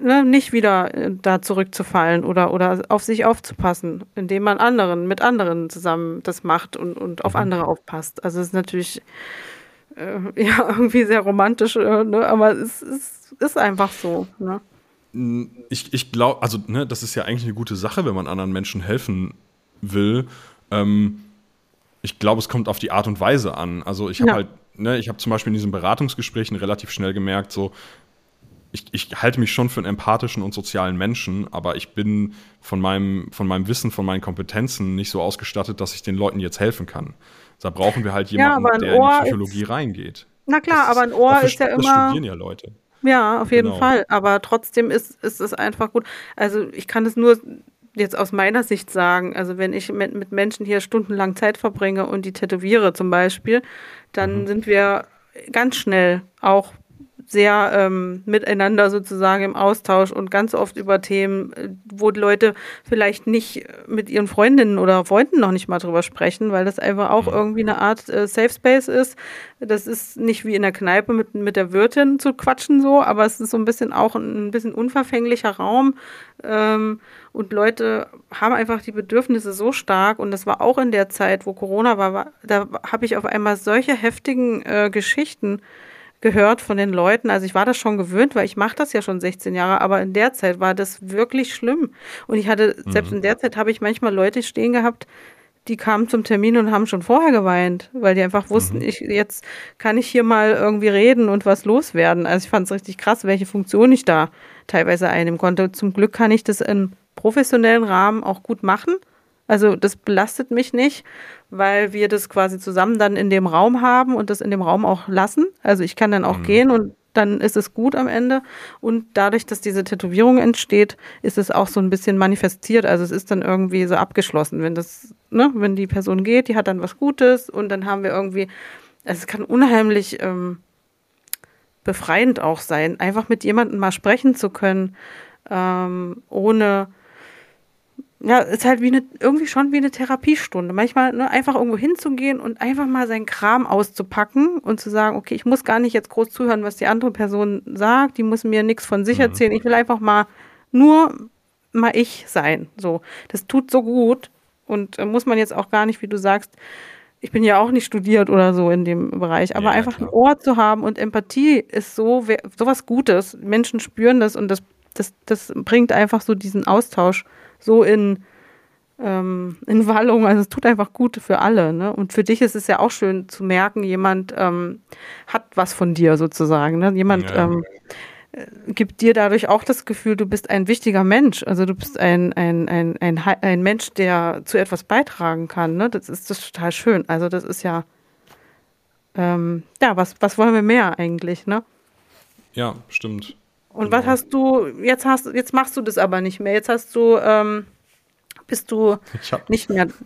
ne, nicht wieder äh, da zurückzufallen oder, oder auf sich aufzupassen, indem man anderen, mit anderen zusammen das macht und, und auf mhm. andere aufpasst. Also es ist natürlich äh, <laughs> ja irgendwie sehr romantisch, äh, ne, aber es, es ist einfach so. Ne? Ich, ich glaube, also ne, das ist ja eigentlich eine gute Sache, wenn man anderen Menschen helfen will. Ähm, ich glaube, es kommt auf die Art und Weise an. Also ich habe ja. halt, ne, ich habe zum Beispiel in diesen Beratungsgesprächen relativ schnell gemerkt, so, ich, ich, halte mich schon für einen empathischen und sozialen Menschen, aber ich bin von meinem, von meinem Wissen, von meinen Kompetenzen nicht so ausgestattet, dass ich den Leuten jetzt helfen kann. Da brauchen wir halt jemanden, ja, der Ohr in die Psychologie ist, reingeht. Na klar, das aber ein Ohr ist ja immer. Das studieren ja Leute. Ja, auf jeden genau. Fall. Aber trotzdem ist, ist es einfach gut. Also ich kann es nur jetzt aus meiner Sicht sagen, also wenn ich mit, mit Menschen hier stundenlang Zeit verbringe und die tätowiere zum Beispiel, dann mhm. sind wir ganz schnell auch sehr ähm, miteinander sozusagen im Austausch und ganz oft über Themen, äh, wo die Leute vielleicht nicht mit ihren Freundinnen oder Freunden noch nicht mal drüber sprechen, weil das einfach auch irgendwie eine Art äh, Safe Space ist. Das ist nicht wie in der Kneipe mit, mit der Wirtin zu quatschen so, aber es ist so ein bisschen auch ein, ein bisschen unverfänglicher Raum. Ähm, und Leute haben einfach die Bedürfnisse so stark. Und das war auch in der Zeit, wo Corona war, war da habe ich auf einmal solche heftigen äh, Geschichten gehört von den Leuten. Also ich war das schon gewöhnt, weil ich mache das ja schon 16 Jahre, aber in der Zeit war das wirklich schlimm. Und ich hatte, mhm. selbst in der Zeit habe ich manchmal Leute stehen gehabt, die kamen zum Termin und haben schon vorher geweint, weil die einfach wussten, mhm. ich, jetzt kann ich hier mal irgendwie reden und was loswerden. Also ich fand es richtig krass, welche Funktion ich da teilweise einnehmen konnte. Zum Glück kann ich das in professionellen Rahmen auch gut machen. Also das belastet mich nicht, weil wir das quasi zusammen dann in dem Raum haben und das in dem Raum auch lassen. Also ich kann dann auch mhm. gehen und dann ist es gut am Ende. Und dadurch, dass diese Tätowierung entsteht, ist es auch so ein bisschen manifestiert. Also es ist dann irgendwie so abgeschlossen. Wenn das, ne, wenn die Person geht, die hat dann was Gutes und dann haben wir irgendwie, also es kann unheimlich ähm, befreiend auch sein, einfach mit jemandem mal sprechen zu können, ähm, ohne ja, ist halt wie eine, irgendwie schon wie eine Therapiestunde. Manchmal ne, einfach irgendwo hinzugehen und einfach mal seinen Kram auszupacken und zu sagen, okay, ich muss gar nicht jetzt groß zuhören, was die andere Person sagt, die muss mir nichts von sich mhm. erzählen. Ich will einfach mal nur mal ich sein. So, das tut so gut und äh, muss man jetzt auch gar nicht, wie du sagst, ich bin ja auch nicht studiert oder so in dem Bereich, aber ja, einfach klar. ein Ohr zu haben und Empathie ist so sowas Gutes. Menschen spüren das und das, das, das bringt einfach so diesen Austausch so in, ähm, in Wallung. Also es tut einfach gut für alle. Ne? Und für dich ist es ja auch schön zu merken, jemand ähm, hat was von dir sozusagen. Ne? Jemand ja. ähm, äh, gibt dir dadurch auch das Gefühl, du bist ein wichtiger Mensch. Also du bist ein, ein, ein, ein, ein Mensch, der zu etwas beitragen kann. Ne? Das ist das ist total schön. Also das ist ja, ähm, ja, was, was wollen wir mehr eigentlich, ne? Ja, stimmt. Und was hast du, jetzt hast jetzt machst du das aber nicht mehr. Jetzt hast du, ähm, bist du nicht mehr. <laughs>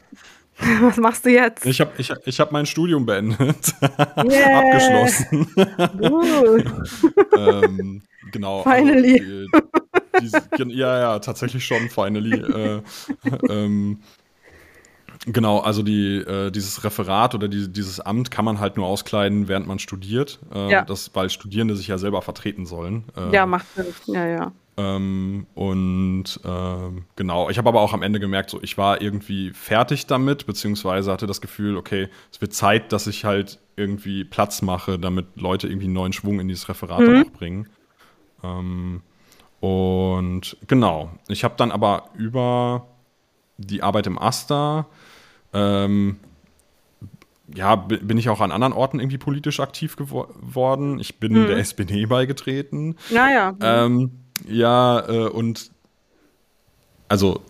Was machst du jetzt? Ich habe ich, ich hab mein Studium beendet. Yeah. <laughs> Abgeschlossen. <laughs> ähm, genau. Also finally. Also, die, die, ja, ja, tatsächlich schon, finally. äh, ähm, Genau, also die, äh, dieses Referat oder die, dieses Amt kann man halt nur auskleiden, während man studiert. Äh, ja. das, weil Studierende sich ja selber vertreten sollen. Äh, ja, macht Sinn. Ja, ja. Ähm, und äh, genau, ich habe aber auch am Ende gemerkt, so ich war irgendwie fertig damit, beziehungsweise hatte das Gefühl, okay, es wird Zeit, dass ich halt irgendwie Platz mache, damit Leute irgendwie einen neuen Schwung in dieses Referat mhm. auch bringen. Ähm, und genau, ich habe dann aber über die Arbeit im Asta ähm, ja, bin ich auch an anderen Orten irgendwie politisch aktiv geworden. Ich bin hm. der SPD beigetreten. Naja. Ähm, ja, äh, und also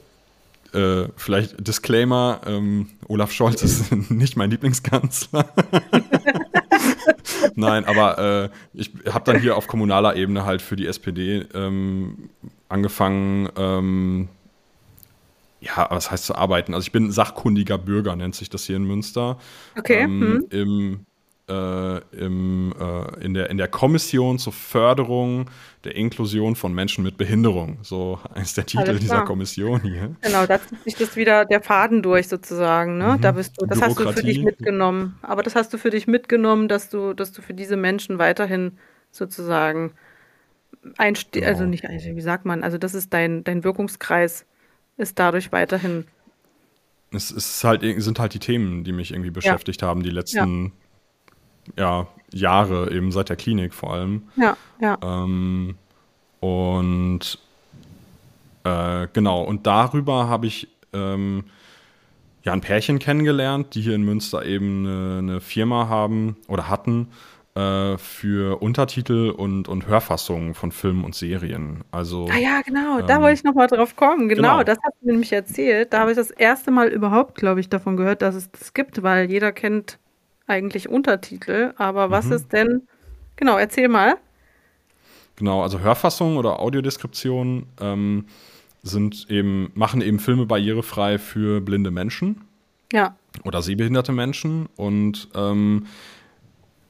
äh, vielleicht Disclaimer, ähm, Olaf Scholz ist <laughs> nicht mein Lieblingskanzler. <laughs> Nein, aber äh, ich habe dann hier auf kommunaler Ebene halt für die SPD ähm, angefangen, ähm, ja, was heißt zu arbeiten? Also ich bin sachkundiger Bürger, nennt sich das hier in Münster. Okay. Ähm, hm. Im äh, im, äh, in, der, in der Kommission zur Förderung der Inklusion von Menschen mit Behinderung. So <laughs> ist der Titel dieser Kommission hier. Genau, da zieht sich das wieder der Faden durch sozusagen. Ne? Mhm. Da bist du, das hast du für dich mitgenommen. Aber das hast du für dich mitgenommen, dass du, dass du für diese Menschen weiterhin sozusagen einstehst, genau. also nicht, wie sagt man, also das ist dein, dein Wirkungskreis ist dadurch weiterhin. Es ist halt, sind halt die Themen, die mich irgendwie beschäftigt ja. haben, die letzten ja ja, Jahre, eben seit der Klinik vor allem. Ja, ja. Ähm, und äh, genau, und darüber habe ich ähm, ja ein Pärchen kennengelernt, die hier in Münster eben eine, eine Firma haben oder hatten äh, für Untertitel und, und Hörfassungen von Filmen und Serien. Also, ah ja, genau, ähm, da wollte ich nochmal drauf kommen. Genau, genau, das hast du nämlich erzählt. Da habe ich das erste Mal überhaupt, glaube ich, davon gehört, dass es das gibt, weil jeder kennt eigentlich Untertitel, aber was mhm. ist denn, genau, erzähl mal. Genau, also Hörfassung oder Audiodeskription ähm, sind eben, machen eben Filme barrierefrei für blinde Menschen. Ja. Oder sehbehinderte Menschen. Und ähm,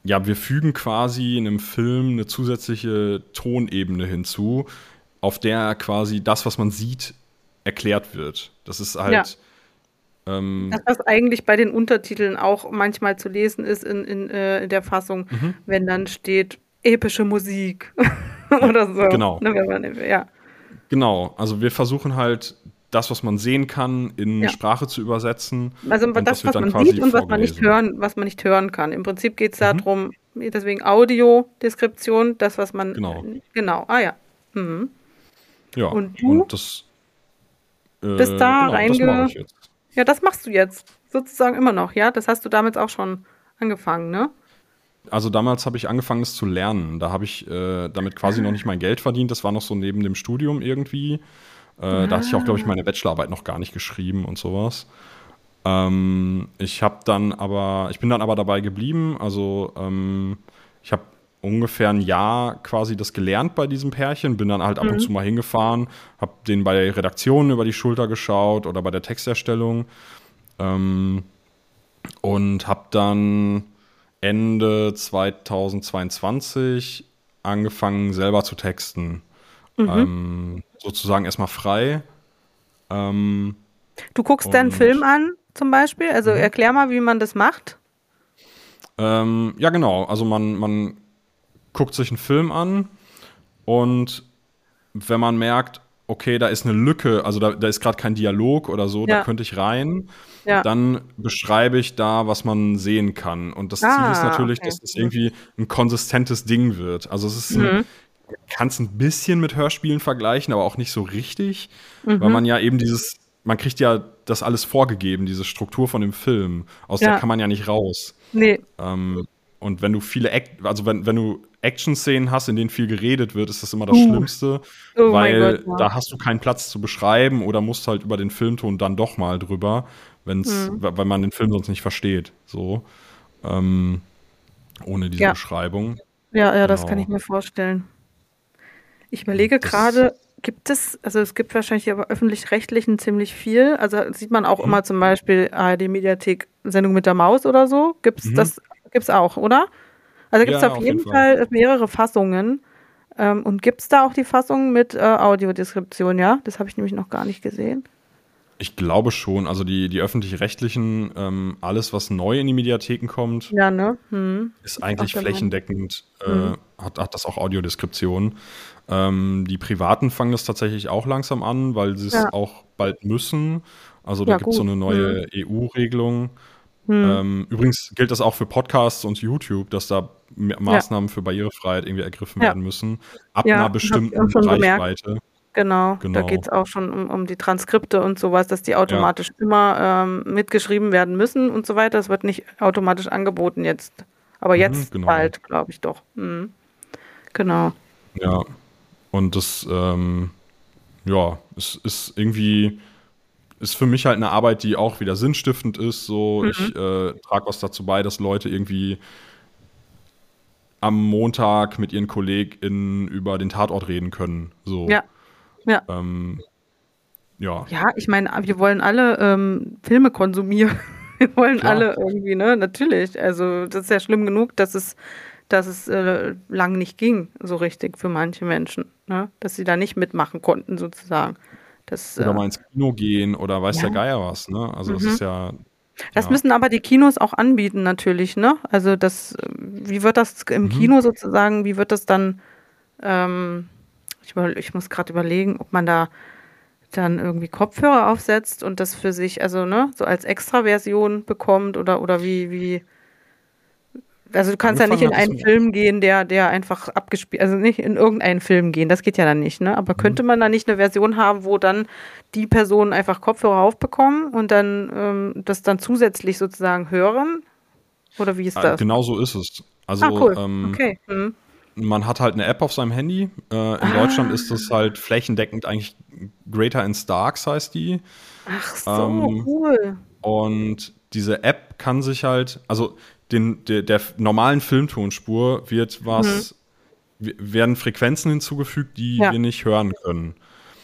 ja, wir fügen quasi in einem Film eine zusätzliche Tonebene hinzu, auf der quasi das, was man sieht, erklärt wird. Das ist halt. Ja ähm, das, was eigentlich bei den Untertiteln auch manchmal zu lesen ist in, in, äh, in der Fassung, mhm. wenn dann steht epische Musik <laughs> oder so. Genau. Ne, ja. Genau, also wir versuchen halt das, was man sehen kann, in ja. Sprache zu übersetzen. Also das, was man sieht und was man nicht hören, was man nicht hören kann. Im Prinzip geht es mhm. darum, deswegen Audiodeskription, das, was man. Genau. Genau, ah ja. Mhm. Ja, und, du und das. Äh, bist da genau, reinge ja, das machst du jetzt sozusagen immer noch, ja? Das hast du damals auch schon angefangen, ne? Also damals habe ich angefangen, es zu lernen. Da habe ich äh, damit quasi noch nicht mein Geld verdient. Das war noch so neben dem Studium irgendwie. Äh, ah. Da hatte ich auch, glaube ich, meine Bachelorarbeit noch gar nicht geschrieben und sowas. Ähm, ich habe dann aber, ich bin dann aber dabei geblieben. Also ähm, ich habe ungefähr ein Jahr quasi das gelernt bei diesem Pärchen, bin dann halt ab mhm. und zu mal hingefahren, habe den bei der Redaktion über die Schulter geschaut oder bei der Texterstellung ähm, und habe dann Ende 2022 angefangen selber zu texten. Mhm. Ähm, sozusagen erstmal frei. Ähm, du guckst deinen Film an zum Beispiel? Also mhm. erklär mal, wie man das macht. Ähm, ja, genau. Also man, man guckt sich einen Film an und wenn man merkt, okay, da ist eine Lücke, also da, da ist gerade kein Dialog oder so, ja. da könnte ich rein, ja. dann beschreibe ich da, was man sehen kann. Und das ah, Ziel ist natürlich, okay. dass es irgendwie ein konsistentes Ding wird. Also es ist mhm. Kann es ein bisschen mit Hörspielen vergleichen, aber auch nicht so richtig, mhm. weil man ja eben dieses, man kriegt ja das alles vorgegeben, diese Struktur von dem Film. Aus ja. der kann man ja nicht raus. Nee. Ähm, und wenn du viele, Act also wenn, wenn du Action-Szenen hast, in denen viel geredet wird, ist das immer das uh. Schlimmste, oh weil Gott, ja. da hast du keinen Platz zu beschreiben oder musst halt über den Filmton dann doch mal drüber, wenn's, mhm. weil man den Film sonst nicht versteht. So. Ähm, ohne diese ja. Beschreibung. Ja, ja, genau. das kann ich mir vorstellen. Ich überlege gerade, gibt es, also es gibt wahrscheinlich aber öffentlich-rechtlichen ziemlich viel. Also sieht man auch mhm. immer zum Beispiel ARD-Mediathek Sendung mit der Maus oder so. Gibt es mhm. das gibt's auch, oder? Also gibt es ja, auf, jeden Fall. Fall. mehrere Fassungen. Ähm, und gibt es da auch die Fassung mit äh, Audiodeskription, ja? Das habe ich nämlich noch gar nicht gesehen. Ich glaube schon. Also die, die öffentlich-rechtlichen, ähm, alles, was neu in die Mediatheken kommt, ja, ne? hm. ist eigentlich flächendeckend, äh, hm. hat, hat das auch Audiodeskription. Ähm, die Privaten fangen das tatsächlich auch langsam an, weil sie es ja. auch bald müssen. Also da ja, gibt es so eine neue hm. EU-Regelung. Hm. Ähm, übrigens gilt das auch für Podcasts und YouTube, dass da Maßnahmen für Barrierefreiheit irgendwie ergriffen werden müssen. Ab einer bestimmten Reichweite. Gemerkt. Genau, genau. da geht es auch schon um, um, die Transkripte und sowas, dass die automatisch ja. immer ähm, mitgeschrieben werden müssen und so weiter. Das wird nicht automatisch angeboten jetzt. Aber mhm, jetzt genau. bald, glaube ich doch. Mhm. Genau. Ja, und das, ähm, ja, es ist irgendwie, ist für mich halt eine Arbeit, die auch wieder sinnstiftend ist. So, mhm. ich äh, trage was dazu bei, dass Leute irgendwie am Montag mit ihren KollegInnen über den Tatort reden können. So. Ja, ja. Ähm, ja. Ja, ich meine, wir wollen alle ähm, Filme konsumieren. <laughs> Wir wollen Klar. alle irgendwie, ne? Natürlich. Also, das ist ja schlimm genug, dass es, dass es äh, lang nicht ging, so richtig für manche Menschen, ne? Dass sie da nicht mitmachen konnten, sozusagen. Das, oder äh, mal ins Kino gehen oder weiß ja. der Geier was, ne? Also, das mhm. ist ja. Das ja. müssen aber die Kinos auch anbieten, natürlich, ne? Also, das, wie wird das im mhm. Kino sozusagen, wie wird das dann, ähm, ich, ich muss gerade überlegen, ob man da dann irgendwie Kopfhörer aufsetzt und das für sich, also ne, so als Extraversion bekommt oder, oder wie, wie. Also du kannst ja nicht in einen Film gehen, der, der einfach abgespielt, also nicht in irgendeinen Film gehen, das geht ja dann nicht, ne? Aber mhm. könnte man da nicht eine Version haben, wo dann die Personen einfach Kopfhörer aufbekommen und dann ähm, das dann zusätzlich sozusagen hören? Oder wie ist äh, das? Genau so ist es. Also ah, cool. ähm, okay. Hm man hat halt eine App auf seinem Handy. Äh, in ah. Deutschland ist das halt flächendeckend eigentlich Greater in Starks heißt die. Ach so, ähm, cool. Und diese App kann sich halt, also den, der, der normalen Filmtonspur wird was, mhm. werden Frequenzen hinzugefügt, die ja. wir nicht hören können.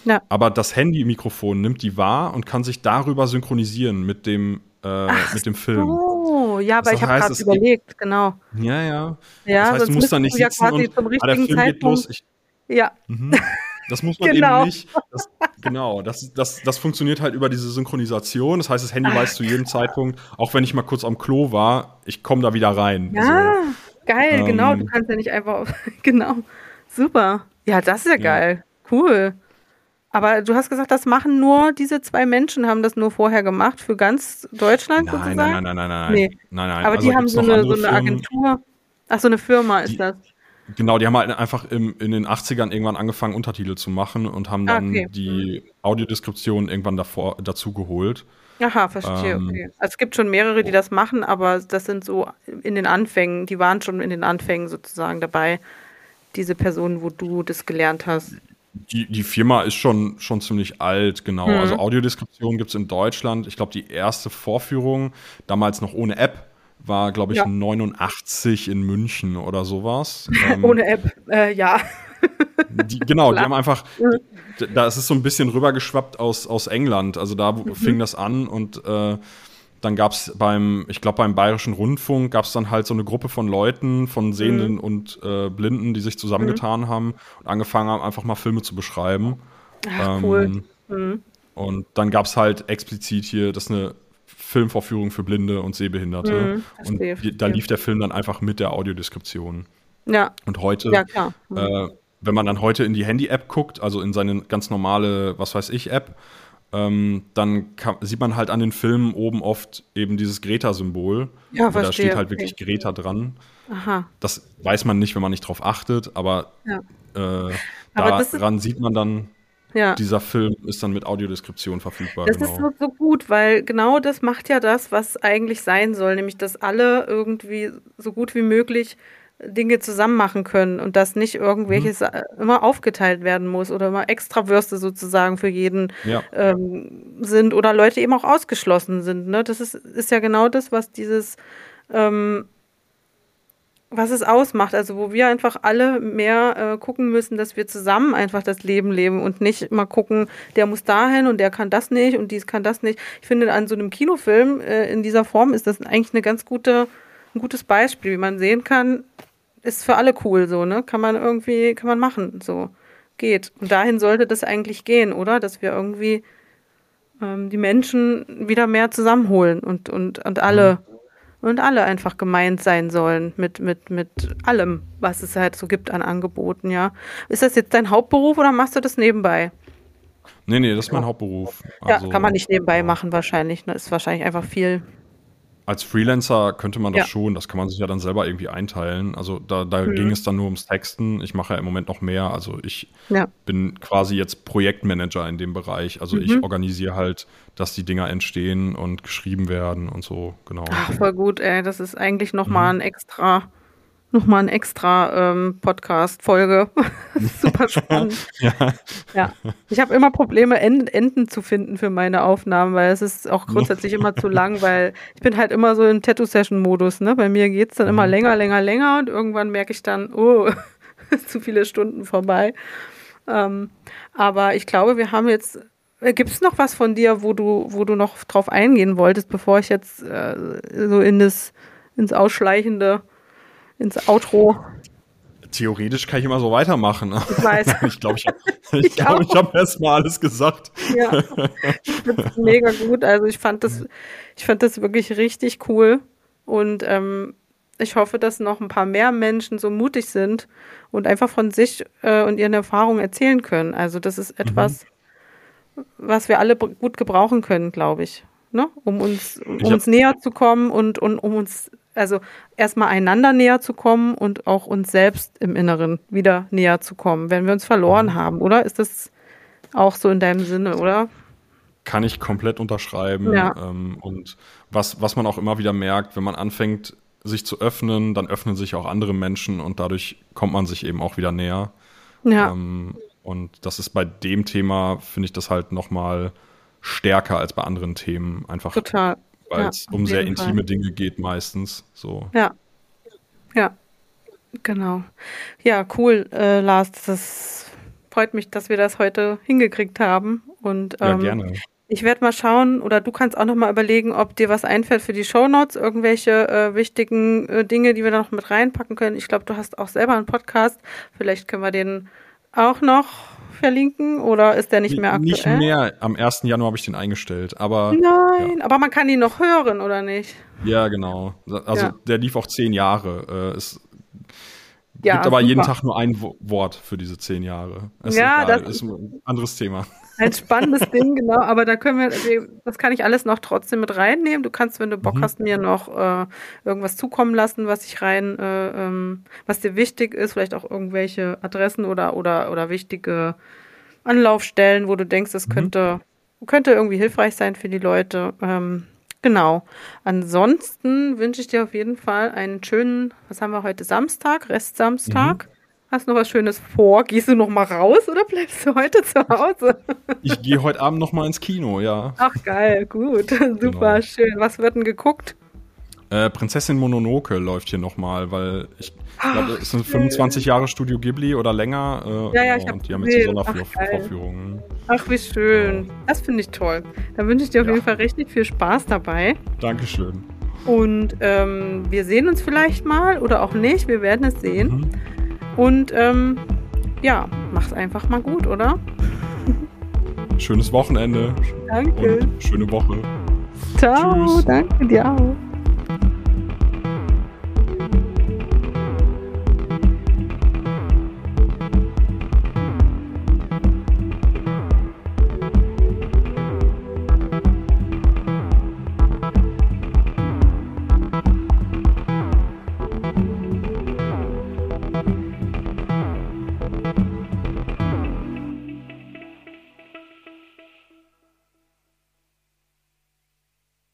Ja. Aber das Handy-Mikrofon nimmt die wahr und kann sich darüber synchronisieren mit dem, äh, mit dem Film. So ja, aber ich habe gerade überlegt, genau. Ja, ja. Ja, das heißt, du musst da nicht ja sitzen und zum ah, der Film Zeitpunkt. geht los. Ich, ja. Mhm. <laughs> Das muss man genau. eben nicht. Das, genau, das, das, das funktioniert halt über diese Synchronisation. Das heißt, das Handy Ach. weiß zu jedem Zeitpunkt, auch wenn ich mal kurz am Klo war, ich komme da wieder rein. Ja, so. geil, ähm, genau. Du kannst ja nicht einfach. <laughs> genau. Super. Ja, das ist ja, ja. geil. Cool. Aber du hast gesagt, das machen nur diese zwei Menschen, haben das nur vorher gemacht für ganz Deutschland nein, sozusagen? Nein, nein, nein, nein, nee. nein, nein. Aber also die haben so eine, so eine Agentur. Ach, so eine Firma ist die, das. Genau, die haben halt einfach im, in den 80ern irgendwann angefangen, Untertitel zu machen und haben dann ah, okay. die Audiodeskription irgendwann davor, dazu geholt. Aha, verstehe, ähm, okay. Also es gibt schon mehrere, die das machen, aber das sind so in den Anfängen, die waren schon in den Anfängen sozusagen dabei, diese Personen, wo du das gelernt hast. Die, die Firma ist schon, schon ziemlich alt, genau. Mhm. Also Audiodeskription gibt es in Deutschland. Ich glaube, die erste Vorführung, damals noch ohne App, war, glaube ich, ja. 89 in München oder sowas. <laughs> Ähm, ohne App, äh, ja. <laughs> Die, genau, Klar. die haben einfach, da ist es so ein bisschen rübergeschwappt aus, aus England. Also da mhm. fing das an und äh, dann gab es beim, ich glaube, beim Bayerischen Rundfunk gab es dann halt so eine Gruppe von Leuten, von Sehenden mhm. und äh, Blinden, die sich zusammengetan mhm. haben und angefangen haben, einfach mal Filme zu beschreiben. Ach, ähm, cool. Mhm. Und dann gab es halt explizit hier, das ist eine Filmvorführung für Blinde und Sehbehinderte. Mhm, und die, da lief der Film dann einfach mit der Audiodeskription. Ja. Und heute, ja. Äh, wenn man dann heute in die Handy-App guckt, also in seine ganz normale, was weiß ich, App, ähm, dann kann, sieht man halt an den Filmen oben oft eben dieses Greta-Symbol. Ja, verstehe. Da steht halt okay. wirklich Greta dran. Aha. Das weiß man nicht, wenn man nicht drauf achtet, aber, ja. äh, aber daran sieht man dann, ja. dieser Film ist dann mit Audiodeskription verfügbar. Das genau. ist so, so gut, weil genau das macht ja das, was eigentlich sein soll, nämlich dass alle irgendwie so gut wie möglich Dinge zusammen machen können und dass nicht irgendwelches mhm. immer aufgeteilt werden muss oder immer extra Würste sozusagen für jeden ja. ähm, sind oder Leute eben auch ausgeschlossen sind. Ne? Das ist, ist ja genau das, was dieses ähm, was es ausmacht. Also wo wir einfach alle mehr äh, gucken müssen, dass wir zusammen einfach das Leben leben und nicht immer gucken, der muss dahin und der kann das nicht und dies kann das nicht. Ich finde, an so einem Kinofilm äh, in dieser Form ist das eigentlich eine ganz gute, ein gutes Beispiel, wie man sehen kann, ist für alle cool so, ne? Kann man irgendwie, kann man machen, so geht. Und dahin sollte das eigentlich gehen, oder? Dass wir irgendwie ähm, die Menschen wieder mehr zusammenholen und, und, und alle mhm und alle einfach gemeint sein sollen mit, mit, mit allem, was es halt so gibt an Angeboten, ja. Ist das jetzt dein Hauptberuf oder machst du das nebenbei? Nee, nee, das ist mein Hauptberuf. Also, ja, kann man nicht nebenbei machen wahrscheinlich. Ne? Ist wahrscheinlich einfach viel als Freelancer könnte man das ja. schon, das kann man sich ja dann selber irgendwie einteilen. Also da, da mhm. ging es dann nur ums Texten. Ich mache ja im Moment noch mehr. Also ich ja. bin quasi jetzt Projektmanager in dem Bereich. Also mhm. ich organisiere halt, dass die Dinger entstehen und geschrieben werden und so, genau. Ach, voll gut, ey. Das ist eigentlich nochmal mhm. ein extra nochmal eine extra ähm, Podcast-Folge. <laughs> Super spannend. ja. ja. Ich habe immer Probleme, Enden, zu finden für meine Aufnahmen, weil es ist auch grundsätzlich immer zu lang, weil ich bin halt immer so im Tattoo-Session-Modus. Ne? Bei mir geht es dann immer mhm. länger, länger, länger und irgendwann merke ich dann, oh, <laughs> zu viele Stunden vorbei. Ähm, aber ich glaube, wir haben jetzt äh, Gibt es noch was von dir, wo du, wo du noch drauf eingehen wolltest, bevor ich jetzt äh, so in das, ins Ausschleichende ins Outro. Theoretisch kann ich immer so weitermachen. Ich weiß. <laughs> ich glaube, ich, <laughs> ich, ich, glaub, ich habe erstmal alles gesagt. Ja, das <laughs> mega gut. Also ich fand das, ich fand das wirklich richtig cool. Und ähm, ich hoffe, dass noch ein paar mehr Menschen so mutig sind und einfach von sich äh, und ihren Erfahrungen erzählen können. Also das ist etwas, mhm. was wir alle gut gebrauchen können, glaube ich. Ne? Um uns, um uns näher zu kommen und, und um uns also erstmal einander näher zu kommen und auch uns selbst im Inneren wieder näher zu kommen, wenn wir uns verloren mhm. haben, oder? Ist das auch so in deinem Sinne, oder? Kann ich komplett unterschreiben. Ja. Ähm, und was, was man auch immer wieder merkt, wenn man anfängt, sich zu öffnen, dann öffnen sich auch andere Menschen und dadurch kommt man sich eben auch wieder näher. Ja. Ähm, und das ist bei dem Thema, finde ich das halt nochmal stärker als bei anderen Themen. Einfach Total weil es ja, um sehr intime Fall. Dinge geht meistens. So. Ja. Ja. Genau. Ja, cool, äh, Lars. Das freut mich, dass wir das heute hingekriegt haben. Und ähm, ja, gerne. Ich werde mal schauen, oder du kannst auch noch mal überlegen, ob dir was einfällt für die Shownotes, irgendwelche äh, wichtigen äh, Dinge, die wir da noch mit reinpacken können. Ich glaube, du hast auch selber einen Podcast. Vielleicht können wir den auch noch verlinken oder ist der nicht mehr aktuell? Nicht mehr. Am 1. Januar habe ich den eingestellt. Aber, Nein, ja. aber man kann ihn noch hören, oder nicht? Ja, genau. Also ja. der lief auch zehn Jahre. Äh, es ja, gibt aber super. jeden Tag nur ein Wort für diese zehn Jahre. Ist ja, egal. das ist ein anderes Thema. <laughs> Ein spannendes Ding, genau. Aber da können wir, das kann ich alles noch trotzdem mit reinnehmen. Du kannst, wenn du Bock mhm. hast, mir noch äh, irgendwas zukommen lassen, was ich rein, äh, ähm, was dir wichtig ist, vielleicht auch irgendwelche Adressen oder oder oder wichtige Anlaufstellen, wo du denkst, das mhm. könnte könnte irgendwie hilfreich sein für die Leute. Ähm, genau. Ansonsten wünsche ich dir auf jeden Fall einen schönen, was haben wir heute Samstag, Restsamstag. Mhm. Hast du noch was Schönes vor? Gehst du noch mal raus oder bleibst du heute zu Hause? Ich gehe heute Abend noch mal ins Kino, ja. Ach geil, gut, <laughs> super, genau. schön. Was wird denn geguckt? Äh, Prinzessin Mononoke läuft hier noch mal, weil ich glaube, es sind 25 Jahre Studio Ghibli oder länger. Äh, ja, ja, ich und die haben jetzt so Sondervorführungen. Ach, Ach, wie schön. Das finde ich toll. Da wünsche ich dir auf ja. jeden Fall richtig viel Spaß dabei. Dankeschön. Und ähm, wir sehen uns vielleicht mal oder auch nicht. Wir werden es sehen. Mhm. Und ähm, ja, mach's einfach mal gut, oder? Schönes Wochenende. Danke. Und schöne Woche. Ciao. Tschüss. Danke dir auch.